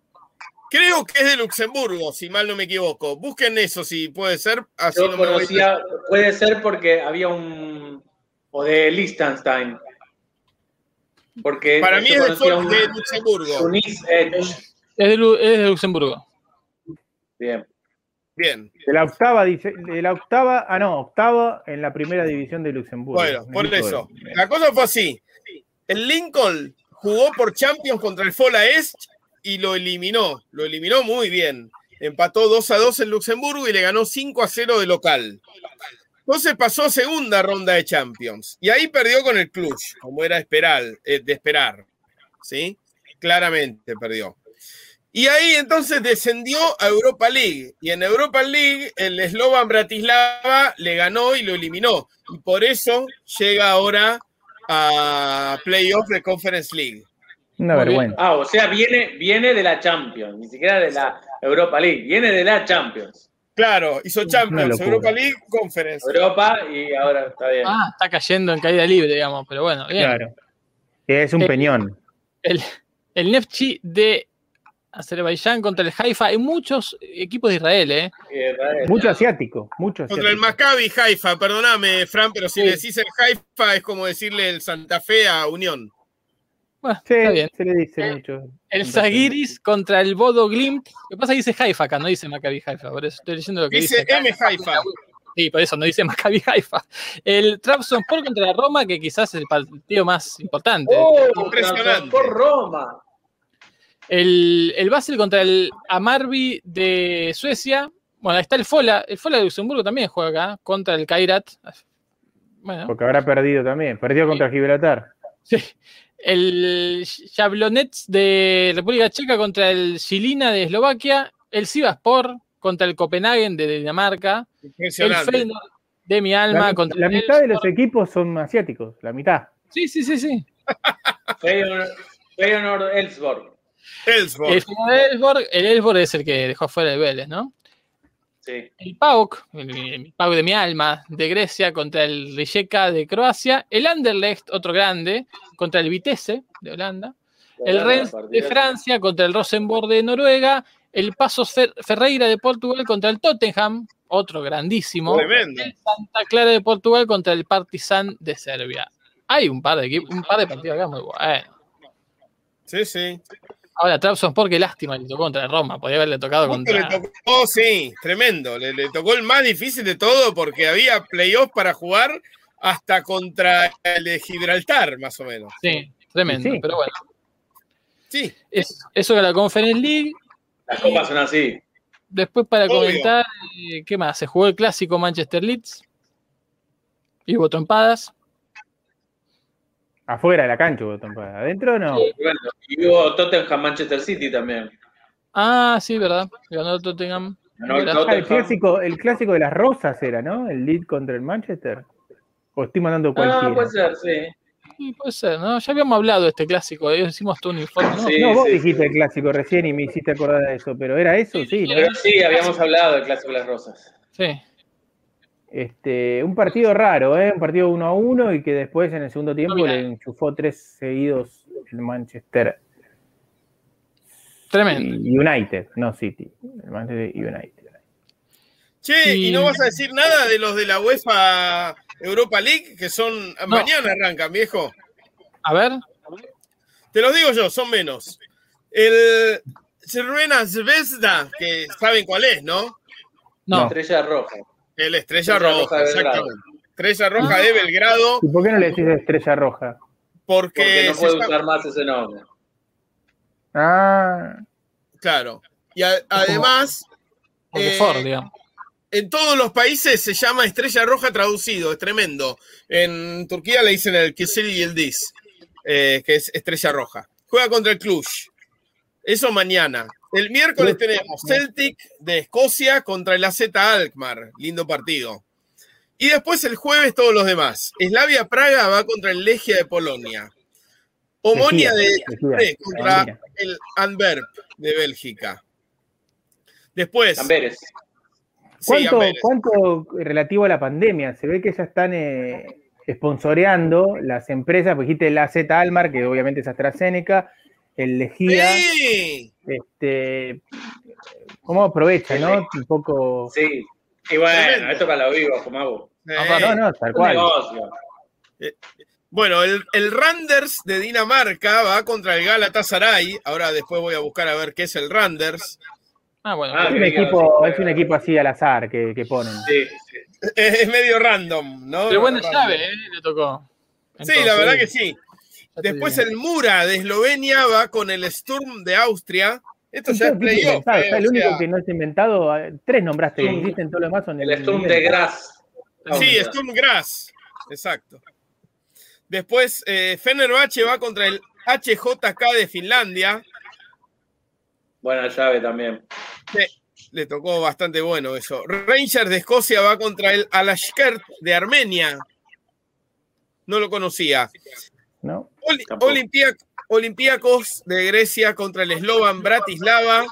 Creo que es de Luxemburgo, si mal no me equivoco. Busquen eso, si puede ser. Así Yo no me voy- conocía, puede ser porque había un. o de Liechtenstein. Porque Para mí es de, un de Luxemburgo. Edge. Es de, Lu- es de Luxemburgo. Bien. Bien. De la octava, dice- de la octava, ah no, octava en la primera división de Luxemburgo. Bueno, por eso. La cosa fue así. El Lincoln jugó por Champions contra el Fola Est y lo eliminó. Lo eliminó muy bien. Empató 2 a 2 en Luxemburgo y le ganó 5 a 0 de local. Entonces pasó a segunda ronda de Champions. Y ahí perdió con el Cluj, como era esperar, eh, de esperar. ¿Sí? Claramente perdió. Y ahí entonces descendió a Europa League. Y en Europa League el Slovan Bratislava le ganó y lo eliminó. Y por eso llega ahora a playoff de Conference League. Una Muy bien. vergüenza. Ah, o sea, viene, viene de la Champions, ni siquiera de la Europa League, viene de la Champions. Claro, hizo Champions. Europa League, Conference. Europa y ahora está bien. Ah, está cayendo en caída libre, digamos, pero bueno, bien. Claro. Es un peñón. El, el Nefchi de Azerbaiyán contra el Haifa. Hay muchos equipos de Israel, ¿eh? Israel. Mucho asiático, mucho Contra el asiático. Maccabi Haifa, perdóname, Fran, pero si Sí. le decís el Haifa es como decirle el Santa Fe a Unión. Bueno, Sí, está bien. se le dice mucho. El Zagiris contra el Bodo Glimt. Lo que pasa es que dice Haifa acá, no dice Maccabi Haifa. Por eso estoy leyendo lo que dice. Dice acá. M Haifa. Sí, por eso no dice Maccabi Haifa. El Trabzonspor [LAUGHS] contra la Roma, que quizás es el partido más importante. ¡Oh! Impresionante. Por Roma. El, el Basel contra el Amarby de Suecia. Bueno, ahí está el Fola. El Fola de Luxemburgo también juega acá contra el Kairat. Bueno, Porque habrá perdido también. Perdió contra Gibraltar. sí. El Jablonets de República Checa contra el Silina de Eslovaquia. El Sivaspor contra el Copenhagen de Dinamarca. El. Feyenoord de mi alma La, contra la el mitad de los equipos son asiáticos, la mitad. Sí, sí, sí, sí. Feyenoord Feyenoord Elfsborg. Elfsborg. El Feyenoord de Elfsborg, el Elfsborg es el que dejó fuera el Vélez, ¿no? Sí. El PAOK, el, el PAOK de mi alma, de Grecia contra el Rijeka de Croacia. El Anderlecht, otro grande, contra el Vitesse de Holanda. El Rennes de Francia contra el Rosenborg de Noruega. El Pasos Fer- Ferreira de Portugal contra el Tottenham, otro grandísimo. Tremendo. El Santa Clara de Portugal contra el Partizan de Serbia. Hay un par de equipos, un par de partidos acá muy buenos. Sí, sí. Ahora, Trabzonspor, qué lástima le tocó contra el Roma. Podría haberle tocado Justo contra. le tocó, sí, tremendo. Le, le tocó el más difícil de todo porque había playoff para jugar hasta contra el de Gibraltar, más o menos. Sí, tremendo. Sí. Pero bueno, Sí, es- eso era la Conference League. Las copas son así. Después, para Obvio. comentar, eh, ¿qué más? Se jugó el clásico Manchester Leeds. Y hubo trompadas. Afuera de la cancha, hubo trompada. ¿Adentro no? Y bueno, y hubo Tottenham Manchester City también. Ah, sí, ¿verdad? Ganó el Tottenham. Ganó el Ah, el Tottenham. clásico, el clásico de las rosas era, ¿no? El lead contra el Manchester. O estoy mandando cualquiera. Ah, puede ser, sí. Sí, puede ser, ¿no? Ya habíamos hablado de este clásico. Hicimos todo un informe, ¿no? Sí. no, vos sí, dijiste sí. el clásico recién y me hiciste acordar de eso, pero era eso, sí, ¿no? Pero sí, habíamos hablado del Clásico de las Rosas. Sí. Este, un partido raro, ¿eh? Un partido uno a uno y que después en el segundo tiempo le enchufó tres seguidos el Manchester Tremendo. United, no City. El Manchester United. Che, ¿y no vas a decir nada de los de la UEFA Europa League? Que son. Mañana arrancan, viejo. A ver. Te los digo yo, son menos. El Cervena Zvezda, que saben cuál es, ¿no? No. Estrella Roja. El Estrella Estrella Roja, exactamente. Estrella Roja de Belgrado, ¿Y por qué no le decís estrella roja? porque, Porque no se puede usar más ese nombre. Ah, Claro. Y a- además, Como que Eh, Ford, digamos. En todos los países se llama Estrella Roja traducido, es tremendo. En Turquía le dicen el Kisil y el Dis, eh, que es Estrella Roja. Juega contra el Cluj. Eso mañana. El miércoles tenemos Celtic de Escocia contra el AZ Alkmaar. Lindo partido. Y después el jueves todos los demás. Slavia Praga va contra el Legia de Polonia. Omonia de Chipre contra Omonia. el Antwerp de Bélgica. Después. Amberes. ¿Cuánto. ¿Cuánto relativo a la pandemia? Se ve que ya están eh, sponsoreando las empresas, pues dijiste el AZ Almar, que obviamente es AstraZeneca, el Lejía, Sí. este, ¿cómo aprovecha, no? Un poco... Sí. Y bueno, esto para lo vivo, como hago. Eh, No, no, tal cual. negocio. Bueno, el, el Randers de Dinamarca va contra el Galatasaray. Ahora después voy a buscar a ver qué es el Randers. Ah, bueno. Ah, Es un equipo, es un así al azar que, que ponen. Sí, sí. Es medio random, ¿no? Pero buena Random. llave, ¿eh? Le tocó. Sí, la verdad que sí. Después el Mura de Eslovenia va con el Sturm de Austria. Esto ya es playoff. eh, está el único sea, que no es inventado, eh, tres nombraste, Sturm. existen todo lo demás son El Sturm de Graz. Sí, Sturm Graz. Exacto. Después eh, Fenerbahce va contra el HJK de Finlandia. Buena llave también. Le tocó bastante bueno eso. Rangers de Escocia va contra el Alashkert de Armenia. No lo conocía. ¿no? Oli- Olympiacos de Grecia contra el Slovan Bratislava.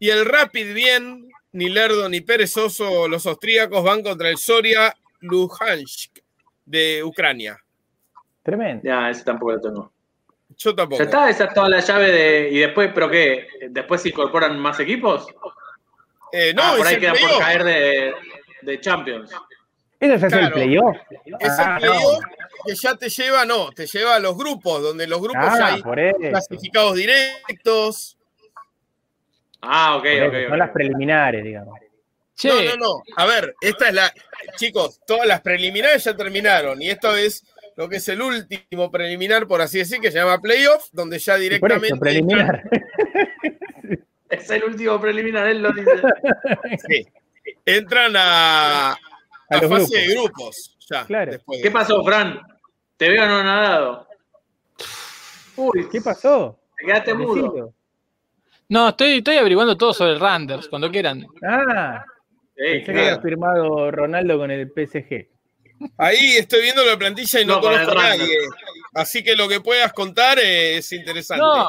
Y el Rapid bien, ni lerdo ni perezoso, los austríacos van contra el Soria Luhansk de Ucrania. Tremendo. Ya, ese tampoco lo tengo. Yo tampoco. ¿Ya está? Esa es toda la llave de. ¿Y después, pero qué? ¿Después se incorporan más equipos? Eh, no, ah, por es ahí el quedan por caer de, de Champions. ¿Eso ya es el playoff? Es Ah, el playoff que ya te lleva, no, te lleva a los grupos, donde los grupos Ah, hay clasificados directos. Ah, ok, eso, ok. Son las preliminares, digamos. Che, No, no, no. A ver, esta es la. Chicos, todas las preliminares ya terminaron. Y esto es lo que es el último preliminar, por así decir, que se llama playoff, donde ya directamente. eso, preliminar. [LAUGHS] Es el último preliminar, él lo dice. [LAUGHS] Sí. Entran a, A fase de grupos. Ya, Claro. después de- ¿Qué pasó, Fran? Te veo no nadado. Uy, ¿Qué pasó? Te quedaste mudo. No, estoy, estoy averiguando todo sobre el Randers, cuando quieran. Ah, Sí, pensé que claro. había firmado Ronaldo con el PSG. Ahí estoy viendo la plantilla y no, No, con conozco a nadie. Así que lo que puedas contar eh, es interesante. No,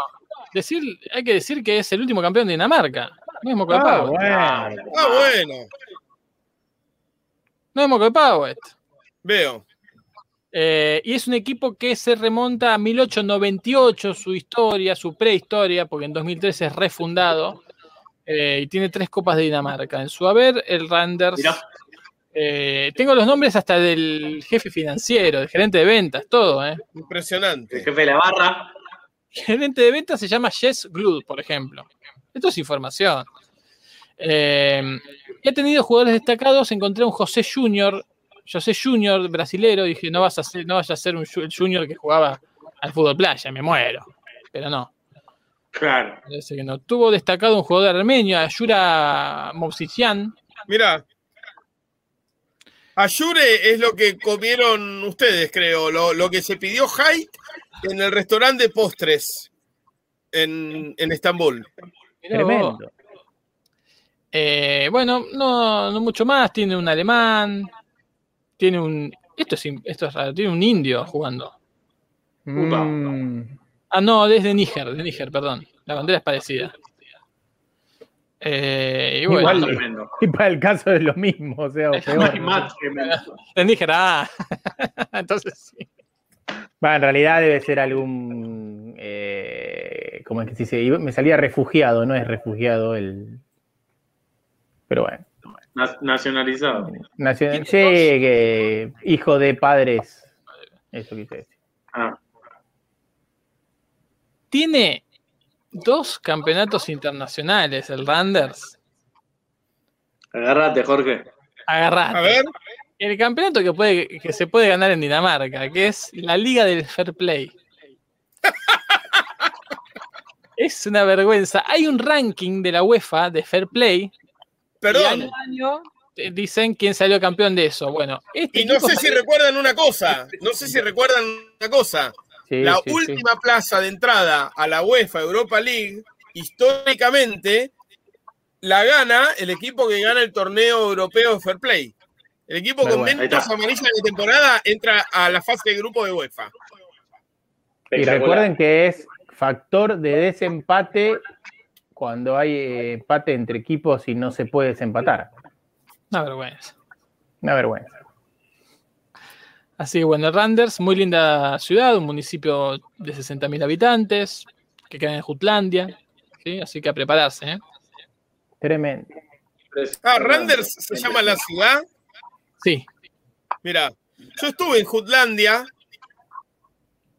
decir, hay que decir que es el último campeón de Dinamarca. No es Moco de Ah, bueno. Ah, bueno, No es Moco de Pauet. veo. Eh, y es un equipo que se remonta a 1898, su historia, su prehistoria, porque en 2013 es refundado. eh, y tiene tres copas de Dinamarca. En su haber, el Randers. Mirá. Eh, tengo los nombres hasta del jefe financiero, del gerente de ventas, todo. ¿eh? El Impresionante. jefe de la barra. El gerente de ventas se llama Jess Glud, por ejemplo. Esto es información. Eh, y ha tenido jugadores destacados. Encontré un José Junior, José Junior brasilero. Dije, no vas a ser, no vayas a ser un ju- el Junior que jugaba al fútbol playa, me muero. Pero no, Claro. parece que no. Tuvo destacado un jugador armenio, Ayura Movsisian. Mira. Ayure es lo que comieron ustedes, creo. Lo, lo que se pidió Haidt en el restaurante de postres en, en Estambul. Tremendo. Eh, bueno, no, no mucho más. Tiene un alemán. Tiene un. Esto es, esto es raro. Tiene un indio jugando. Upa. Mm, Ah, no, desde Níger, de Níger, perdón. La bandera es parecida. Eh, y bueno, Igual. Tremendo. [LAUGHS] y para el caso es lo mismo, o sea, o No No peor. hay más tremendo. [LAUGHS] ah. [LAUGHS] Entonces sí. Va, en realidad debe ser algún. Eh, ¿Cómo es que se dice? Me salía refugiado, no es refugiado el. Pero bueno. Na- Nacionalizado. Nacional, sí, que hijo de padres. Eso quise decir. Ah, Tiene dos campeonatos internacionales, el Randers. agárrate, Jorge. Agarrate. A ver, El campeonato que, puede, que se puede ganar en Dinamarca, que es la Liga del Fair Play. [LAUGHS] es una vergüenza. Hay un ranking de la UEFA de Fair Play. Y perdón. año a año eh, dicen quién salió campeón de eso. Bueno, este Y no sé si recuerdan una cosa. No sé si recuerdan una cosa. Sí, La sí, sí. última plaza de entrada a la UEFA Europa League, históricamente, la gana el equipo que gana el torneo europeo de Fair Play. El equipo con bueno. Menos amarillas de temporada entra a la fase de grupo de UEFA. Y recuerden que es factor de desempate cuando hay eh, empate entre equipos y no se puede desempatar. Una vergüenza. Una vergüenza. Así que bueno, Randers, muy linda ciudad, un municipio de 60.000 habitantes, que queda en Jutlandia. ¿sí? Así que a prepararse. ¿eh? Tremendo. Ah, Randers se llama la ciudad. Sí, Mira, yo estuve en Jutlandia.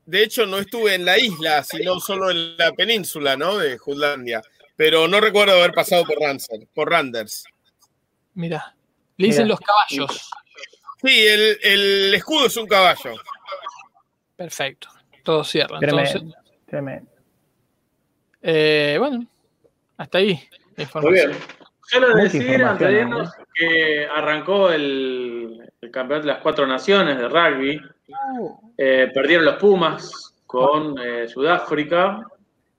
De hecho, no estuve en la isla, sino solo en la península, ¿no? De Jutlandia. Pero no recuerdo haber pasado por, Ranser, por Randers. mira. Le dicen Mirá. los caballos. Sí, el, el escudo es un caballo. Perfecto. Todo cierra. Tremendo. Entonces, Tremendo. eh, bueno, hasta ahí la Muy bien. Solo Mucha decir, antes de irnos, que arrancó el, el campeonato de las cuatro naciones de rugby. Eh, perdieron los Pumas con eh, Sudáfrica.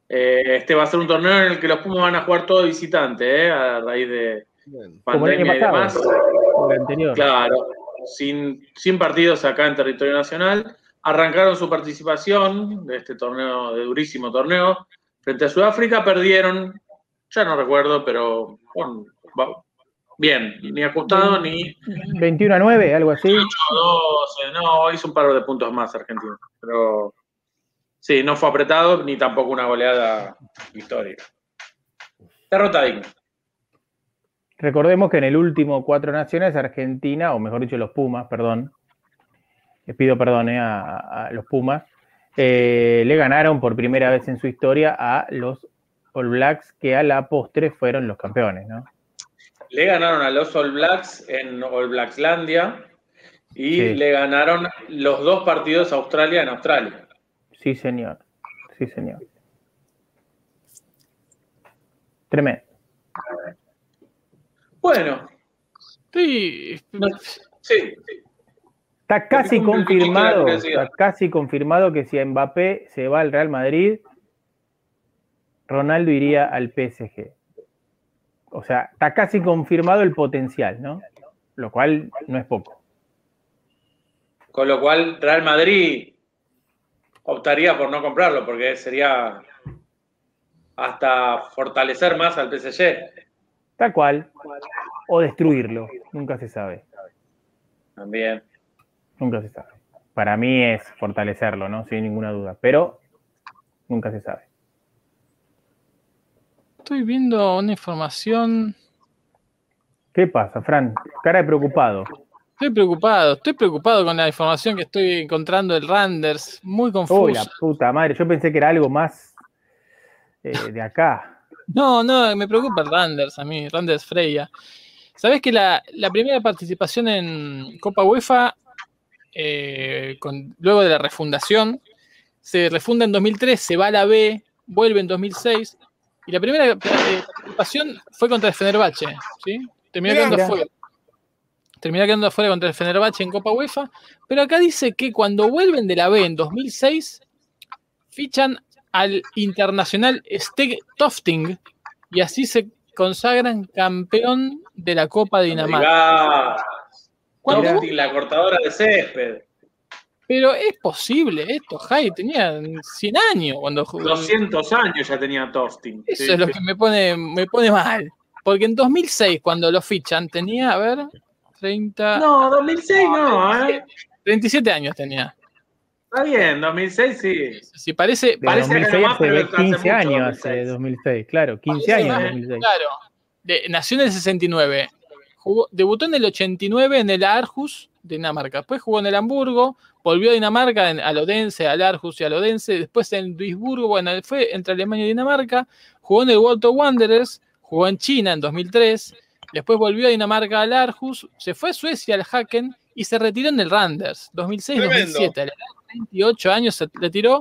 Eh, este va a ser un torneo en el que los Pumas van a jugar todo visitante, eh, a raíz de Como el año pandemia y demás. pasado. El anterior. Claro, sin, sin partidos acá en territorio nacional. Arrancaron su participación de este torneo, de durísimo torneo, frente a Sudáfrica. Perdieron, ya no recuerdo, pero bien, ni ajustado ni 21 a 9, algo así. 8 12. No, hizo un par de puntos más Argentina. Pero sí, no fue apretado ni tampoco una goleada histórica. Derrota digna. Recordemos que en el último Cuatro Naciones, Argentina, o mejor dicho, los Pumas, perdón, les pido perdón eh, a, a los Pumas, eh, le ganaron por primera vez en su historia a los All Blacks, que a la postre fueron los campeones, ¿no? Le ganaron a los All Blacks en All Blackslandia y Sí. le ganaron los dos partidos a Australia en Australia. Sí, señor. Sí, señor. Tremendo. Bueno, Sí, sí, Está casi confirmado, está casi confirmado que si a Mbappé se va al Real Madrid, Ronaldo iría al PSG. O sea, está casi confirmado el potencial, ¿no? Lo cual no es poco. Con lo cual, Real Madrid optaría por no comprarlo, porque sería hasta fortalecer más al PSG. Tal cual. O destruirlo. Nunca se sabe. También. Nunca se sabe. Para mí es fortalecerlo, ¿no? Sin ninguna duda. Pero nunca se sabe. Estoy viendo una información. ¿Qué pasa, Fran? Cara de preocupado. Estoy preocupado, estoy preocupado con la información que estoy encontrando del Randers. Muy confuso. Uy, la puta madre. Yo pensé que era algo más eh, de acá. No, no, me preocupa el Randers a mí, Randers Freya. ¿Sabés que la, la primera participación en Copa UEFA, eh, con, luego de la refundación, se refunda en 2003, se va a la B, vuelve en 2006, y la primera eh, participación fue contra el Fenerbahce, ¿sí? Terminó quedando afuera. Terminó quedando afuera contra el Fenerbahce en Copa UEFA, pero acá dice que cuando vuelven de la B en 2006, fichan al internacional Steg Tofting y así se consagran campeón de la Copa de Dinamarca. Tofting, la cortadora de césped. Pero es posible esto, Jai, tenía 100 años cuando jugó. 200 años ya tenía Tofting. Eso Sí, es lo que me pone, me pone mal. Porque en 2006, cuando lo fichan, tenía, a ver, 30, No, 2006 no, ¿eh? 37 años tenía. Está bien, 2006 sí. Si parece, De parece 2006 que hace pero hace 15 mucho, años, 2006. hace 2006, claro, 15 Parece años que- 2006. Claro. De- nació en el 69. Jugó- debutó en el 89 en el Aarhus de Dinamarca. Después jugó en el Hamburgo. Volvió a Dinamarca, en, al Odense, al Aarhus y al Odense. Después en Duisburgo. Bueno, fue entre Alemania y Dinamarca. Jugó en el Walter Wanderers. Jugó en China en 2003. Después volvió a Dinamarca al Aarhus. Se fue a Suecia al Haken. Y se retiró en el Randers. 2006-2007. A la edad de 28 años se.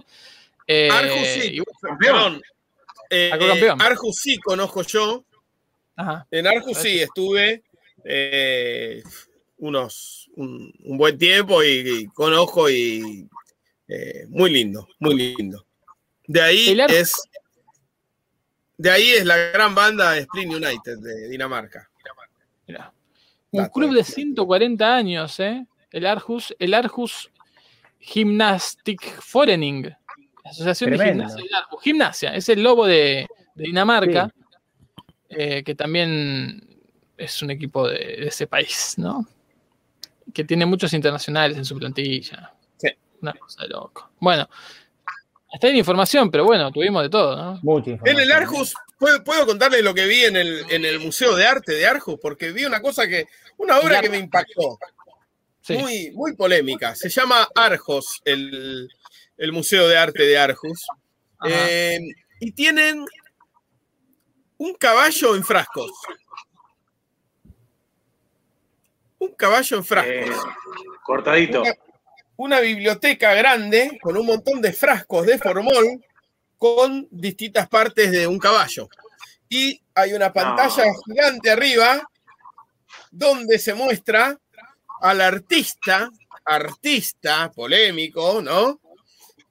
Eh, sí, y- Perdón. Eh, Sacó campeón. eh, sí conozco yo. ajá. En sí estuve eh, unos un, un buen tiempo y, y conozco y eh, muy lindo, muy lindo. De ahí es de ahí es la gran banda Split United de Dinamarca. Mirá. Un club de extra. 140 años, ¿eh? El Arhus, el Arhus Gymnastic Forening. La Asociación Tremendo. de Gimnasia. Gimnasia, es el lobo de, de Dinamarca, eh, que también es un equipo de, de ese país, ¿no? Que tiene muchos internacionales en su plantilla. Sí. Una cosa de loco. Bueno, está en información, pero bueno, tuvimos de todo, ¿no? Mucha En el Aarhus, ¿puedo, puedo contarles lo que vi en el, en el Museo de Arte de Aarhus? Porque vi una cosa que, una obra que me impactó. Sí. muy, muy polémica. Se llama Arjos, el, el Museo de Arte de Arjos. Eh, y tienen un caballo en frascos. Un caballo en frascos. Eh, cortadito. Una, una biblioteca grande con un montón de frascos de formol con distintas partes de un caballo. Y hay una pantalla gigante arriba donde se muestra al artista, artista polémico, ¿no?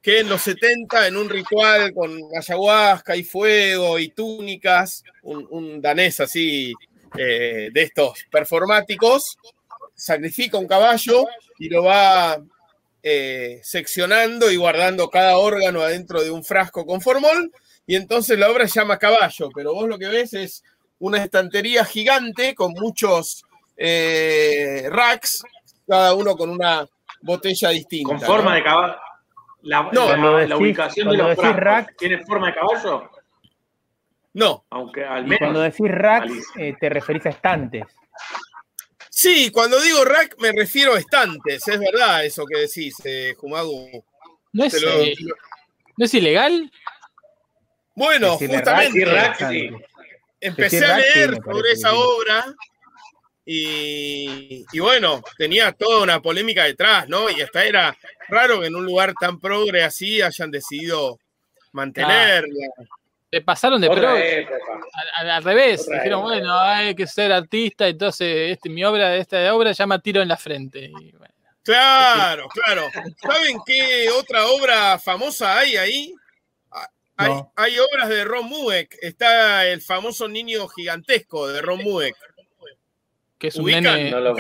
Que en los 70, en un ritual con ayahuasca y fuego y túnicas, un, danés así eh, de estos performáticos, sacrifica un caballo y lo va eh, seccionando y guardando cada órgano adentro de un frasco con formol. Y entonces la obra se llama Caballo, pero vos lo que ves es una estantería gigante con muchos eh, racks, cada uno con una botella distinta. Con forma ¿no? de caballo. La, No, la- cuando la decís- ubicación de los frascos, rack- ¿Tiene forma de caballo? No. Aunque al Y menos. cuando decís racks, eh, te referís a estantes. Sí, cuando digo rack me refiero a estantes, es verdad eso que decís, eh, Jumagu. ¿No, es, lo- eh, ¿No es ilegal? Bueno, Decirle justamente rack, rack, sí. empecé a leer sobre esa obra y, y bueno, tenía toda una polémica detrás, ¿no? Y hasta era raro que en un lugar tan progre así hayan decidido mantenerla. Te pasaron de Otra pro época. al, revés. Otra Dijeron, época. bueno, hay que ser artista, entonces este, mi obra, esta obra se llama Tiro en la Frente. Y, bueno, Claro, claro. ¿Saben qué otra obra famosa hay ahí? Ah, Hay, No. hay obras de Ron Mueck. Está el famoso niño gigantesco de Ron Mueck. Que es un Ubican, nene no lo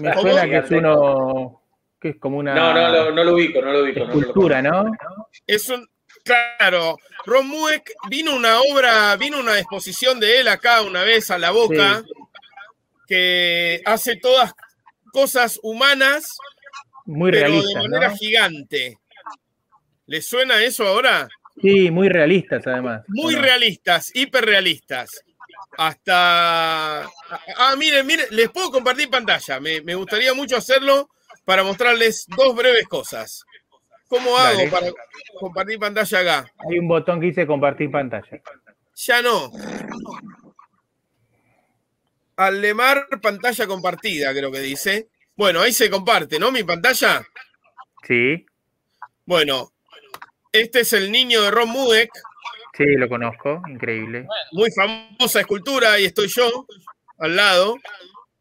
Me suena que es uno que es como una No, no, lo- no lo ubico, no lo ubico. no lo escultura, ¿no? Es un. Claro, Ron Mueck vino una obra, vino una exposición de él acá una vez a la boca, que hace todas cosas humanas, Muy pero de manera ¿no? gigante. ¿Les suena eso ahora? Sí, muy realistas además. Muy ¿o no? realistas, hiperrealistas. Hasta. Ah, miren, miren, les puedo compartir pantalla. Me, me gustaría mucho hacerlo para mostrarles dos breves cosas. ¿Cómo hago Dale. para compartir pantalla acá? Hay un botón que dice compartir pantalla. Ya no. Aldemar, pantalla compartida, creo que dice. Bueno, ahí se comparte, ¿no? Mi pantalla. Sí, Bueno, este es el niño de Ron Mueck, sí, lo conozco, increíble. muy famosa escultura, ahí estoy yo, al lado,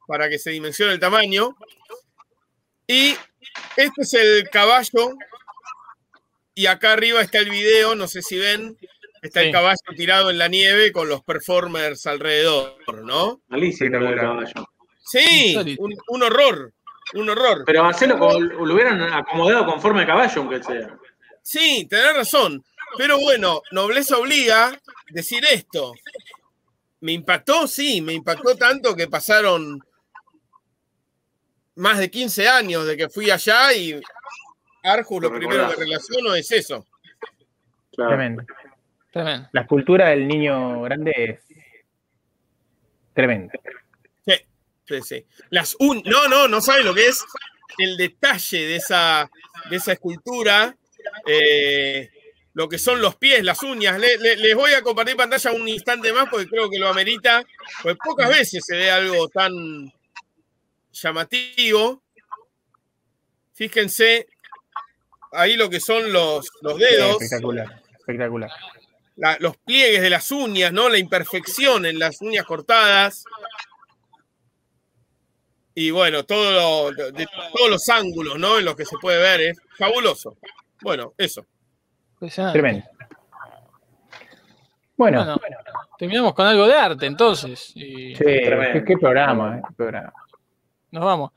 para que se dimensione el tamaño. Y este es el caballo, y acá arriba está el video, no sé si ven, está Sí. el caballo tirado en la nieve con los performers alrededor, ¿no? Malísimo el caballo. Sí, un, un horror, un horror. Pero hacerlo como lo hubieran acomodado con forma de caballo, aunque sea. Sí, tenés razón. Pero bueno, nobleza obliga decir esto. ¿Me impactó? Sí, me impactó tanto que pasaron más de 15 años de que fui allá y Arjus lo Lo primero que relaciono es eso. Claro. Tremendo. Tremendo. La escultura del niño grande es tremenda. Sí, sí, sí. Las un... No, no, no sabes lo que es el detalle de esa, de esa escultura. eh, lo que son los pies, las uñas. Le- le- les voy a compartir pantalla un instante más porque creo que lo amerita. Pues pocas veces se ve algo tan llamativo. Fíjense ahí lo que son los, los dedos, Espectacular, espectacular. la- los pliegues de las uñas, ¿no? La imperfección en las uñas cortadas. Y bueno, todo lo- de todos los ángulos, ¿no? En los que se puede ver, es fabuloso. Bueno, eso. Impresionante. Tremendo. Bueno, Bueno, terminamos con algo de arte entonces. Y sí, tremendo. qué, qué programa, eh, qué programa. nos vamos.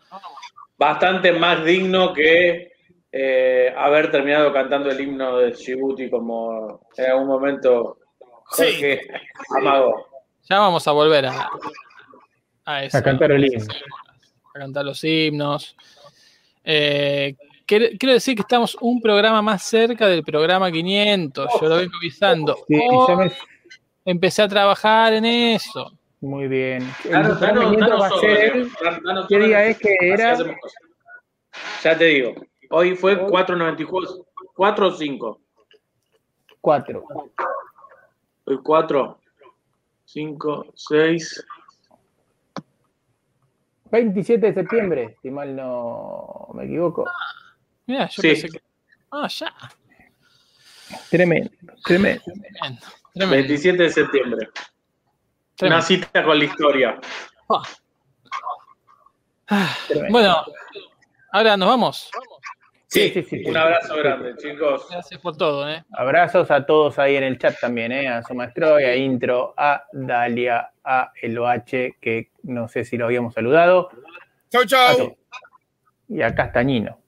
Bastante más digno que eh, haber terminado cantando el himno de Djibouti como en algún momento Jorge Amago. Ya vamos a volver a, a eso. A cantar el himno. a cantar los himnos. Eh, quiero, quiero decir que estamos un programa más cerca del programa 500. Yo lo vengo avisando. Sí, Oh, ya me- Empecé a trabajar en eso. Muy bien. El Danos- programa danos- 500 danos va a ser. ¿Qué día es que era? Ya te digo. Hoy fue 4.94. 4 o 5. 4. Hoy 4, 5, 6. 27 de septiembre, si mal no me equivoco. Mira, yo Sí. pensé que. Ah, ya. Tremendo, tremendo. Tremendo. Tremendo. 27 de septiembre. tremendo. Una cita con la historia. Ah, bueno, ahora nos vamos. Sí, sí, sí, sí. Un abrazo grande, chicos. Gracias por todo, ¿eh? Abrazos a todos ahí en el chat también, ¿eh? a Somastroy, a Intro, a Dalia, a Eloh, que no sé si lo habíamos saludado, Chau, chau. y a Castañino.